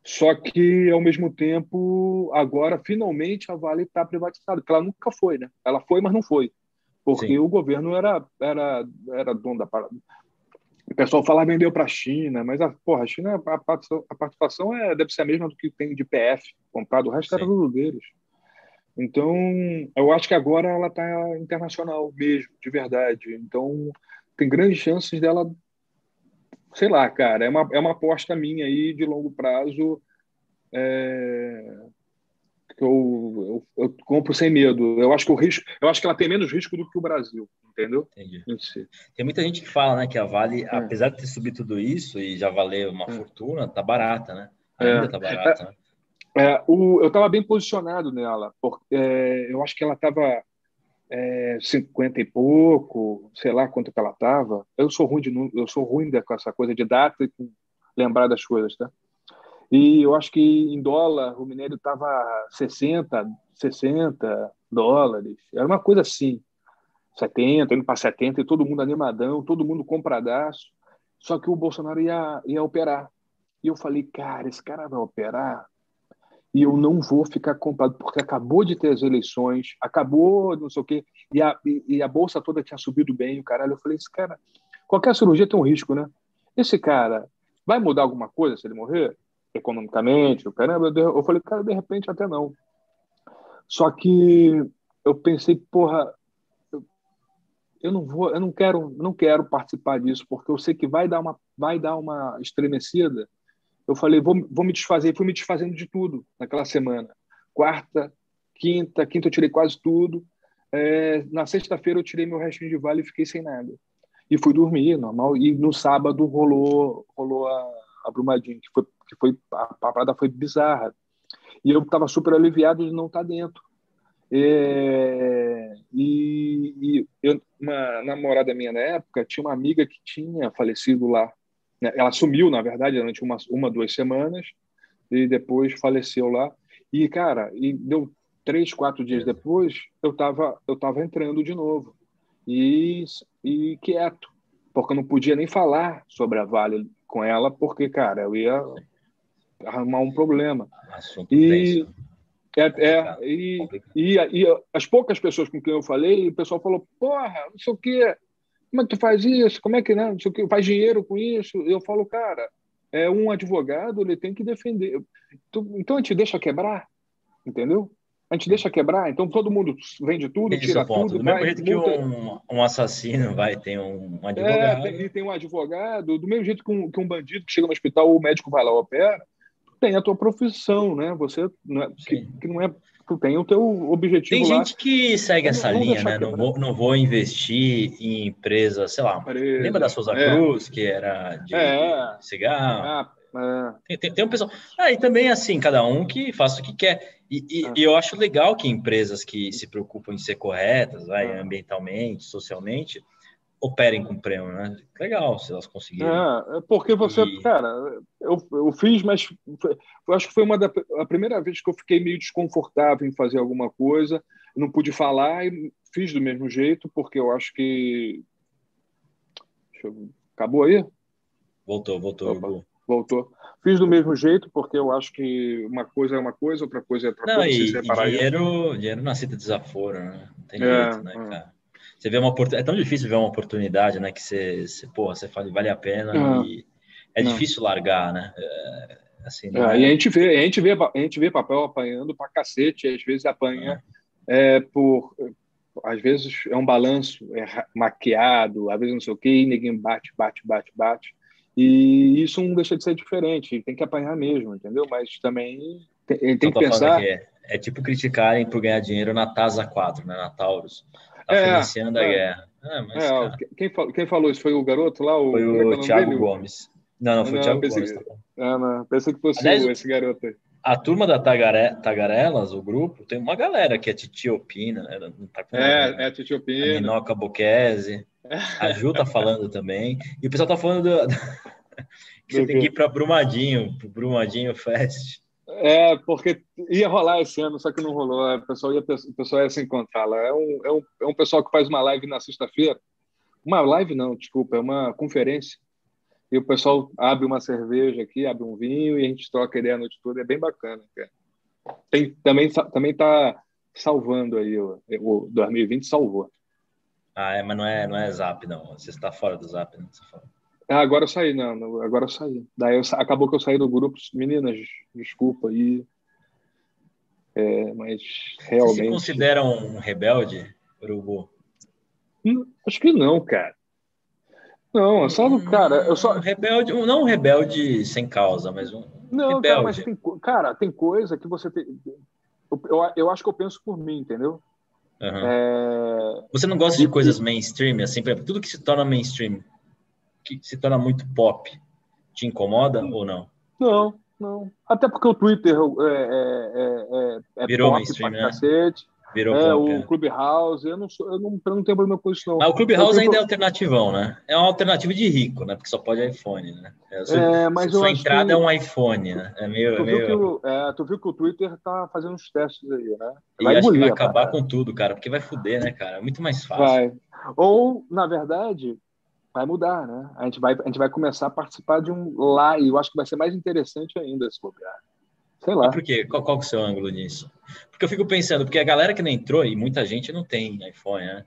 Só que, ao mesmo tempo, agora, finalmente, a Vale está privatizada, porque ela nunca foi, né? Ela foi, mas não foi. Porque Sim. o governo era, era, era dono da parada. O pessoal fala vendeu para a China, mas a, porra, a China, a participação, a participação é, deve ser a mesma do que tem de PF comprado, o resto Sim. era tudo deles. Então, eu acho que agora ela está internacional mesmo, de verdade. Então, tem grandes chances dela sei lá, cara, é uma, é uma aposta minha aí de longo prazo é, que eu, eu, eu, compro sem medo. Eu acho que o risco, eu acho que ela tem menos risco do que o Brasil, entendeu? Entendi. Tem muita gente que fala, né, que a Vale, é. apesar de ter subido tudo isso e já valer uma é. fortuna, tá barata, né? Ainda é. tá barata. Né? É, o, eu estava bem posicionado nela, porque é, eu acho que ela estava é, 50 e pouco, sei lá quanto que ela estava. Eu sou ruim de eu sou ruim com essa coisa de data e lembrar das coisas, tá? E eu acho que em dólar o minério estava 60, 60 dólares. Era uma coisa assim, 70, indo para 70 e todo mundo animadão, todo mundo compradaço. Só que o Bolsonaro ia, ia operar. E eu falei, cara, esse cara vai operar e eu não vou ficar comprado, porque acabou de ter as eleições, acabou não sei o quê, e a, e, a bolsa toda tinha subido bem, o caralho. Eu falei, esse cara, qualquer cirurgia tem um risco, né? Esse cara vai mudar alguma coisa se ele morrer? Economicamente, o caramba. Eu falei, cara, de repente até não. Só que eu pensei, porra, eu não vou, eu não quero, não quero participar disso, porque eu sei que vai dar uma, vai dar uma estremecida eu falei, vou, vou me desfazer. Fui me desfazendo de tudo naquela semana. Quarta, quinta, quinta eu tirei quase tudo. É, na sexta-feira eu tirei meu restinho de vale e fiquei sem nada. E fui dormir, normal. E no sábado rolou, rolou a, a Brumadinho, que foi, que foi a, a parada foi bizarra. E eu estava super aliviado de não estar tá dentro. É, e, e eu, uma namorada minha na época tinha uma amiga que tinha falecido lá? Ela sumiu, na verdade, durante uma, uma, duas semanas e depois faleceu lá. E, cara, e deu três, quatro dias depois, eu estava eu tava entrando de novo. E, e quieto, porque eu não podia nem falar sobre a Vale com ela, porque, cara, eu ia arrumar um problema. Assunto e, é, é, e, e, e, as poucas pessoas com quem eu falei, o pessoal falou, porra, não sei o quê, como é que tu faz isso? Como é que, né? Faz dinheiro com isso? Eu falo, cara, é um advogado, ele tem que defender. Então a gente deixa quebrar, entendeu? A gente deixa quebrar, então todo mundo vende tudo, tira tudo. Do mesmo jeito que um, um, assassino vai ter um, um advogado. É, tem, tem um advogado, do mesmo jeito que um, que um bandido que chega no hospital, o médico vai lá opera, tem a tua profissão, né? Você não é, que, que, não é tu tem o teu objetivo Tem lá. gente que segue essa linha, né? Não vou, não vou investir em empresa, sei lá. Empresa, lembra da Souza é. Cruz, que era de é. cigarro? É. Tem, tem, tem, um pessoal. Ah, e também assim, cada um que faça o que quer. E, e, é. e, eu acho legal que empresas que se preocupam em ser corretas, vai, é. ambientalmente, socialmente, operem com prêmio, né? Legal se elas conseguirem. É, é porque você, e... cara, eu, eu fiz, mas eu acho que foi uma da a primeira vez que eu fiquei meio desconfortável em fazer alguma coisa, não pude falar e fiz do mesmo jeito, porque eu acho que eu... acabou aí? Voltou, voltou. Opa, voltou. Fiz do mesmo jeito, porque eu acho que uma coisa é uma coisa, outra coisa é outra não, coisa. E, e dinheiro, dinheiro não aceita desaforo, né? Não tem é, jeito, né, é. cara? Você vê uma oportunidade. É tão difícil ver uma oportunidade, né? Que você, você porra, você fala, vale a pena não, e é não. difícil largar, né? É, assim, é, é... E a gente vê, a gente vê, a gente vê papel apanhando pra cacete, às vezes apanha é. por. Às vezes é um balanço é maquiado, às vezes não sei o quê, e ninguém bate, bate, bate, bate. E isso não deixa de ser diferente, tem que apanhar mesmo, entendeu? Mas também tem, tem que pensar. É, é, tipo criticarem por ganhar dinheiro na TASA 4, né, na Taurus. Tá é, financiando a é. guerra. É, mas, é, quem, falou, quem, falou isso? Foi o garoto lá? O, foi o, o Thiago Gomes. Não, não, foi o Thiago pensei, Gomes. Tá não, pensei que fosse Aliás, esse garoto aí. A turma da Tagare, Tagarelas, o grupo, tem uma galera que é Titi Opina, né? Não tá é, nome, é Titi Opina. A Minoca Boquese. A Ju tá falando também. E o pessoal tá falando do, que você tem que ir para Brumadinho, pro Brumadinho Fest. É, porque ia rolar esse ano, só que não rolou. O pessoal ia, o pessoal ia se encontrar lá. É um, é, um, é um pessoal que faz uma live na sexta-feira. Uma live não, desculpa, é uma conferência. E o pessoal abre uma cerveja aqui, abre um vinho e a gente troca ideia a noite toda. É bem bacana. Cara. Tem, também também está salvando aí. O, o 2020 salvou. Ah, é, mas não é, não é Zap, não. Você está fora do Zap, não? Você fala. Ah, agora eu saí, não, agora eu saí. Daí eu, acabou que eu saí do grupo. Meninas, desculpa aí. É, mas realmente. Você se considera um rebelde, Urubu? Hum, acho que não, cara. Não, é só, cara, eu só. Um rebelde, não um rebelde sem causa, mas um. Não, rebelde. cara, mas tem, cara, tem coisa que você tem. Eu, eu, eu acho que eu penso por mim, entendeu? Uhum. É... Você não gosta de coisas mainstream, assim, tudo que se torna mainstream que se torna muito pop, te incomoda ou não? Não, não. Até porque o Twitter é, é, é, é Virou pop mainstream, né? cacete. Virou é, pop, o é. Clubhouse, eu não, sou, eu, não, eu não tenho problema com isso, não. Mas o Clubhouse ainda é alternativão, né? É uma alternativa de rico, né? Porque só pode iPhone, né? é, mas sua entrada que... é um iPhone, né? É meio. Tu, meio... Viu que o, é, tu viu que o Twitter tá fazendo uns testes aí, né? Vai e acho que vai acabar com tudo, cara, porque vai fuder, né, cara? É muito mais fácil. Vai. Ou, na verdade, vai mudar, né? A gente vai, a gente vai começar a participar de um lá e eu acho que vai ser mais interessante ainda esse lugar. Sei lá. por quê? Qual, qual é o seu ângulo nisso? Porque eu fico pensando, porque a galera que não entrou, e muita gente não tem iPhone, né?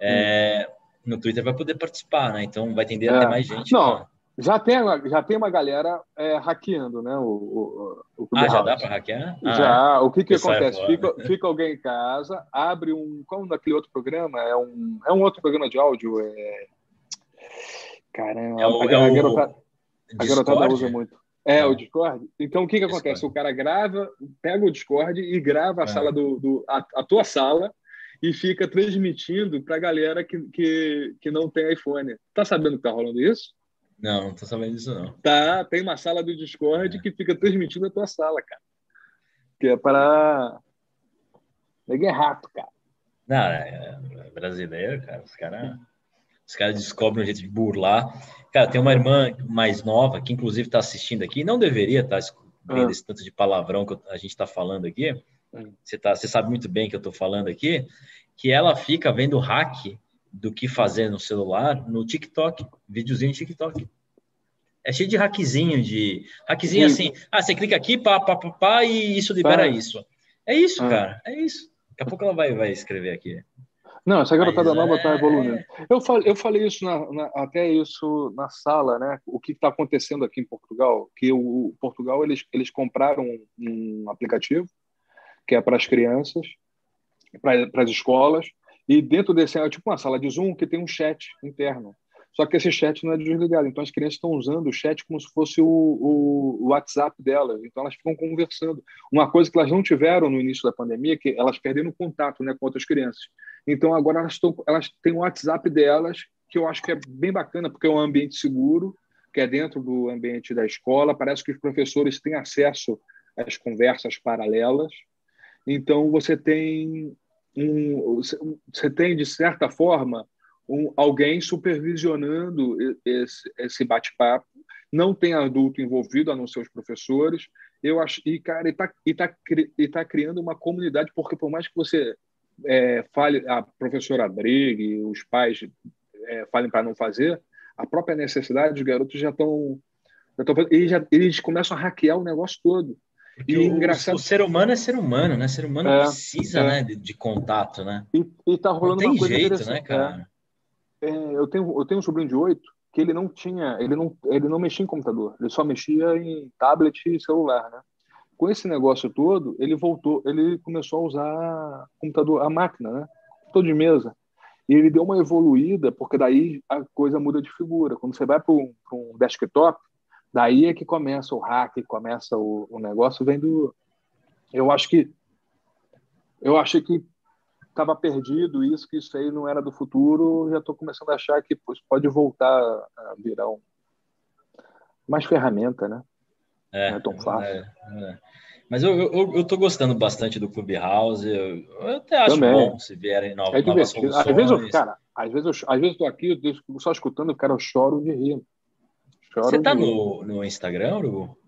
É, hum. No Twitter vai poder participar, né? Então vai tender é. a ter mais gente. Não, já tem, já tem uma galera é, hackeando, né? O, o, o ah, já dá para hackear? Ah, já. É. O que, que acontece? Fica, fica alguém em casa, abre um. Como naquele outro programa? É um, é um outro programa de áudio. É, Caramba, é o, a, é garotada, a garotada usa muito. É, o Discord. Então, o que, que acontece? O cara grava, pega o Discord e grava a é. sala do, do a, a, tua sala e fica transmitindo para a galera que, que, que não tem iPhone. Tá sabendo que tá rolando isso? Não, não tô sabendo disso, não. Tá, tem uma sala do Discord é. que fica transmitindo a tua sala, cara. Que é para. É rato, cara. Não, é, é brasileiro, cara. Os caras. Os caras descobrem um jeito de burlar. Cara, tem uma irmã mais nova que, inclusive, está assistindo aqui. Não deveria estar tá vendo ah. esse tanto de palavrão que a gente está falando aqui. Você, tá, você sabe muito bem que eu estou falando aqui. Que ela fica vendo hack do que fazer no celular no TikTok, videozinho de TikTok. É cheio de hackzinho, de hackzinho assim. Ah, você clica aqui, pá, pá, pá, pá e isso libera isso. É isso, ah. cara. É isso. Daqui a pouco ela vai, vai escrever aqui. Não, essa garotada Mas, nova está é... evoluindo. Eu falei, eu falei isso na, na, até isso na sala, né? O que está acontecendo aqui em Portugal? Que o, o, Portugal eles, eles compraram um, um aplicativo que é para as crianças, para as escolas, e dentro desse é tipo uma sala de Zoom que tem um chat interno. Só que esse chat não é desligado. Então as crianças estão usando o chat como se fosse o, o, WhatsApp delas. Então elas ficam conversando. Uma coisa que elas não tiveram no início da pandemia, é que elas perderam contato né, com outras crianças. Então agora elas, estão, elas têm o WhatsApp delas, que eu acho que é bem bacana, porque é um ambiente seguro, que é dentro do ambiente da escola. Parece que os professores têm acesso às conversas paralelas. Então você tem um, você tem de certa forma um, alguém supervisionando esse, esse bate-papo. Não tem adulto envolvido, a não ser os professores. Eu acho e cara, está e tá, e tá criando uma comunidade porque por mais que você é, fale a professora brigue, os pais é, falem para não fazer, a própria necessidade dos garotos já estão eles, já, eles começam a hackear o negócio todo. Porque e o, engraçado... o ser humano é ser humano, né? O ser humano é, precisa, é. né, de, de, contato, né? E, e tá rolando não tem jeito, né, cara? É, eu, tenho, eu tenho um sobrinho de oito que ele não tinha, ele não, ele não mexia em computador, ele só mexia em tablet e celular, né? Com esse negócio todo, ele voltou, ele começou a usar computador, a máquina, né? Computador de mesa. E ele deu uma evoluída, porque daí a coisa muda de figura. Quando você vai para um, um, desktop, daí é que começa o hack, começa o, o negócio vendo. Eu acho que eu achei que estava perdido isso, que isso aí não era do futuro, já estou começando a achar que pode voltar a virar um, mais ferramenta, né? É, não é tão fácil. É, é. Mas eu, eu, eu tô gostando bastante do Clubhouse. Eu, eu até acho Também. bom se vierem novas, é novas soluções. Às vezes, eu, cara, às vezes, eu, às vezes eu tô aqui, eu só escutando, cara, eu choro de rir. Choro Você tá no, no Instagram, Urubu?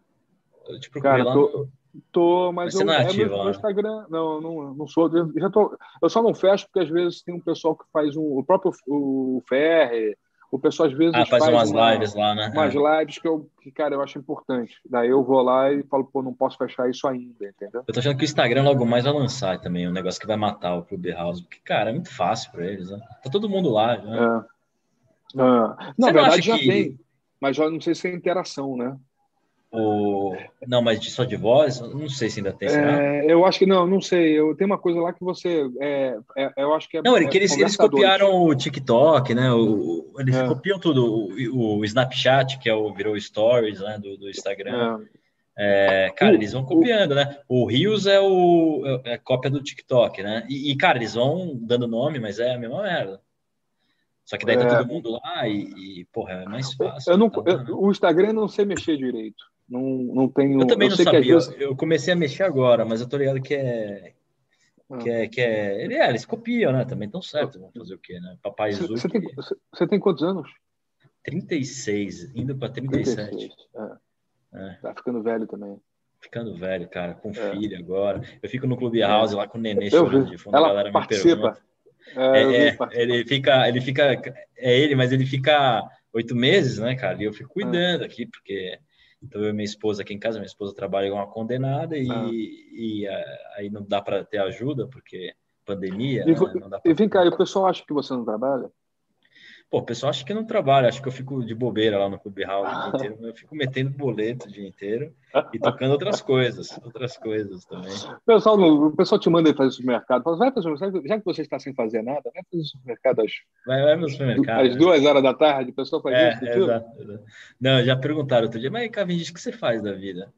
Eu te procurei cara, lá. Tô, no... tô mas, mas eu, não é ativo, é, no Instagram, não, não, não sou. Eu, já tô, eu só não fecho porque às vezes tem um pessoal que faz um, o próprio o Ferre, o pessoal às vezes ah, faz, faz umas uma, lives lá, né? Umas é. lives que eu, que, cara, eu acho importante. Daí eu vou lá e falo, pô, não posso fechar isso ainda, entendeu? Eu tô achando que o Instagram logo mais vai lançar também um negócio que vai matar o Clubhouse, porque, cara, é muito fácil para eles, né? Tá todo mundo lá, já. É. Ah. Não, na verdade já que... tem, mas já não sei se é interação, né? O... Não, mas só de voz? Não sei se ainda tem. É, eu acho que não, não sei. Eu tenho uma coisa lá que você. É, é, eu acho que é. Não, é, que eles, eles copiaram o TikTok, né? O, eles é. copiam tudo. O, o, Snapchat, que é o, virou Stories né, do, do Instagram. É. é cara, eles vão copiando, né? O Rios é o é cópia do TikTok, né? E, e, cara, eles vão dando nome, mas é a mesma merda. Só que daí tá todo mundo lá e, e porra, é mais fácil. Eu não, tá eu, o Instagram eu não sei mexer direito. Não, não tenho. Eu também eu não sabia. Vezes... Eu comecei a mexer agora, mas eu tô ligado que é. Ah. Que é, que é, ele, é, eles copiam, né? Também tão certo. Vão fazer o quê, né? Papai Zuc. Você tem, você tem quantos anos? 36, indo para 37. 36, é. É. Tá ficando velho também. Ficando velho, cara, com é. filho agora. Eu fico no Clube House lá com o nenê chorando de fundo, Ela a galera participa. me pergunta. É, é ele fica, ele fica, é ele, mas ele fica oito meses, né, cara? E eu fico cuidando aqui, porque então, eu e minha esposa aqui em casa, minha esposa trabalha uma condenada e, ah. e, e aí não dá para ter ajuda, porque pandemia. E, né? e vem cá, e o pessoal acha que você não trabalha? Pô, o pessoal acha que não trabalha, acha que eu fico de bobeira lá no Clube House o dia inteiro, eu fico metendo boleto o dia inteiro e tocando outras coisas, outras coisas também. O pessoal, o pessoal te manda ir fazer supermercado, fala, vai fazer, já que você está sem fazer nada, vai fazer supermercado às, vai, vai no supermercado, às duas horas da tarde, o pessoal faz é, isso, é, exato, exato. Não, já perguntaram outro dia, mas Cavendish, o que você faz da vida?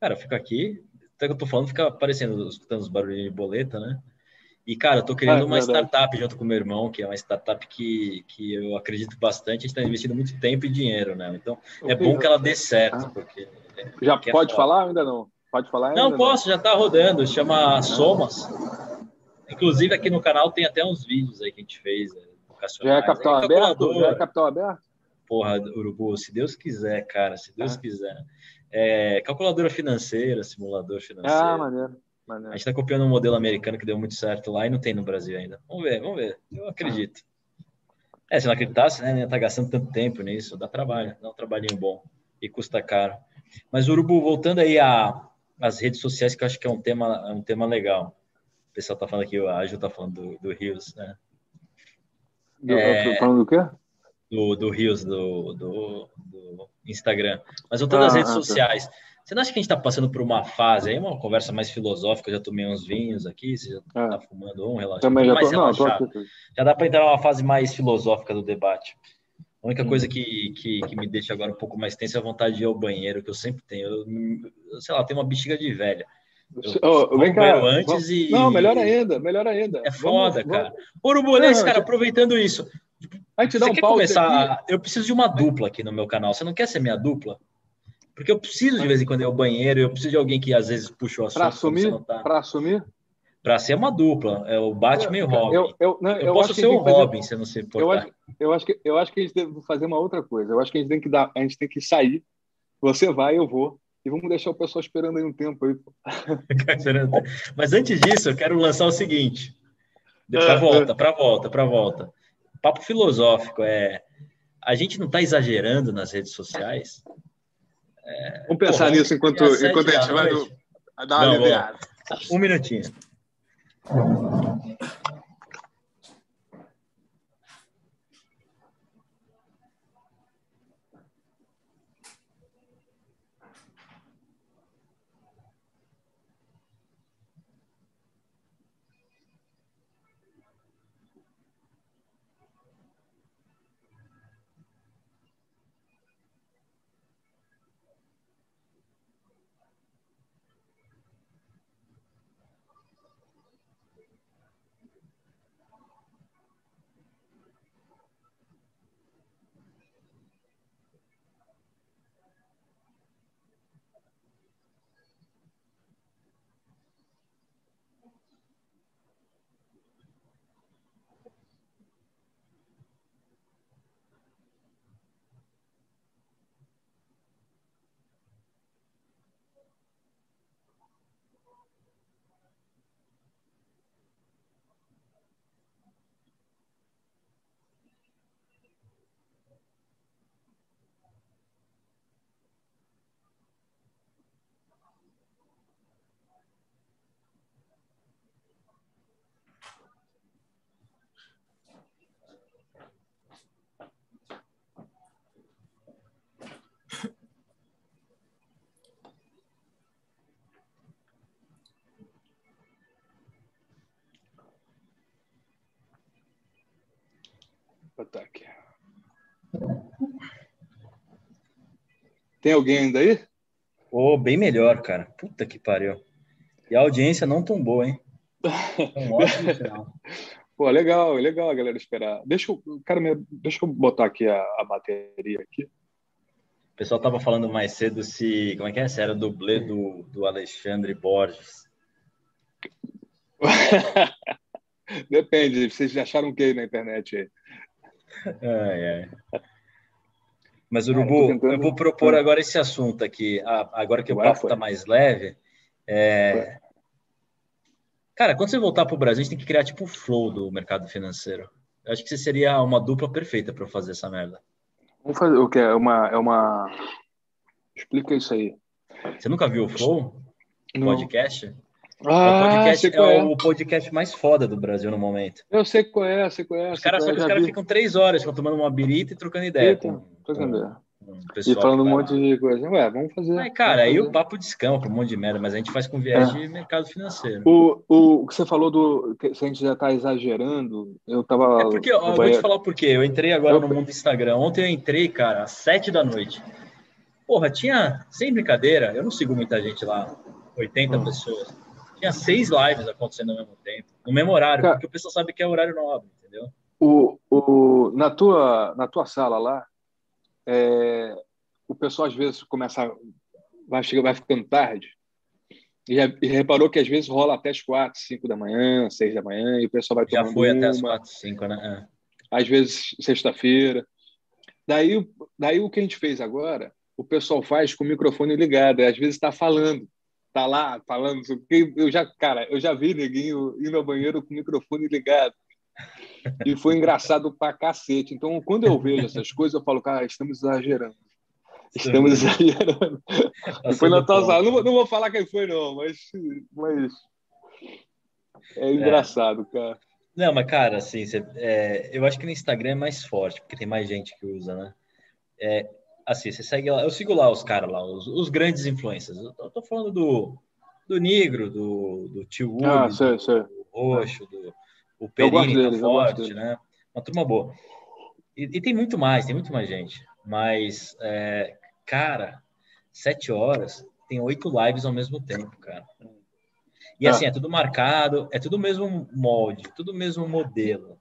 Cara, eu fico aqui, até que eu tô falando, fica aparecendo, escutando os barulhos de boleta, né? E, cara, eu tô criando ah, uma verdade. startup junto com meu irmão, que é uma startup que, que eu acredito bastante, a gente está investindo muito tempo e dinheiro, né? Então, é bom que ela dê certo, ah. porque... Já porque é pode é falar ainda não? Pode falar ainda? Não, posso, não? já está rodando, chama Somas. Inclusive, aqui no canal tem até uns vídeos aí que a gente fez. Já é capital é aberto? Já é capital aberto? Porra, Urubu, se Deus quiser, cara, se Deus ah. quiser. É, calculadora financeira, simulador financeiro. Ah, maneiro. A gente está copiando um modelo americano que deu muito certo lá e não tem no Brasil ainda. Vamos ver, vamos ver. Eu acredito. É, se não acreditasse, né? Tá gastando tanto tempo nisso, dá trabalho, dá um trabalhinho bom e custa caro. Mas, Urubu, voltando aí às redes sociais, que eu acho que é um tema, é um tema legal. O pessoal tá falando aqui, a Ju tá falando do, do Rios, né? Do, é, falando do quê? Do, do Rios, do, do, do Instagram. Mas voltando ah, às redes ah, tá. sociais. Tá. Você não acha que a gente está passando por uma fase aí, uma conversa mais filosófica? Eu já tomei uns vinhos aqui, você já está é. fumando um, relaxado. Também já, tô, não, tô aqui. já dá para entrar numa fase mais filosófica do debate. A única coisa que, que, que, me deixa agora um pouco mais tenso é a vontade de ir ao banheiro, que eu sempre tenho. Eu, sei lá, tenho uma bexiga de velha. Eu, vem cá, antes vamos... e. Não, melhor ainda, melhor ainda. É foda, vamos, cara. Vamos... Urubulense, cara, aproveitando isso. A gente dá um pau. Começar... Eu preciso de uma dupla aqui no meu canal. Você não quer ser minha dupla? Porque eu preciso de vez em quando ir ao banheiro, eu preciso de alguém que às vezes puxa o assunto. Para assumir? Tá... Para assumir? Para ser uma dupla, é o Batman e o Robin. Eu, eu, não, eu, eu posso ser o Robin, fazer... se não se importar. Eu acho, eu, acho que, eu acho que a gente deve fazer uma outra coisa. Eu acho que a gente tem que, dar, a gente tem que sair. Você vai, eu vou. E vamos deixar o pessoal esperando aí um tempo. Aí. Mas antes disso, eu quero lançar o seguinte. Para volta, para volta, para volta. Papo filosófico é... A gente não está exagerando nas redes sociais? É, Vamos pensar porra, nisso enquanto, enquanto a gente vai no, dar uma aliviada. Um minutinho. Botar aqui. Tem alguém ainda aí? Oh, bem melhor, cara. Puta que pariu. E a audiência não tão boa, hein? Pô, legal, legal a galera esperar. Deixa eu, cara, deixa eu botar aqui a, a bateria aqui. O pessoal tava falando mais cedo se, como é que é? Se era dublê do, do Alexandre Borges. Depende, vocês acharam o que na internet aí? Ai, ai. Mas, Urubu, Cara, tentando... eu vou propor agora esse assunto aqui, agora que o papo está mais leve. É... Cara, quando você voltar para o Brasil, a gente tem que criar tipo o flow do mercado financeiro. Eu acho que você seria uma dupla perfeita para fazer essa merda. Vamos fazer o que? É uma, é uma. Explica isso aí. Você nunca viu o Flow? Não. Podcast? Ah, é o podcast é, é, o podcast mais foda do Brasil no momento. Eu sei qual é, sei qual é. Os caras é, cara ficam três horas tomando uma birita e trocando ideia. Eita, com, trocando ideia. E falando um monte de coisa. Ué, vamos fazer. Cara, aí o papo descampa um monte de merda, mas a gente faz com viés é. de mercado financeiro. O, o, o que você falou do. Se a gente já está exagerando, eu tava. É porque, ó, eu vou te falar por quê. Eu entrei agora eu... no mundo do Instagram. Ontem eu entrei, cara, às sete da noite. Porra, tinha, sem brincadeira, eu não sigo muita gente lá, 80 hum. pessoas tinha seis lives acontecendo ao mesmo tempo, no mesmo horário, Cara, porque o pessoal sabe que é horário nobre, entendeu? O, o, na, tua, na tua sala lá, é, o pessoal às vezes começa, vai, chega, vai ficando tarde, e, e, reparou que às vezes rola até as quatro, cinco da manhã, seis da manhã, e o pessoal vai tomando Já foi uma, até as quatro, cinco, né? É. Às vezes sexta-feira. Daí, daí o que a gente fez agora, o pessoal faz com o microfone ligado, às vezes está falando tá lá falando eu já cara eu já vi neguinho indo ao banheiro com o microfone ligado. E foi engraçado pra cacete. Então quando eu vejo essas coisas eu falo cara estamos exagerando. Estamos exagerando. E foi na tua sala não, não, vou falar quem foi não mas mas é, é. engraçado é. cara. Não mas cara assim você, é, eu acho que no Instagram é mais forte porque tem mais gente que usa né? É, assim, você segue lá, eu sigo lá os caras lá, os, os, grandes influencers. Eu tô, tô, falando do, do Negro, do, do Tio Woody, ah, sei, do, sei. do Roxo, do o Perini tá forte, né? Uma turma boa. E, e, tem muito mais, tem muito mais gente. Mas, é, cara, sete horas, tem oito lives ao mesmo tempo, cara. E assim, ah. é tudo marcado, é tudo o mesmo molde, tudo o mesmo modelo.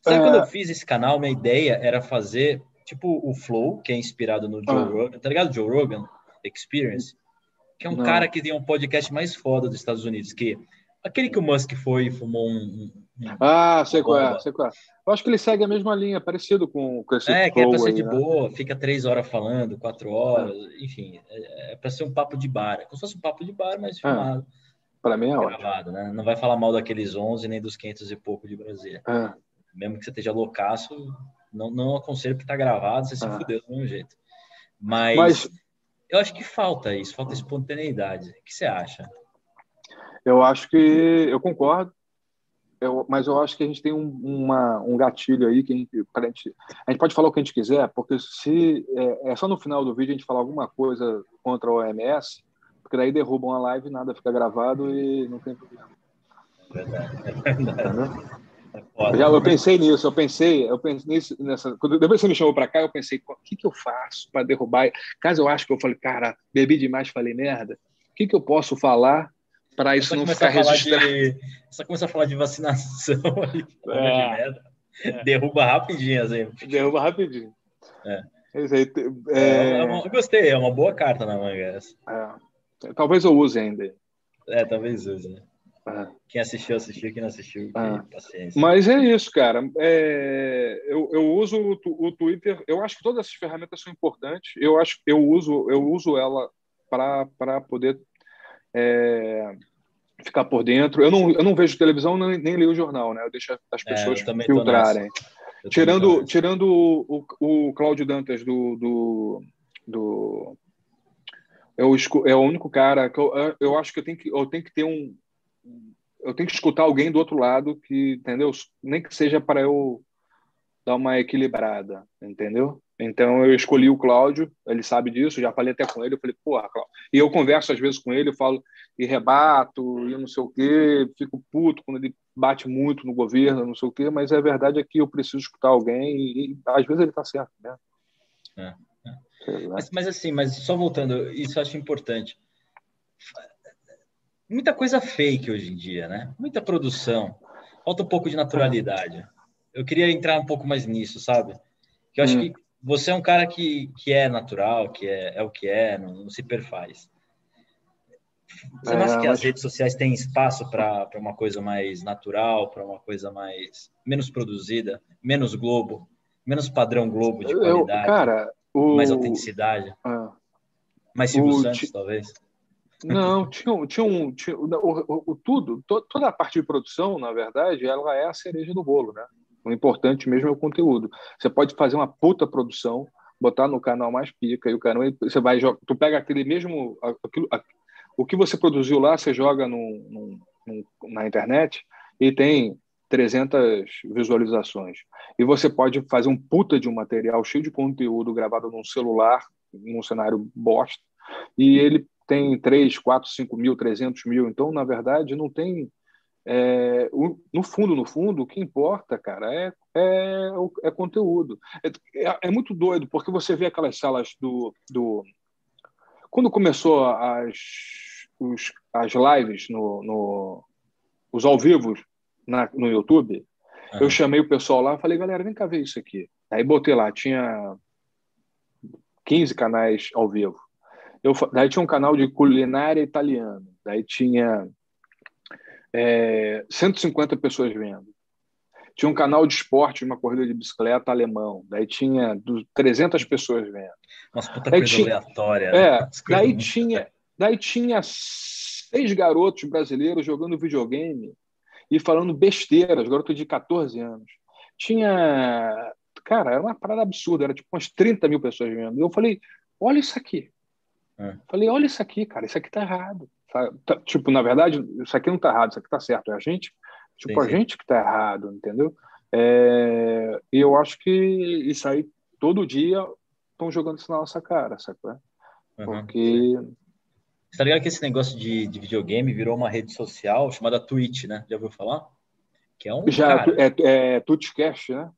Sabe é... quando eu fiz esse canal, minha ideia era fazer tipo o Flow, que é inspirado no Joe ah. Rogan, tá ligado? Joe Rogan Experience, que é um Não. cara que tem um podcast mais foda dos Estados Unidos, que aquele que o Musk foi e fumou um, um ah, sei qual é, sei qual é. Eu acho que ele segue a mesma linha, parecido com, com esse É, que é pra ser aí, de né? boa, fica três horas falando, quatro horas, é. enfim, é, é para ser um papo de bar, é como se fosse um papo de bar, mas é. filmado. É. Para mim é gravado, ótimo. né? Não vai falar mal daqueles 11 nem dos 500 e pouco de Brasília. É. Mesmo que você esteja loucaço, não, não aconselho que tá gravado, você se ah. fudeu do mesmo jeito. Mas, Mas, eu acho que falta isso, falta espontaneidade. O que você acha? Eu acho que eu concordo. Eu, mas eu acho que a gente tem um, uma, um gatilho aí que a gente, a gente, a gente pode falar o que a gente quiser, porque se é, é, só no final do vídeo a gente falar alguma coisa contra o OMS, porque daí derrubam a live, nada fica gravado e não tem problema. É verdade, é verdade. É Já, eu pensei nisso, eu pensei, eu pensei nisso, nessa. Quando depois você me chamou para cá, eu pensei, o que, que eu faço para derrubar? Caso eu acho que eu falei, cara, bebi demais, falei merda. O que, que eu posso falar para isso não ficar registrado? De, só começar a falar de vacinação aí, é, de merda. É. Derruba rapidinho, assim. Derruba rapidinho. É. É, é, é uma, eu gostei, é uma boa carta na manga essa. É. Talvez eu use ainda. É, talvez use, né? Ah. Quem assistiu, assistiu. Quem não assistiu, ah. paciência. Mas é isso, cara. É, eu, eu uso o, o, Twitter. Eu acho que todas essas ferramentas são importantes. Eu acho eu uso eu uso ela para poder é, ficar por dentro. Eu não, eu não vejo televisão nem, nem leio o jornal, né? Eu deixo as é, pessoas é, filtrarem. Tirando, tirando o, o, o Cláudio Dantas do, do, do é o, é o único cara que eu, eu acho que eu tenho que, eu tenho que ter um, eu tenho que escutar alguém do outro lado que, entendeu? Nem que seja para eu dar uma equilibrada, entendeu? Então eu escolhi o Cláudio, ele sabe disso, já falei até com ele, eu falei, porra, Cláudio. E eu converso às vezes com ele, eu falo e rebato, e não sei o quê, fico puto quando ele bate muito no governo, não sei o quê, mas a verdade é que eu preciso escutar alguém e, e às vezes ele está certo, né? É, é. Mas, mas, assim, mas só voltando, isso eu acho importante. Muita coisa fake hoje em dia, né? Muita produção. Falta um pouco de naturalidade. Eu queria entrar um pouco mais nisso, sabe? Que eu acho hum. que você é um cara que, que é natural, que é, é o que é, não, não se perfaz. Você não acha que as redes sociais têm espaço para uma coisa mais natural, para uma coisa mais menos produzida, menos Globo, menos padrão Globo de qualidade, eu, cara, o... mais autenticidade, ah, mais Silvio o... Santos, talvez? Não, tinha, tinha um. Tinha, o, o, o, tudo, to, toda a parte de produção, na verdade, ela é a cereja do bolo, né? O importante mesmo é o conteúdo. Você pode fazer uma puta produção, botar no canal mais pica e o canal você vai tu pega aquele mesmo aquilo, o que você produziu lá você joga na internet e tem 300 visualizações e você pode fazer um puta de um material cheio de conteúdo gravado num celular num cenário bosta e ele tem 3, 4, 5 mil, 300 mil então na verdade não tem é, no fundo, no fundo, o que importa, cara, é, é, é conteúdo. É, é, é, muito doido, porque você vê aquelas salas do. do... Quando começou as, os, as lives, no, no, os ao vivo na, no YouTube, uhum. eu chamei o pessoal lá e falei, galera, vem cá ver isso aqui. Aí botei lá, tinha 15 canais ao vivo. Eu, daí tinha um canal de culinária italiana, daí tinha é, 150 pessoas vendo. Tinha um canal de esporte, uma corrida de bicicleta alemão. Daí tinha 300 pessoas vendo. Nossa, puta daí coisa tinha, aleatória. Né? É, daí tinha, daí tinha seis garotos brasileiros jogando videogame e falando besteiras, garotos de 14 anos. Tinha. Cara, era uma parada absurda, era tipo umas 30 mil pessoas vendo. E eu falei: olha isso aqui. É. Falei: olha isso aqui, cara, isso aqui tá errado. Tá, tipo, na verdade, isso aqui não está errado, isso aqui está certo. É a gente, tipo, sim, sim. a gente que está errado, entendeu? É, e eu acho que isso aí, todo dia, estão jogando isso na nossa cara, sabe? Uhum. Porque. Você tá ligado que esse negócio de, de, videogame virou uma rede social chamada Twitch, né? Já ouviu falar? Que é um. Já, cara... é, é Twitchcast, né?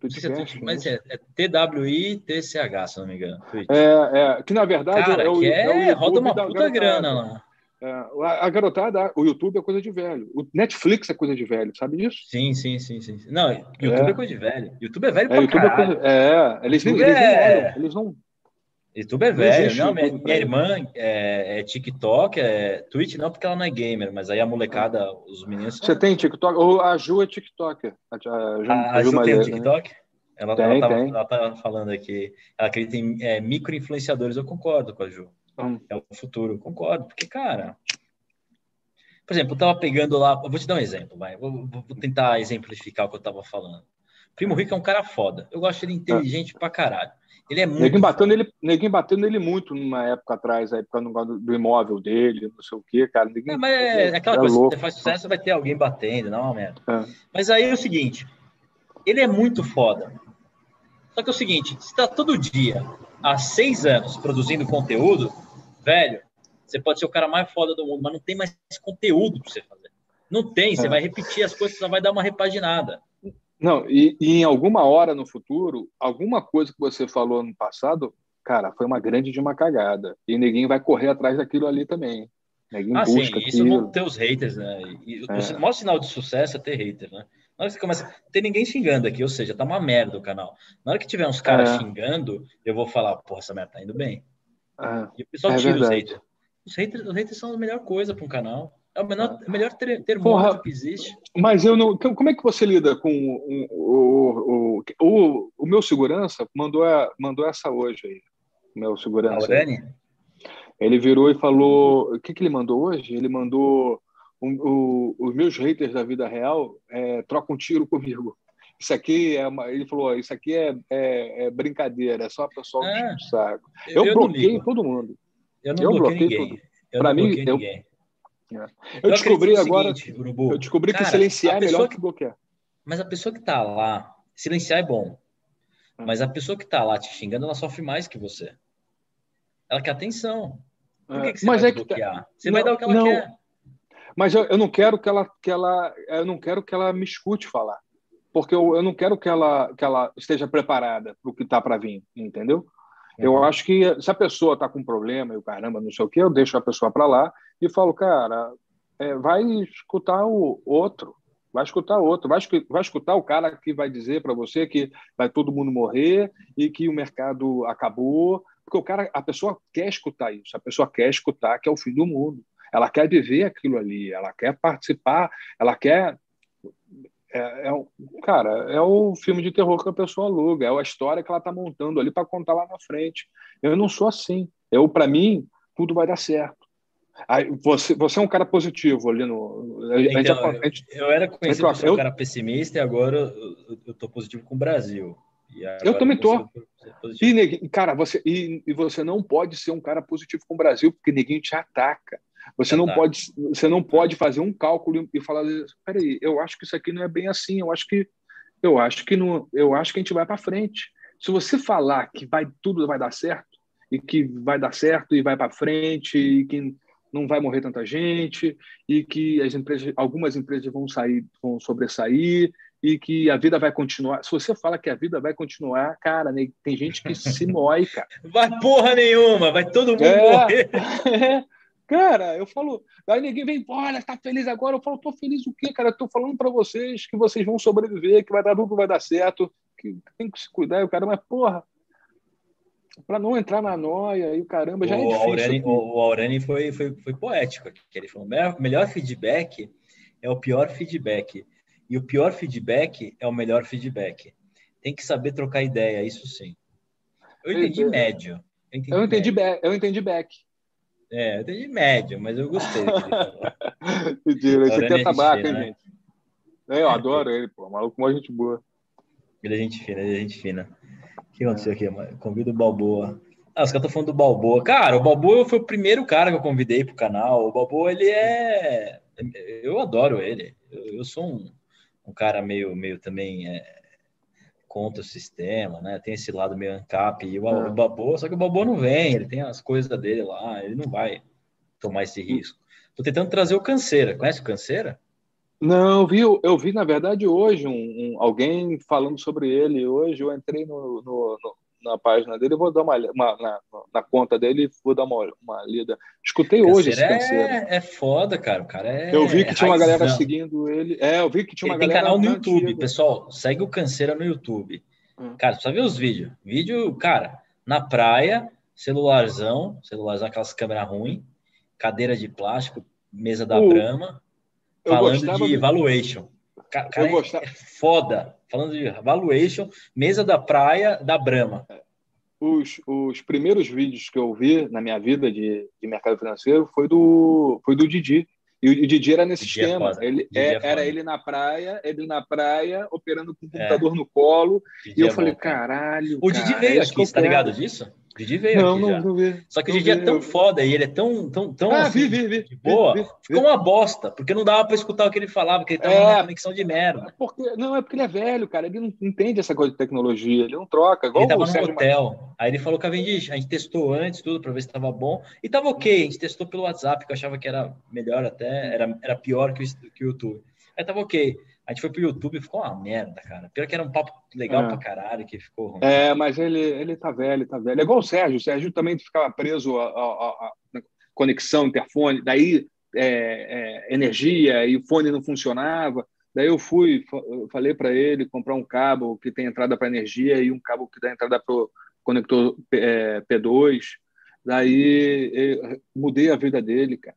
Twitchcast, é mas é, é T-W-I-T-C-H, se não me engano. É, é, que na verdade Cara, é o, que é, é o roda uma puta grana lá. É, a garotada, o YouTube é coisa de velho. O Netflix é coisa de velho, sabe disso? Sim, sim, sim, sim. Não, YouTube é, é coisa de velho. YouTube é velho pra YouTube caralho. É, coisa, é eles, eles, eles, não olham, eles não YouTube é velho, não, minha, minha irmã é, é, TikTok, é Twitch não, porque ela não é gamer, mas aí a molecada, os meninos. Você tem TikTok? Ou a Ju é TikToker. A, Ju, a, a Ju, Ju tem um né? TikTok? Né? Ela, tem, ela, tava, tem. ela tá falando aqui, ela acredita em é, micro-influenciadores, eu concordo com a Ju. Hum. É o futuro, concordo, porque, cara. Por exemplo, eu tava pegando lá, vou te dar um exemplo, vai. Vou, vou tentar exemplificar o que eu tava falando. Primo Rico é um cara foda. Eu gosto dele inteligente é. pra caralho. Ele é muito. Ninguém bateu, nele, ninguém bateu nele muito numa época atrás, a época do, do imóvel dele, não sei o quê, cara. Ninguém, é, mas é, é aquela coisa, louco. você faz sucesso, vai ter alguém batendo, não, merda. É. Mas aí é o seguinte: ele é muito foda. Só que é o seguinte: se tá todo dia, há seis anos, produzindo conteúdo, velho, você pode ser o cara mais foda do mundo, mas não tem mais conteúdo para você fazer. Não tem, você é. vai repetir as coisas, só vai dar uma repaginada. Não, e, e, em alguma hora no futuro, alguma coisa que você falou no passado, cara, foi uma grande de uma cagada. E ninguém vai correr atrás daquilo ali também. Ninguém ah, busca sim, isso vão ter os haters, né? E é. O maior sinal de sucesso é ter hater, né? Na hora que você começa, tem ninguém xingando aqui, ou seja, tá uma merda o canal. Na hora que tiver uns caras é. xingando, eu vou falar, porra, essa merda tá indo bem. É. E o pessoal é tira verdade. os haters. Os haters. Os haters são a melhor coisa para um canal. É o, menor, é. melhor ter, termômetro que existe. Mas eu não. Como é que você lida com o, o, o, o, meu segurança? Mandou, a, mandou essa hoje aí. Meu segurança. Aurene? Ele virou e falou. O que, que ele mandou hoje? Ele mandou. os meus haters da vida real é, trocam tiro comigo. Isso aqui é uma, ele falou, isso aqui é, é, é brincadeira, é só pessoal é, saco. Eu, eu bloqueio todo mundo. Eu não eu bloqueio ninguém. Para mim, eu, ninguém. É. Eu, descobri agora. Seguinte, eu descobri Cara, que silenciar é melhor que, que bloquear. Mas a pessoa que está lá Silenciar é bom. Hum. Mas a pessoa que está lá te xingando, ela sofre mais que você. Ela quer atenção. Por que, que você mas vai é bloquear? Que... Você não, vai dar o que ela não. quer. Mas eu, eu, não quero que ela, que ela, eu não quero que ela me escute falar, porque eu, eu não quero que ela, que ela esteja preparada para o que está para vir, entendeu? Uhum. Eu acho que se a pessoa está com problema e o caramba, não sei o que, eu deixo a pessoa para lá e falo, cara, é, vai escutar o outro, vai escutar outro, vai, vai escutar o cara que vai dizer para você que vai todo mundo morrer e que o mercado acabou, porque o cara, a pessoa quer escutar isso, a pessoa quer escutar que é o fim do mundo ela quer viver aquilo ali, ela quer participar, ela quer. É, é, cara, é o filme de terror que a pessoa aluga, é a história que ela está montando ali para contar lá na frente. Eu não sou assim. Eu, para mim, tudo vai dar certo. Aí, você, você é um cara positivo ali no. Então, gente, eu era conhecido por ser um cara pessimista e agora eu estou positivo com o Brasil. Eu também tô. E, cara, você, e, e, você não pode ser um cara positivo com o Brasil, porque ninguém te ataca. Você não, pode, você não pode fazer um cálculo e falar, peraí, eu acho que isso aqui não é bem assim, eu acho que eu acho que não, eu acho que a gente vai para frente. Se você falar que vai tudo vai dar certo e que vai dar certo e vai para frente e que não vai morrer tanta gente e que as empresas, algumas empresas vão sair, vão sobressair e que a vida vai continuar. Se você fala que a vida vai continuar, cara, tem gente que se mói, cara. Vai porra nenhuma, vai todo mundo é, morrer. É. Cara, eu falo, aí ninguém vem, olha, tá feliz agora. Eu falo, tô feliz o quê, cara? Eu tô falando para vocês que vocês vão sobreviver, que vai dar tudo, vai dar certo, que tem que se cuidar. E o cara, mas porra, para não entrar na noia e o caramba, já é o é difícil. Aurani, o Aurani foi, foi, foi poético aqui, ele falou, melhor, melhor feedback é o pior feedback. E o pior feedback é o melhor feedback. Tem que saber trocar ideia, isso sim. Eu entendi médio. Eu entendi, eu entendi, back, eu entendi back. É, eu entendi médio, mas eu gostei. Mentira, esse aqui é tabaco, hein, né? gente? É, eu adoro ele, pô. Maluco, uma gente boa. Ele é gente fina, ele é gente fina. O que aconteceu aqui? Convido o Balboa. Ah, os caras estão falando do Balboa. Cara, o Balboa foi o primeiro cara que eu convidei pro canal. O Balboa, ele é. Eu adoro ele. Eu, eu sou um, um cara meio, meio também. É contra o sistema, né? Tem esse lado meio ANCAP e o, é. o Babô, só que o Babô não vem, ele tem as coisas dele lá, ele não vai tomar esse risco. Tô tentando trazer o Canseira. Conhece o Canseira? Não, eu vi, eu vi na verdade hoje um, um, alguém falando sobre ele. Hoje eu entrei no, no, no na página dele, vou dar uma, uma na, na, conta dele, vou dar uma, uma lida. Escutei hoje esse canseiro. É, é foda, cara. O cara é. Eu vi que tinha uma galera seguindo ele. É, eu vi que tinha uma ele galera. Tem canal no YouTube, antiga. pessoal. Segue o Canseira no YouTube. Hum. Cara, só ver os vídeos. Vídeo, cara, na praia, celularzão, celularzão, aquelas câmeras ruins, cadeira de plástico, mesa da Brama, falando de valuation. Cara, cara é, é foda falando de valuation, mesa da praia da Brama. Os, os primeiros vídeos que eu vi na minha vida de, de mercado financeiro foi do, foi do Didi. E o Didi era nesse Didi é esquema. É ele, é, era ele na praia, ele na praia, operando com o computador é. no colo. Didi e eu é falei, caralho. O Didi cara, veio aqui, tá ligado disso? O Didi veio não, aqui não, já. Não vi, Só que o Didi é tão foda e ele é tão, tão, tão ah, assim, vi, vi, vi, boa. Vi, ficou uma bosta, porque não dava para escutar o que ele falava, porque ele tava é, numa conexão de merda. Porque, não, é porque ele é velho, cara. Ele não entende essa coisa de tecnologia, ele não troca. Igual ele tava no hotel. Aí ele falou que a gente testou antes tudo para ver se estava bom. E tava ok, a gente testou pelo WhatsApp, que eu achava que era melhor até, era, era pior que o, que o YouTube. Aí tava ok. A gente foi pro YouTube e ficou uma merda, cara. Pior que era um papo legal é. pra caralho, que ficou ruim. É, mas ele, ele tá velho, tá velho. É igual o Sérgio. O Sérgio também ficava preso a, a, a, a conexão, interfone, daí é, é, energia e o fone não funcionava. Daí eu fui, falei para ele comprar um cabo que tem entrada para energia e um cabo que dá entrada para o conector é, P2. Daí mudei a vida dele, cara.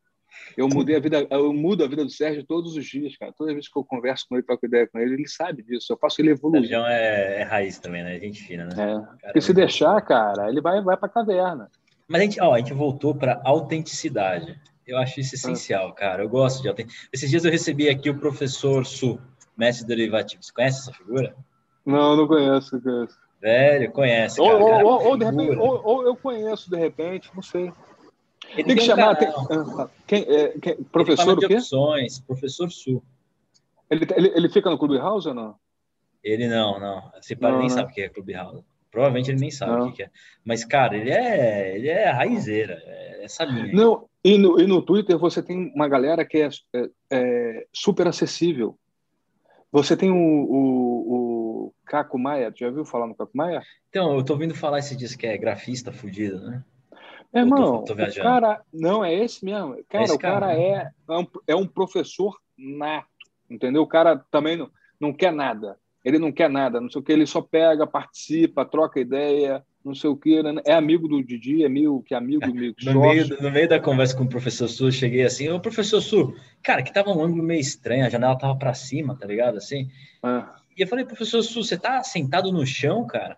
Eu mudei a vida, eu mudo a vida do Sérgio todos os dias, cara. Toda vez que eu converso com ele, troco ideia com ele, ele sabe disso. Eu faço ele evoluir. Sérgio é, é raiz também, né? Gente fina, né? É. Porque se deixar, cara, ele vai, vai pra caverna. Mas a gente, ó, a gente voltou para autenticidade. Eu acho isso essencial, ah. cara. Eu gosto de autenticidade. Esses dias eu recebi aqui o professor Su, mestre derivativos. Conhece essa figura? Não, não conheço, conheço. Velho, conhece. Cara, ou, cara, ou, ou, de repente, ou, ou eu conheço de repente, não sei. Ele tem que chamar. Tem, ah, quem, é, quem, professor o quê? Opções, professor Su. Ele, ele, ele fica no Clube House ou não? Ele não, não. Esse pai nem né? sabe o que é Clubhouse. Provavelmente ele nem sabe não. o que é. Mas, cara, ele é, ele é raizeira, é essa linha. Não, e no, e no Twitter você tem uma galera que é, é, é super acessível. Você tem o, o, o Caco Maia, já viu falar no Caco Maia? Então, eu tô ouvindo falar esse dias que é grafista fudido, né? É, irmão, tô, tô o cara, não, é esse mesmo. Cara, esse o cara, cara é, é um, é um professor nato, entendeu? O cara também não, não quer nada. Ele não quer nada, não sei o que, ele só pega, participa, troca ideia, não sei o que, né? é amigo do Didi, é amigo que é amigo, amigo no, meio, no meio da conversa com o professor Su, eu cheguei assim, ô professor Su, cara, que tava um ângulo meio estranho, a janela tava para cima, tá ligado, assim, ah. e eu falei, professor Su, você tá sentado no chão, cara?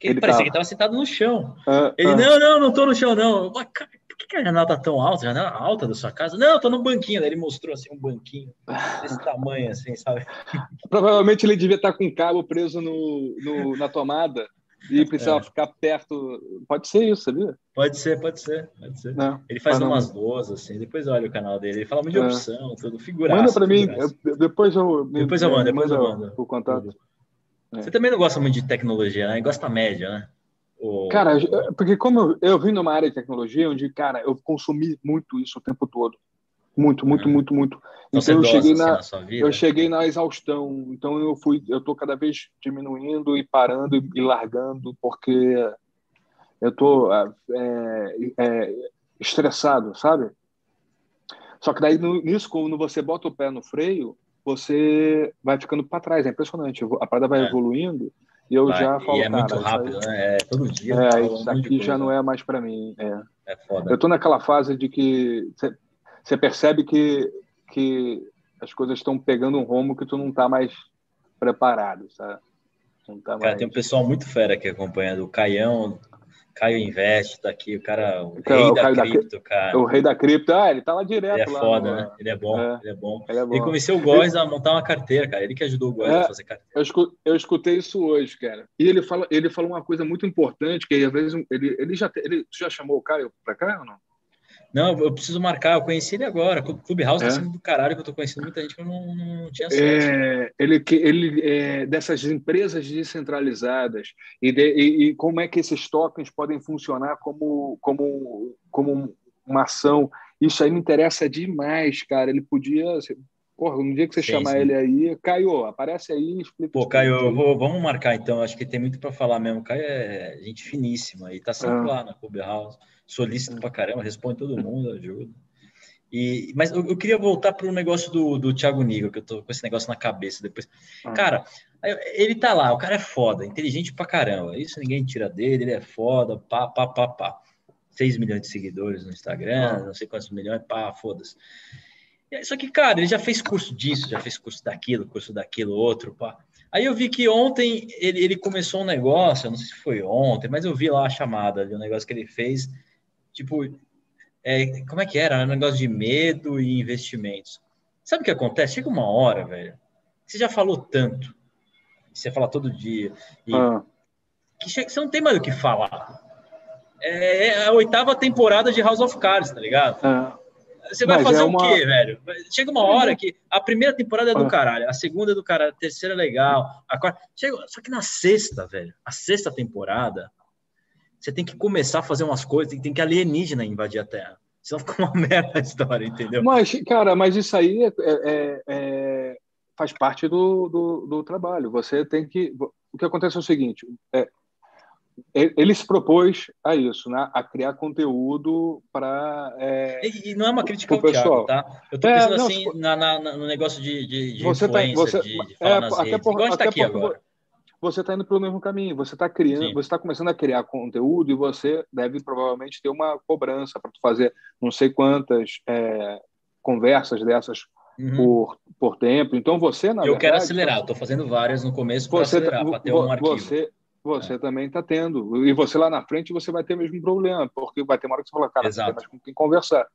Ele, ele parecia tava... que tava sentado no chão. Ah, ele, ah. não, não, não tô no chão, não. Mas, cara, por que a janela tá tão alta? A janela alta da sua casa? Não, eu tô no banquinho. Daí ele mostrou assim um banquinho desse tamanho, assim, sabe? Provavelmente ele devia estar com um cabo preso no, no na tomada e precisava é. ficar perto. Pode ser isso, sabia? Pode ser, pode ser, pode ser. Não, ele faz umas boas, assim, depois olha o canal dele. Ele fala muito de é. opção, tudo, figuraça. Manda para mim, eu, depois eu. Depois eu mando, depois eu mando. O contato. É. Você também não gosta muito de tecnologia, né? Gosta média, né? Cara, porque como eu, eu vim numa área de tecnologia onde, cara, eu consumi muito isso o tempo todo. Muito, muito, uhum. muito, muito. Então, então eu cheguei na, assim, na eu cheguei na exaustão. Então eu fui, eu tô cada vez diminuindo e parando e, e largando porque eu tô é, é, estressado, sabe? Só que daí nisso, quando você bota o pé no freio, você vai ficando para trás. É impressionante. A parada vai é. evoluindo e eu Vai, já falo, e é muito rápido, aí, né? É todo dia. É, isso aqui já não é mais para mim. É. é foda. Eu tô naquela fase de que você percebe que, que as coisas estão pegando um rumo que tu não tá mais preparado, sabe? Tá Cara, mais... tem um pessoal muito fera aqui acompanhando. O Caião Caio Invest tá aqui, o cara, o então, rei o da cripto, da, cara. O rei da cripto, ah, ele tá lá direto. Ele é lá, foda, né? Ele é bom, é, ele é bom. Ele, é bom. ele convenceu o Góis a montar uma carteira, cara. Ele que ajudou o Góis é, a fazer carteira. Eu, escutei, eu escutei isso hoje, cara. E ele fala, ele falou uma coisa muito importante, que às vezes ele, ele já ele já chamou o Caio para cá ou não? Não, eu preciso marcar, eu conheci ele agora. Clubhouse tá é? tá sendo do caralho que eu tô conhecendo muita gente que eu não, não tinha acesso. É, ele ele é, dessas empresas descentralizadas e, de, e, e, como é que esses tokens podem funcionar como, como, como uma ação. Isso aí me interessa demais, cara. Ele podia. Porra, um dia que você sim, chamar sim. ele aí, Caio, aparece aí explica. Pô, Caio, vou, vamos marcar então. Acho que tem muito para falar mesmo. Caio é gente finíssima e tá sempre ah. lá na Clubhouse solícito pra caramba, responde todo mundo, ajuda. E, mas eu, eu queria voltar para o negócio do, do Thiago Nigro, que eu tô com esse negócio na cabeça depois. Ah. Cara, ele tá lá, o cara é foda, inteligente pra caramba. Isso ninguém tira dele, ele é foda, pá, pá, pá, pá. 6 milhões de seguidores no Instagram, ah. não sei quantos milhões, pá, foda-se. Só que, cara, ele já fez curso disso, já fez curso daquilo, curso daquilo, outro, pá. Aí eu vi que ontem ele, ele começou um negócio, eu não sei se foi ontem, mas eu vi lá a chamada de um negócio que ele fez Tipo, é, como é que era? Um negócio de medo e investimentos. Sabe o que acontece? Chega uma hora, velho, você já falou tanto, você fala todo dia, e ah. que chega, você não tem mais o que falar. É, é a oitava temporada de House of Cards, tá ligado? Ah. Você vai Mas fazer é uma... o quê, velho? Chega uma hora que a primeira temporada é do ah. caralho, a segunda é do caralho, a terceira é legal, a quarta. Chega... Só que na sexta, velho, a sexta temporada, você tem que começar a fazer umas coisas, tem que alienígena invadir a Terra. Senão fica uma merda a história, entendeu? Mas, cara, mas isso aí é, é, é, faz parte do, do, do, trabalho. Você tem que. O que acontece é o seguinte: é, ele se propôs a isso, né? a criar conteúdo para. É, e, e, não é uma crítica ao pessoal. Thiago, tá? Eu estou é, pensando não, assim na, na, no negócio de, de, de você tá, você, de, de falar é, nas redes. Por, está aqui agora você está indo pelo mesmo caminho. Você está criando, Sim. você está começando a criar conteúdo e você deve provavelmente ter uma cobrança para fazer não sei quantas é, conversas dessas uhum. por, por tempo. Então você na eu verdade, quero acelerar. Estou fazendo várias no começo para acelerar, para ter um arquivo. Você, você é. também está tendo. E você lá na frente você vai ter o mesmo problema, porque vai ter uma hora que você fala, cara, Exato. não tem mais com quem conversar.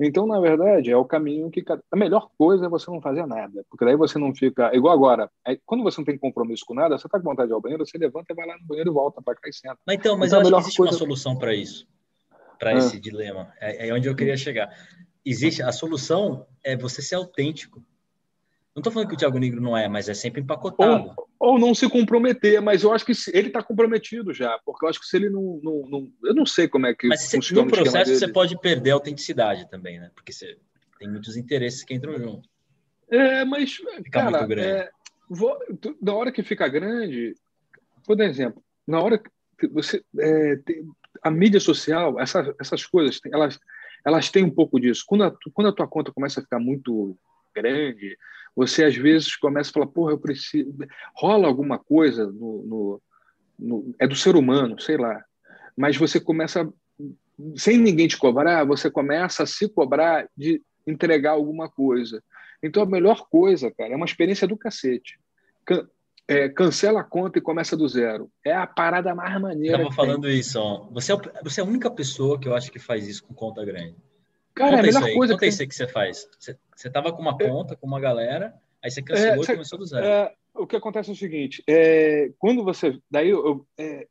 Então, na verdade, é o caminho que. A melhor coisa é você não fazer nada, porque daí você não fica. Igual agora, quando você não tem compromisso com nada, você está com vontade de ir ao banheiro, você levanta, vai lá no banheiro e volta para cá e senta. Mas então, mas então, eu acho que existe coisa... uma solução para isso, para ah. esse dilema. É, é onde eu queria chegar. Existe a solução é você ser autêntico. Não estou falando que o Thiago Negro não é, mas é sempre empacotado. ou não se comprometer, mas eu acho que ele está comprometido já, porque eu acho que se ele não, não, não eu não sei como é que mas funciona no processo você pode perder a autenticidade também, né? Porque você tem muitos interesses que entram junto. É, mas fica cara, muito grande. É, vou, na hora que fica grande, vou dar exemplo. Na hora que você é, tem, a mídia social, essa, essas coisas, elas elas têm um pouco disso. Quando a, quando a tua conta começa a ficar muito grande, você às vezes começa a falar, porra, eu preciso. Rola alguma coisa no, no, no, é do ser humano, sei lá. Mas você começa, sem ninguém te cobrar, você começa a se cobrar de entregar alguma coisa. Então a melhor coisa, cara, é uma experiência do cacete. Can, é, cancela a conta e começa do zero. É a parada mais maneira. Tava falando tem. isso, ó. Você é, você é a única pessoa que eu acho que faz isso com conta grande. Cara, Conta é a melhor coisa. Conta que... isso que você faz. Você, você tava com uma é. conta, com uma galera, aí você cancelou é, você, e começou do zero. É, o que acontece é o seguinte: é, quando você. Daí eu, é,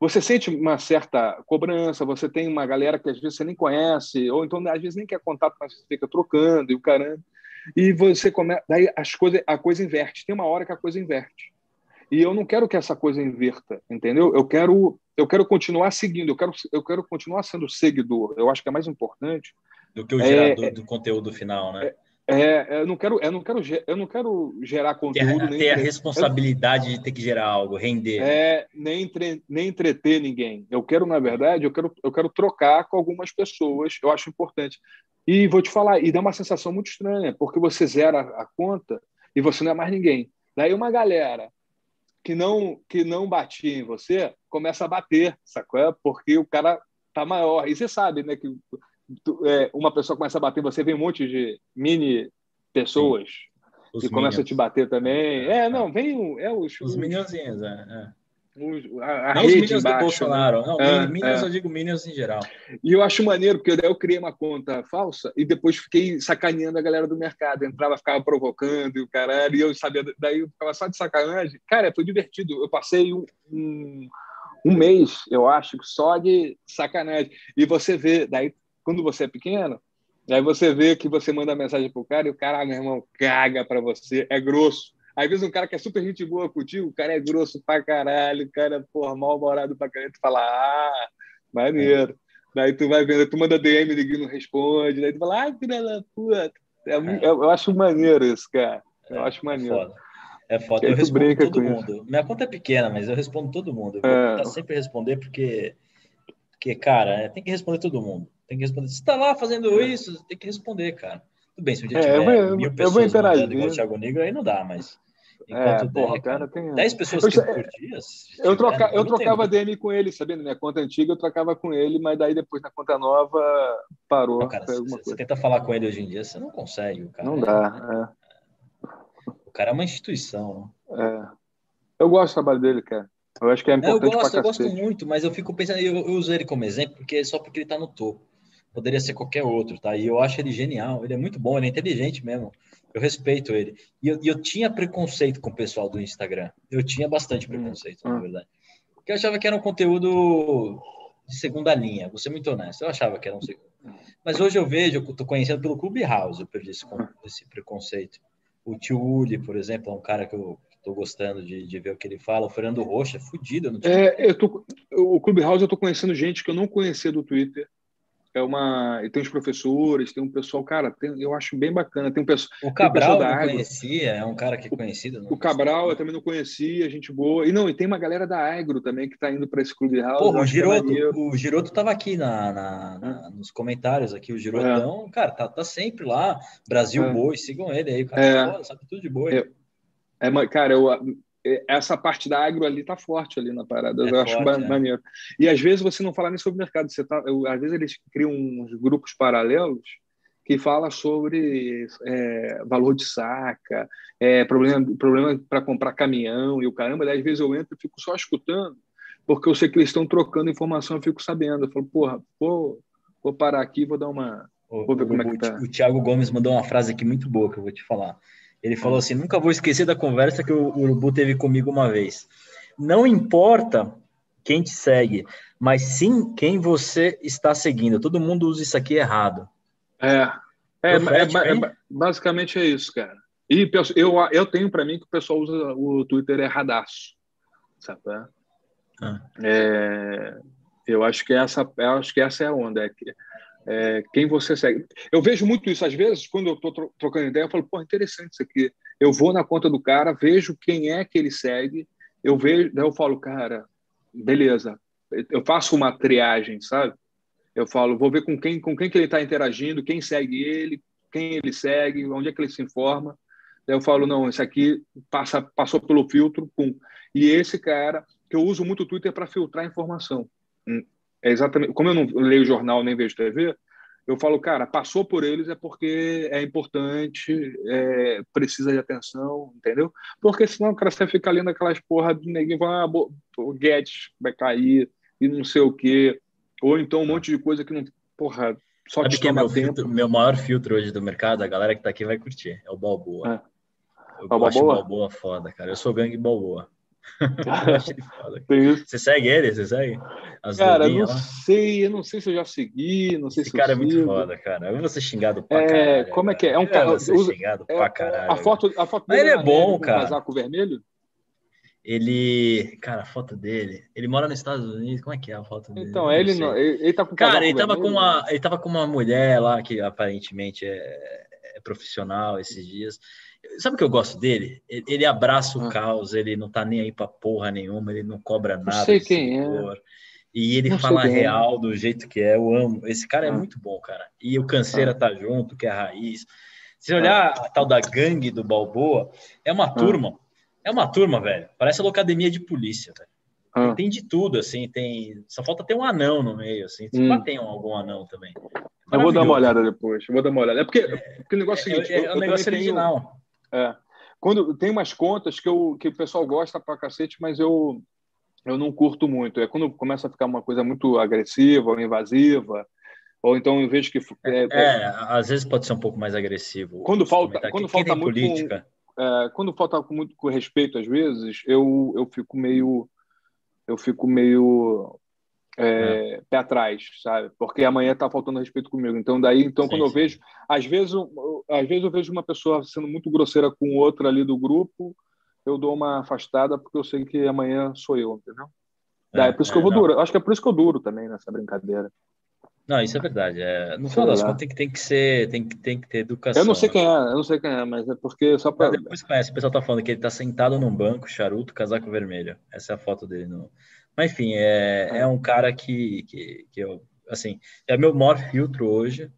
você sente uma certa cobrança, você tem uma galera que às vezes você nem conhece, ou então às vezes nem quer contato, mas você fica trocando e o caramba. E você começa. Daí as coisas, a coisa inverte. Tem uma hora que a coisa inverte. E eu não quero que essa coisa inverta, entendeu? Eu quero, eu quero continuar seguindo, eu quero, eu quero continuar sendo seguidor. Eu acho que é mais importante do que o gerador é, do conteúdo final, né? É, é, eu não quero, eu não quero, eu não quero gerar conteúdo ter, nem ter a responsabilidade eu, de ter que gerar algo, render. É, nem, entre, nem entreter ninguém. Eu quero, na verdade, eu quero, eu quero trocar com algumas pessoas. Eu acho importante. E vou te falar, e dá uma sensação muito estranha, porque você zera a conta e você não é mais ninguém. Daí uma galera que não que não batia em você começa a bater, sacou? Porque o cara tá maior. E você sabe, né, que tu, é, uma pessoa começa a bater, você vê um monte de mini pessoas Os que começam a te bater também. É, é não, vem é os os, os minionzinhos, é. É. A, a não os Minions embaixo, do Bolsonaro, né? não, é, Minions é. eu digo Minions em geral. E eu acho maneiro, porque eu criei uma conta falsa e depois fiquei sacaneando a galera do mercado. Entrava, ficava provocando e o caralho, e eu sabia, daí eu ficava só de sacanagem. Cara, foi divertido. Eu passei um, um, um mês, eu acho, só de sacanagem. E você vê, daí, quando você é pequeno, Aí você vê que você manda mensagem pro cara e o cara, ah, meu irmão, caga para você, é grosso. Às vezes um cara que é super gente boa contigo, o cara é grosso pra caralho, o cara, porra, mal-humorado pra caralho, tu fala, ah, maneiro. É. Daí tu vai vendo, tu manda DM, ninguém não responde, daí tu fala, ah, filha da puta. É, é. Eu acho maneiro isso, cara. Eu acho maneiro. É foda. É foda. Eu respondo todo mundo. Isso. Minha conta é pequena, mas eu respondo todo mundo. Eu vou é. tentar sempre responder, porque, porque cara, é, tem que responder todo mundo. Tem que responder. Se tá lá fazendo isso, tem que responder, cara. Tudo bem, se um dia tiver eu mil pessoas eu vou interagir. igual o Thiago Negro, aí não dá, mas Enquanto é, porra, cara, tem... 10 pessoas eu, por dia. Eu, troca, eu trocava DM com ele, sabendo? Minha conta antiga eu trocava com ele, mas daí depois na conta nova parou. Não, cara, você, você tenta falar com ele hoje em dia, você não consegue. O cara não dá. É... O cara é uma instituição. É. Eu gosto do trabalho dele, cara. Eu acho que é importante. eu gosto, eu gosto muito, mas eu fico pensando, eu, eu uso ele como exemplo, porque só porque ele tá no topo. Poderia ser qualquer outro, tá? E eu acho ele genial, ele é muito bom, ele é inteligente mesmo. Eu respeito ele. E eu, eu, tinha preconceito com o pessoal do Instagram. Eu tinha bastante hum, preconceito, hum. na verdade. Porque eu achava que era um conteúdo de segunda linha, vou ser muito honesto. Eu achava que era um segundo. Mas hoje eu vejo, eu tô conhecendo pelo Clubhouse, eu perdi esse, esse preconceito. O tio Uli, por exemplo, é um cara que eu tô gostando de, de ver o que ele fala. O Fernando Rocha é fudido. É, eu tô, o Clubhouse eu tô conhecendo gente que eu não conhecia do Twitter é uma. Tem os professores, tem um pessoal, cara, tem, eu acho bem bacana. Tem um pessoal. O Cabral da eu conhecia, é um cara que é conhecido. O, o Cabral eu também não conhecia, gente boa. E não, e tem uma galera da Agro também que está indo para esse clube house. Porra, o é Giroto, é o Giroto tava aqui na, na, na, nos comentários aqui, o Girotão, é. cara, tá, tá sempre lá. Brasil é. Boi, sigam ele aí, o cara é. Sabe tudo de boi. É, é, cara, eu, essa parte da agro ali tá forte ali na parada. É eu acho forte, é. maneiro. E às vezes você não fala nem sobre o mercado. Você tá, eu, às vezes eles criam uns grupos paralelos que fala sobre é, valor de saca, é, problema, problema para comprar caminhão e o caramba. Daí, às vezes eu entro e fico só escutando, porque eu sei que eles estão trocando informação, eu fico sabendo. Eu falo, porra, vou, vou parar aqui, vou dar uma. Vou ver o, como é que tá. O Thiago Gomes mandou uma frase aqui muito boa que eu vou te falar. Ele falou assim: nunca vou esquecer da conversa que o Urubu teve comigo uma vez. Não importa quem te segue, mas sim quem você está seguindo. Todo mundo usa isso aqui errado. É. É, é, é, basicamente é isso, cara. E eu, eu tenho para mim que o pessoal usa o Twitter erradaço. Sabe? Ah. É, eu acho que essa, eu acho que essa é a onda. É, é, quem você segue. Eu vejo muito isso às vezes quando eu estou trocando ideia, eu falo, pô, interessante isso aqui. Eu vou na conta do cara, vejo quem é que ele segue, eu vejo, daí eu falo, cara, beleza. Eu faço uma triagem, sabe? Eu falo, vou ver com quem, com quem que ele está interagindo, quem segue ele, quem ele segue, onde é que ele se informa. Daí eu falo, não, esse aqui passa, passou pelo filtro, pum. E esse cara, que eu uso muito o Twitter para filtrar informação. É exatamente, como eu não leio jornal nem vejo TV, eu falo, cara, passou por eles é porque é importante, é, precisa de atenção, entendeu? Porque senão, cara, você fica lendo aquelas porra de neguinho, ah, o Guedes vai cair e não sei o quê. Ou então um monte de coisa que não. Porra, só Sabe que é meu, filtro, meu maior filtro hoje do mercado, a galera que tá aqui vai curtir, é o Balboa. É. Eu o gosto Balboa? Balboa foda, cara. Eu sou gangue Balboa. Você segue ele? Você segue? As cara, não sei, eu não sei se eu já segui, não sei Esse se cara é muito foda, cara. Eu vou ser xingado pra é, caralho. Como é que é? É um cara. usa, xingado é, pra caralho. A foto, a foto Mas ele é bom, cara. casaco vermelho? Ele. Cara, a foto dele. Ele mora nos Estados Unidos. Como é que é a foto dele? Então, ele, não, ele, ele tá com Cara, ele tava com, uma, ele tava com uma mulher lá que aparentemente é, é profissional esses dias. Sabe o que eu gosto dele? Ele abraça o ah. caos, ele não tá nem aí pra porra nenhuma, ele não cobra nada. Não sei quem é. E ele não fala é. real é. do jeito que é, eu amo. Esse cara é ah. muito bom, cara. E o Canseira ah. tá junto, que é a raiz. Se olhar ah. a tal da gangue do Balboa, é uma ah. turma. É uma turma, velho. Parece a locademia de polícia, velho. Ah. Tem de tudo, assim, tem. Só falta ter um anão no meio, assim. Hum. Tem algum anão também. Eu vou dar uma olhada depois. Eu vou dar uma olhada. É porque, é, porque o negócio é, o seguinte. É, é o negócio original. Tenho é. Quando tem umas contas que, eu, que o pessoal gosta pra cacete, mas eu, eu não curto muito. É quando começa a ficar uma coisa muito agressiva ou invasiva, ou então eu vejo que é, é, é às vezes pode ser um pouco mais agressivo. Quando falta, quando falta muito política. Com, é, quando falta muito com respeito às vezes, eu eu fico meio eu fico meio é, é. pé atrás, sabe? Porque amanhã está faltando respeito comigo. Então daí, então sim, quando eu vejo, às vezes, eu, às vezes eu vejo uma pessoa sendo muito grosseira com outra ali do grupo, eu dou uma afastada porque eu sei que amanhã sou eu, entendeu? É, daí, é por isso que eu vou duro. Acho que é por isso que eu duro também nessa brincadeira. Não, isso é verdade. É, no final das contas tem que, tem que ser, tem que, tem que ter educação. Eu não sei quem é, eu não sei quem é, mas é porque só para. Depois conhece, o pessoal tá falando que ele tá sentado num banco, charuto, casaco vermelho. Essa é a foto dele no, mas, enfim, é, é um cara que, que, que eu, assim, é meu maior filtro hoje.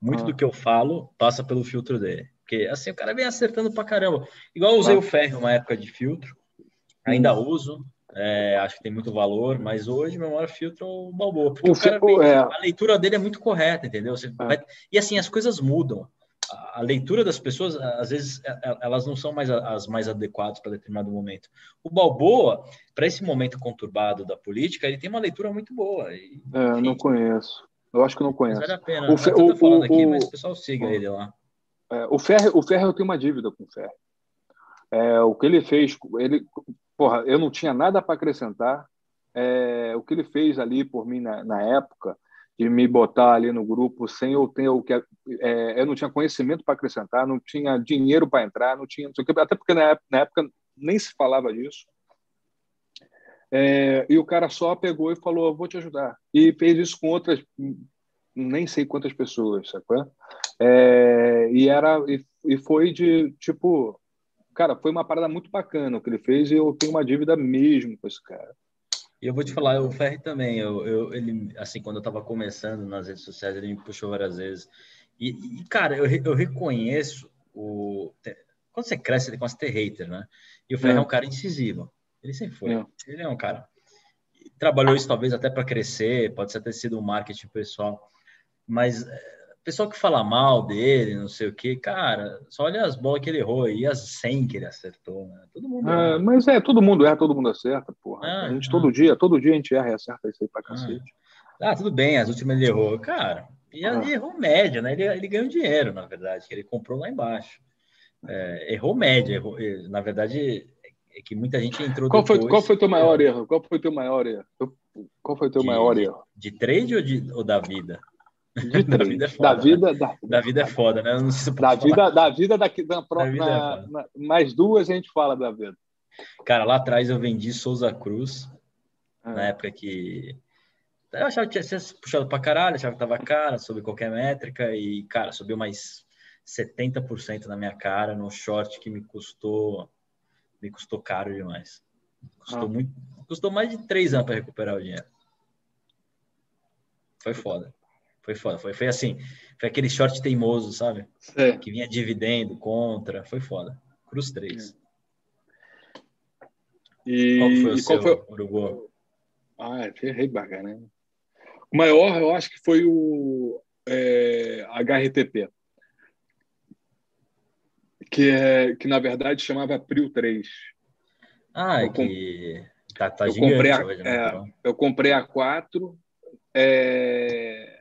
Muito ah. do que eu falo passa pelo filtro dele. Porque, assim, o cara vem acertando pra caramba. Igual eu usei ah. o ferro uma época de filtro, ainda hum. uso, é, acho que tem muito valor, mas hoje meu maior filtro é o Balboa. Porque o, o cara vem, é... a leitura dele é muito correta, entendeu? Você é. vai, e assim, as coisas mudam a leitura das pessoas, às vezes, é, é, elas não são mais as mais adequadas para determinado momento. O Balboa, para esse momento conturbado da política, ele tem uma leitura muito boa. E, é, não conheço. Eu acho que não conheço. vale a pena. O, Fe... o, falando o, aqui, o... mas o pessoal siga o... ele lá. É, o Ferro, o Ferro eu tenho uma dívida com o Ferro. É, o que ele fez, ele, porra, eu não tinha nada para acrescentar. É, o que ele fez ali por mim na, na época, de me botar ali no grupo sem eu ter o que é, eu não tinha conhecimento para acrescentar, não tinha dinheiro para entrar, não tinha não até porque na época, na época, nem se falava disso. É, e o cara só pegou e falou: "Vou te ajudar". E fez isso com outras nem sei quantas pessoas, sacou? É, e era e, e foi de tipo, cara, foi uma parada muito bacana o que ele fez e eu tenho uma dívida mesmo com esse cara. E eu vou te falar, o Ferri também, eu, eu, ele, assim, quando eu estava começando nas redes sociais, ele me puxou várias vezes. E, e cara, eu, eu reconheço o... Quando você cresce, você começa a ter hater, né? E o Ferri é. é um cara incisivo. Ele sempre foi. É. Ele é um cara... Trabalhou isso talvez até para crescer, pode ser ter sido um marketing pessoal. Mas pessoal que fala mal dele, não sei o que, cara, só olha as bolas que ele errou e as 100 que ele acertou, né? Todo mundo. É, mas é, todo mundo erra, todo mundo acerta, porra. Ah, a gente ah. todo dia, todo dia a gente erra e acerta isso aí pra cacete. Ah, ah tudo bem, as últimas ele errou. Cara, e ah. ele errou média, né? Ele, ele ganhou dinheiro, na verdade, que ele comprou lá embaixo. É, errou média, errou, na verdade, é que muita gente entrou qual depois. Foi, qual foi o teu maior erro? Qual foi o teu maior erro? Qual foi o teu de, maior erro? De trade ou, de, ou da vida? De da vida é foda. Da vida, né? da, da, vida é foda, né? Não sei se da, vida, da vida daqui da próxima. É na, mais duas a gente fala da vida. Cara, lá atrás eu vendi Souza Cruz, é. na época que. Eu achava que tinha sido puxado pra caralho, achava que tava cara, sob qualquer métrica, e, cara, subiu mais 70% na minha cara no short que me custou me custou caro demais. Custou ah. muito, custou mais de três anos para recuperar o dinheiro. Foi foda. Foi foda. Foi, foi assim, foi aquele short teimoso, sabe? É. Que vinha dividendo, contra. Foi foda. Cruz 3. E qual foi o e seu, foi... Uruguai? Ah, ferrei baga, né? O maior, eu acho que foi o é, HRTP que, é, que na verdade chamava Prio 3. Ah, eu que tá, tá eu gigante comprei a, né? É, eu comprei a 4, é,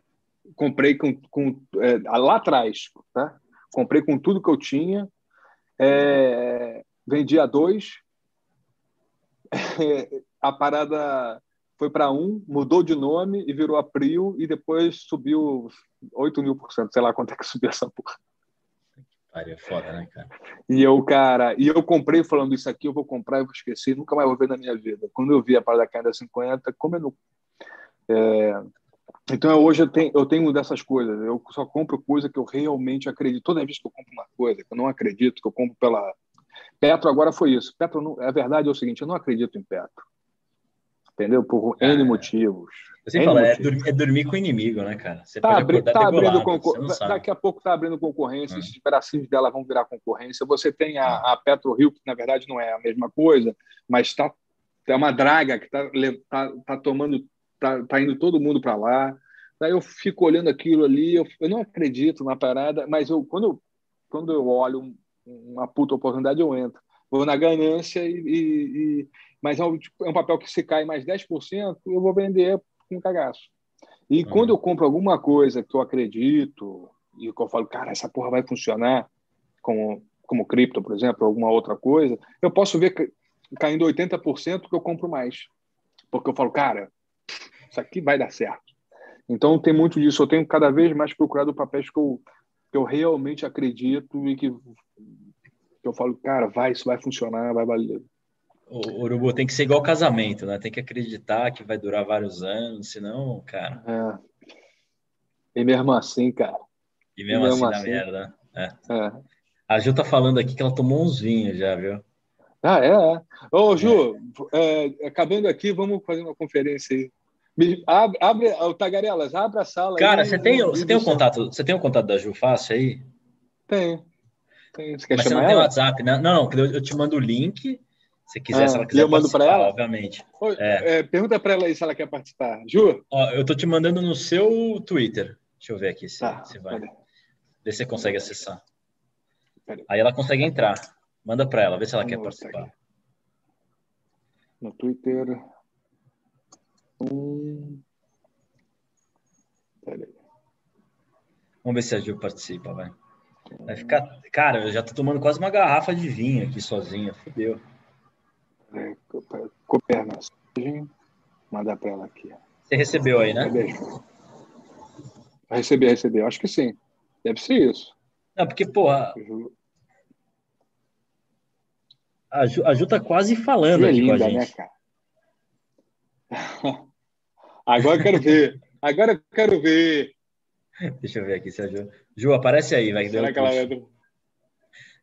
comprei com, com é, lá atrás, tá? Comprei com tudo que eu tinha, é, vendi a 2, a parada foi para um, mudou de nome e virou a Prio e depois subiu 8 mil por cento, sei lá quanto é que subiu essa porra. É foda, né, cara? E eu, cara, e eu comprei falando isso aqui, eu vou comprar, eu vou esquecer, nunca mais vou ver na minha vida. Quando eu vi a parada caindo a 50, como eu não. É... Então hoje eu tenho, eu tenho dessas coisas. Eu só compro coisa que eu realmente acredito. Toda vez que eu compro uma coisa que eu não acredito, que eu compro pela. Petro agora foi isso. Petro, não... a verdade é o seguinte: eu não acredito em Petro. Entendeu? Por N é. motivos. Você fala, é dormir, é dormir, com o inimigo, né, cara? Você tá, abri tá abrindo concor... Daqui a pouco tá abrindo concorrência, hum. esses pedacinhos dela vão virar concorrência. Você tem a, a Petro Rio, que na verdade não é a mesma coisa, mas está é uma draga que está tá, tá tomando, tá, tá indo todo mundo para lá. Daí eu fico olhando aquilo ali, eu, eu, não acredito na parada, mas eu quando eu, quando eu olho uma puta oportunidade, eu entro. Vou na ganância e, e, e mas é um, tipo, é um papel que se cai mais 10%, eu vou vender com cagaço. E uhum. quando eu compro alguma coisa que eu acredito e que eu falo, cara, essa porra vai funcionar, como, como cripto, por exemplo, alguma outra coisa, eu posso ver caindo 80% que eu compro mais. Porque eu falo, cara, isso aqui vai dar certo. Então tem muito disso. Eu tenho cada vez mais procurado papéis que eu, que eu realmente acredito e que, que eu falo, cara, vai, isso vai funcionar, vai valer, o urubu tem que ser igual casamento, né? Tem que acreditar que vai durar vários anos, senão, cara. É. E mesmo assim, cara. E mesmo, e mesmo assim, assim, merda. É. é. A Ju tá falando aqui que ela tomou uns vinhos já, viu? Ah, é? é. Ô, Ju, é. é. acabando aqui, vamos fazer uma conferência aí. Abre, abre o Tagarelas, abre a sala. Cara, aí, você tem, você tem o contato, você tem o contato da Ju fácil aí? Tenho. Tenho. Você quer Mas chamar você não ela? tem WhatsApp, né? Não, não, eu te mando o link se quiser, ah, se ela quiser eu mando para ela, obviamente. É. É, pergunta para ela aí se ela quer participar. Ju? Ó, eu tô te mandando no seu Twitter. Deixa eu ver aqui se, tá, se vai. Vê se você consegue acessar. Aí ela consegue entrar. Manda para ela, vê se ela quer participar. No Twitter. Hum... Vamos ver se a Ju participa, vai. Vai ficar. Cara, eu já tô tomando quase uma garrafa de vinho aqui sozinho. Fudeu é, copiar mensagem, mandar para ela aqui. Você recebeu aí, né? Receber, receber. Acho que sim. Deve ser isso. Não, porque, porra. A Ju, a Ju tá quase falando é aqui linda, com a gente. Né, cara? Agora eu quero ver. Agora eu quero ver. Deixa eu ver aqui se a Ju. Ju, aparece aí, vai. Será que ela entra?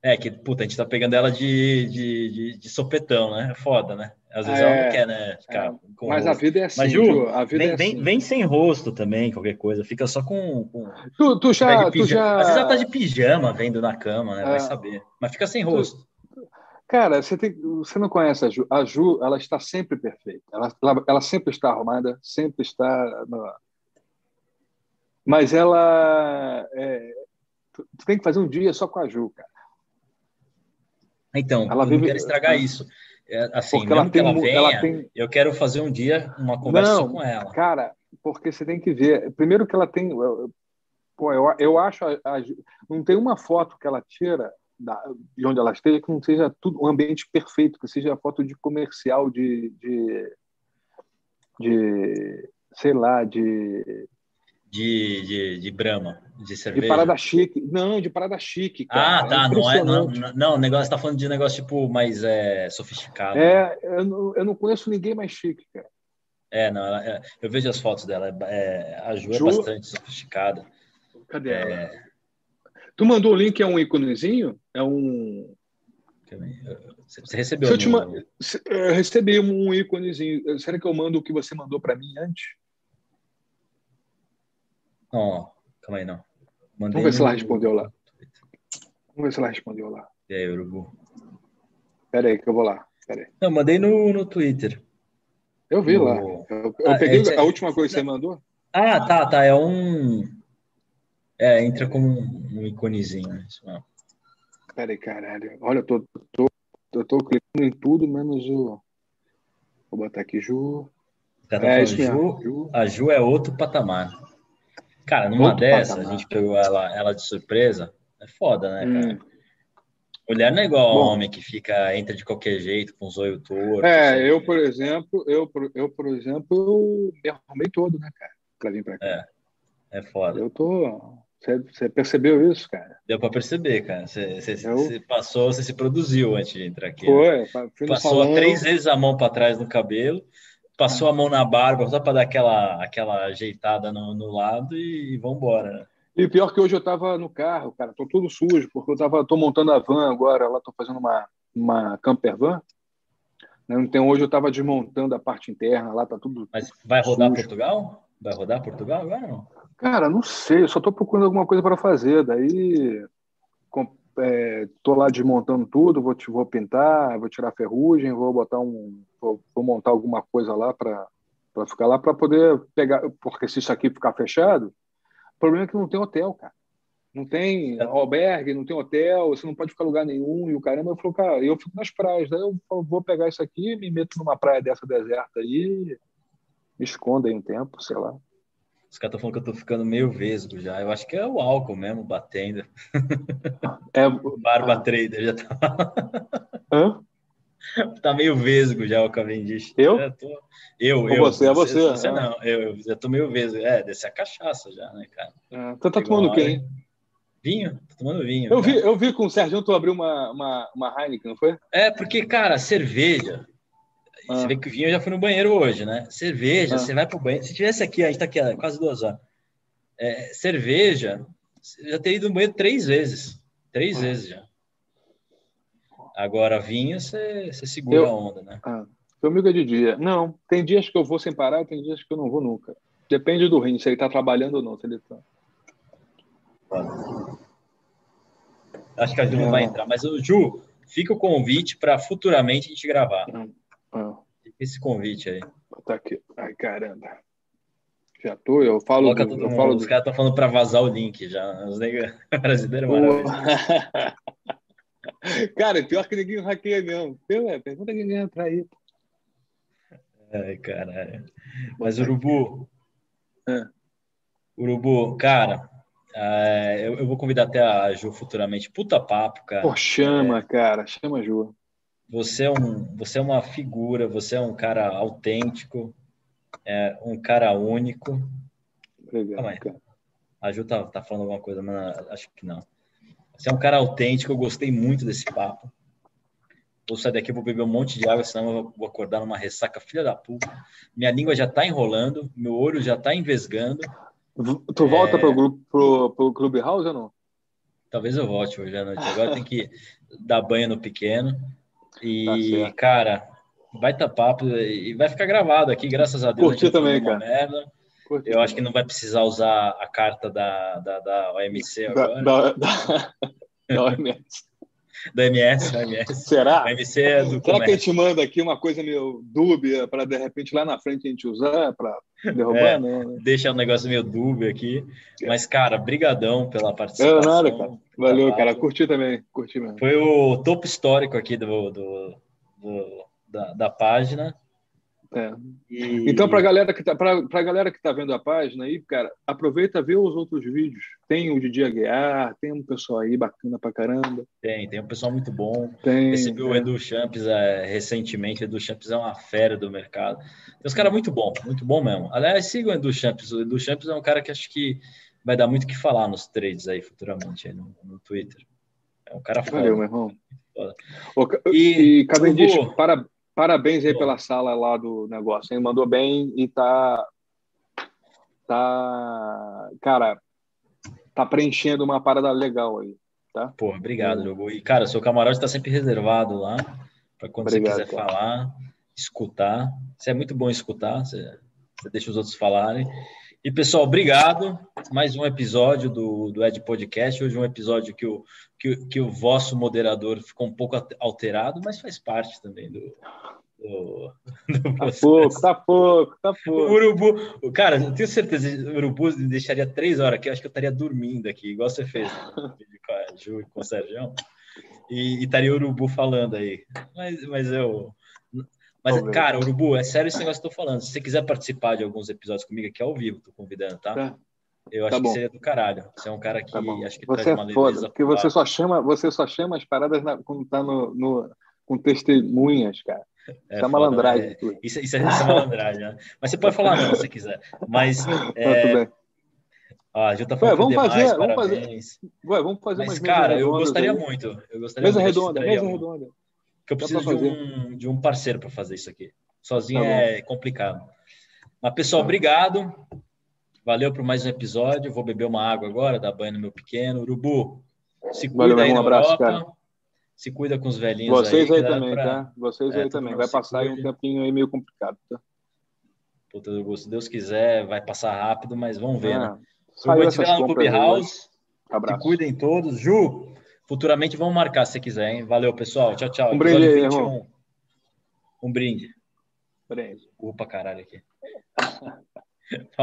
É, que, puta, a gente tá pegando ela de, de, de, de sopetão, né? É foda, né? Às vezes é, ela não quer, né? Ficar é, com mas rosto. a vida é assim, mas, Ju, a vida vem, é assim. Vem, vem, sem rosto também, qualquer coisa. Fica só com... com... Tu, tu, já, tu já... Às vezes ela tá de pijama vendo na cama, né? Vai é. saber. Mas fica sem rosto. Tu... Cara, você, tem, você não conhece a Ju. A Ju, ela está sempre perfeita. Ela, ela, ela sempre está arrumada, sempre está... No... Mas ela... É... Tu, tu tem que fazer um dia só com a Ju, cara. Então, ela eu vive... não quero estragar isso. É, assim, porque mesmo que ela venha, ela tem... eu quero fazer um dia uma conversa não, com ela. Cara, porque você tem que ver. Primeiro que ela tem. Pô, eu, eu acho. A, a, não tem uma foto que ela tira da, de onde ela esteja que não seja tudo um ambiente perfeito, que seja foto de comercial, de, de, de sei lá, de De, de, de Brahma, de cerveja. De parada chique. Não, de parada chique. Cara. Ah, tá. É não é. Não, não, o negócio tá falando de negócio tipo mais é, sofisticado. É, eu não, eu não conheço ninguém mais chique, cara. É, não, ela, é, eu vejo as fotos dela. É, a Ju, é Ju, é bastante sofisticada. Cadê é... Tu mandou o link, é um íconezinho? É um. Você recebeu? eu, no... eu recebi um íconezinho. Será que eu mando o que você mandou para mim antes? Não, calma aí, não. Mandei Vamos ver no... se ela respondeu lá. Vamos ver se ela respondeu lá. E aí, Urubu? Pera aí, que eu vou lá. Pera aí. Não, mandei no, no Twitter. Eu vi no... lá. Eu, eu ah, peguei é, a última coisa que você mandou. Ah, tá, tá. É um. É, entra como um, iconezinho. Né? Peraí, caralho. Olha, eu tô, tô, eu tô clicando em tudo, menos o. Vou botar aqui Ju. Tá é, Ju, Ju, A Ju é outro patamar. Cara, numa outro dessa, patamar. a gente pegou ela, ela de surpresa. É foda, né, cara? Hum. Mulher não é igual Bom, homem que fica, entra de qualquer jeito, com os olhos tortos. É, eu, por exemplo, eu, eu, por exemplo, eu me arrumei todo, né, cara? Pra vir pra cá. É, é foda. Eu tô. Você percebeu isso, cara? Deu para perceber, cara. Você, eu... passou, você se produziu antes de entrar aqui. Foi. Né? Passou salão... três vezes a mão para trás no cabelo, passou a mão na barba só para dar aquela, aquela ajeitada no, no lado e, e vambora. Né? E pior que hoje eu estava no carro, cara, tô tudo sujo, porque eu tava, tô montando a van agora, lá tô fazendo uma, uma camper van. Né? Então hoje eu estava desmontando a parte interna, lá tá tudo. Mas vai rodar sujo. Portugal? Vai rodar Portugal agora não? Cara, não sei, eu só estou procurando alguma coisa para fazer. Daí estou é, lá desmontando tudo, vou, vou pintar, vou tirar ferrugem, vou botar um. Vou, vou montar alguma coisa lá para ficar lá para poder pegar. Porque se isso aqui ficar fechado, o problema é que não tem hotel, cara. Não tem albergue, não tem hotel, você não pode ficar em lugar nenhum. E o caramba, eu falo, cara, eu fico nas praias. Daí eu vou pegar isso aqui, me meto numa praia dessa deserta aí, me escondo aí um tempo, sei lá. Os caras estão falando que eu tô ficando meio vesgo já. Eu acho que é o álcool mesmo batendo. É, Barba ah. Trader já tá. Hã? tá meio vesgo já o Cavendish. Eu? Eu, tô... eu, eu. Você, é você. Você, não, eu, eu já tô meio vesgo. É, desse a cachaça já, né, cara? É, você tá tomando o quê, Vinho? Tô tomando vinho. Eu vi, eu vi com o Sérgio tu abriu uma, uma, uma Heineken, não foi? É, porque, cara, cerveja ah. Você vê que o vinho já foi no banheiro hoje, né? Cerveja, ah. você vai pro banheiro. Se tivesse aqui, a gente tá aqui há quase duas horas. É, cerveja, já teria ido no banheiro três vezes. Três ah. vezes já. Agora, vinho, você, você segura eu, a onda, né? Ah, comigo é de dia. Não, tem dias que eu vou sem parar, tem dias que eu não vou nunca. Depende do rim, se ele tá trabalhando ou não. Se ele tá... Acho que a Ju não vai entrar, mas o Ju, fica o convite para futuramente a gente gravar. Não. Ah. Esse convite aí. Tá aqui. Ai, caramba. Já tô, eu falo. Do, eu falo os do... caras estão falando para vazar o link já. Os negros brasileiros Cara, pior que ninguém hackeia mesmo. Pergunta quem ganha pra ir. Ai, caralho. Mas, Urubu. É. Urubu, cara, é, eu, eu, vou convidar até a Ju futuramente. Puta papo, cara. Pô, chama, é, cara. Chama a Ju. Você é, um, você é uma figura, você é um cara autêntico, é um cara único. Obrigado, cara. A Ju tá, tá falando alguma coisa, mas acho que não. Você é um cara autêntico, eu gostei muito desse papo. Vou sair daqui, vou beber um monte de água, senão eu vou acordar numa ressaca filha da puta. Minha língua já tá enrolando, meu olho já tá envesgando. Tu é... volta pro, grupo, pro, pro Clubhouse ou não? Talvez eu volte hoje à noite. Agora tem que dar banho no pequeno. E, tá cara, baita papo e vai ficar gravado aqui, graças a Deus. Curti também, cara. Merda. Curti eu acho que não vai precisar usar a carta da, da, da OMC agora. Da, da, da OMS. da MS, da MS. Será? A MC é do Será que a gente manda aqui uma coisa meio dúbia para de repente lá na frente a gente usar para derrubar? É, não, né? Deixa um negócio meio dúbio aqui. Mas, cara, brigadão pela participação. É nada, cara. Valeu, cara. Curti também. Curti mesmo. Foi o topo histórico aqui do, do, do da, da página. É. E... Então, para galera que tá, a galera que está vendo a página aí, cara, aproveita ver os outros vídeos. Tem o Didi Aguiar, tem um pessoal aí bacana pra caramba. Tem, tem um pessoal muito bom. Tem, Recebi é. o Edu Champs é, recentemente. O Edu Champs é uma fera do mercado. Tem uns caras muito bom, muito bom mesmo. Aliás, sigam o Edu Champs. O Edu Champs é um cara que acho que vai dar muito o que falar nos trades aí futuramente aí no, no Twitter. É um cara foda. Valeu, meu irmão. E, e Cavendish, para, parabéns aí pela sala lá do negócio, hein? Mandou bem e tá. Tá. Cara, tá preenchendo uma parada legal aí, tá? Pô, obrigado, Jogo. E, cara, seu camarote tá sempre reservado lá, para quando obrigado, você quiser cara. falar, escutar. Você é muito bom escutar, você, você deixa os outros falarem. E, pessoal, obrigado. Mais um episódio do, do Ed Podcast. Hoje um episódio que o, que, que o vosso moderador ficou um pouco alterado, mas faz parte também do, do, do tá pouco, tá pouco, tá pouco. O urubu, cara, eu tenho certeza que o urubu deixaria três horas aqui, eu acho que eu estaria dormindo aqui, igual você fez com a Ju e com o Sérgio. E, e estaria o urubu falando aí. Mas, mas eu mas, cara, Urubu, é sério esse negócio que eu tô falando. Se você quiser participar de alguns episódios comigo aqui ao vivo, tô convidando, tá? tá. Eu tá acho bom. que seria do caralho. Você é um cara que tá acho que você traz é uma foda, porque você só chama, você só chama as paradas na, quando tá no, no, com testemunhas, cara. É, isso é malandragem. É, isso, isso, é, isso é malandragem, né? Mas você pode falar não, se você quiser. Mas. É... Ah, já tá falando vamos demais, fazer, vamos fazer, ué, vamos fazer Mas, cara, eu gostaria aí. muito. Eu gostaria mesa muito, redonda, mesa redonda que eu preciso de um, de um parceiro para fazer isso aqui. Sozinho tá é complicado. Mas, pessoal, tá. obrigado. Valeu por mais um episódio. Vou beber uma água agora, dar banho no meu pequeno. Urubu, se cuida Valeu, aí um abraço, Europa. Cara. Se cuida com os velhinhos Vocês aí, aí também, pra... tá? Vocês é, aí também. Vai passar aí um tempinho aí meio complicado, tá? Puta, Urubu, se Deus quiser, vai passar rápido, mas vamos ver, né? Eu vou te lá no Clubhouse. Abraço. Se cuidem todos. Ju, Futuramente vamos marcar se quiser, hein? Valeu, pessoal. Tchau, tchau. Um brinde aí, irmão. Um brinde. Brinde. Opa, caralho aqui. Falou.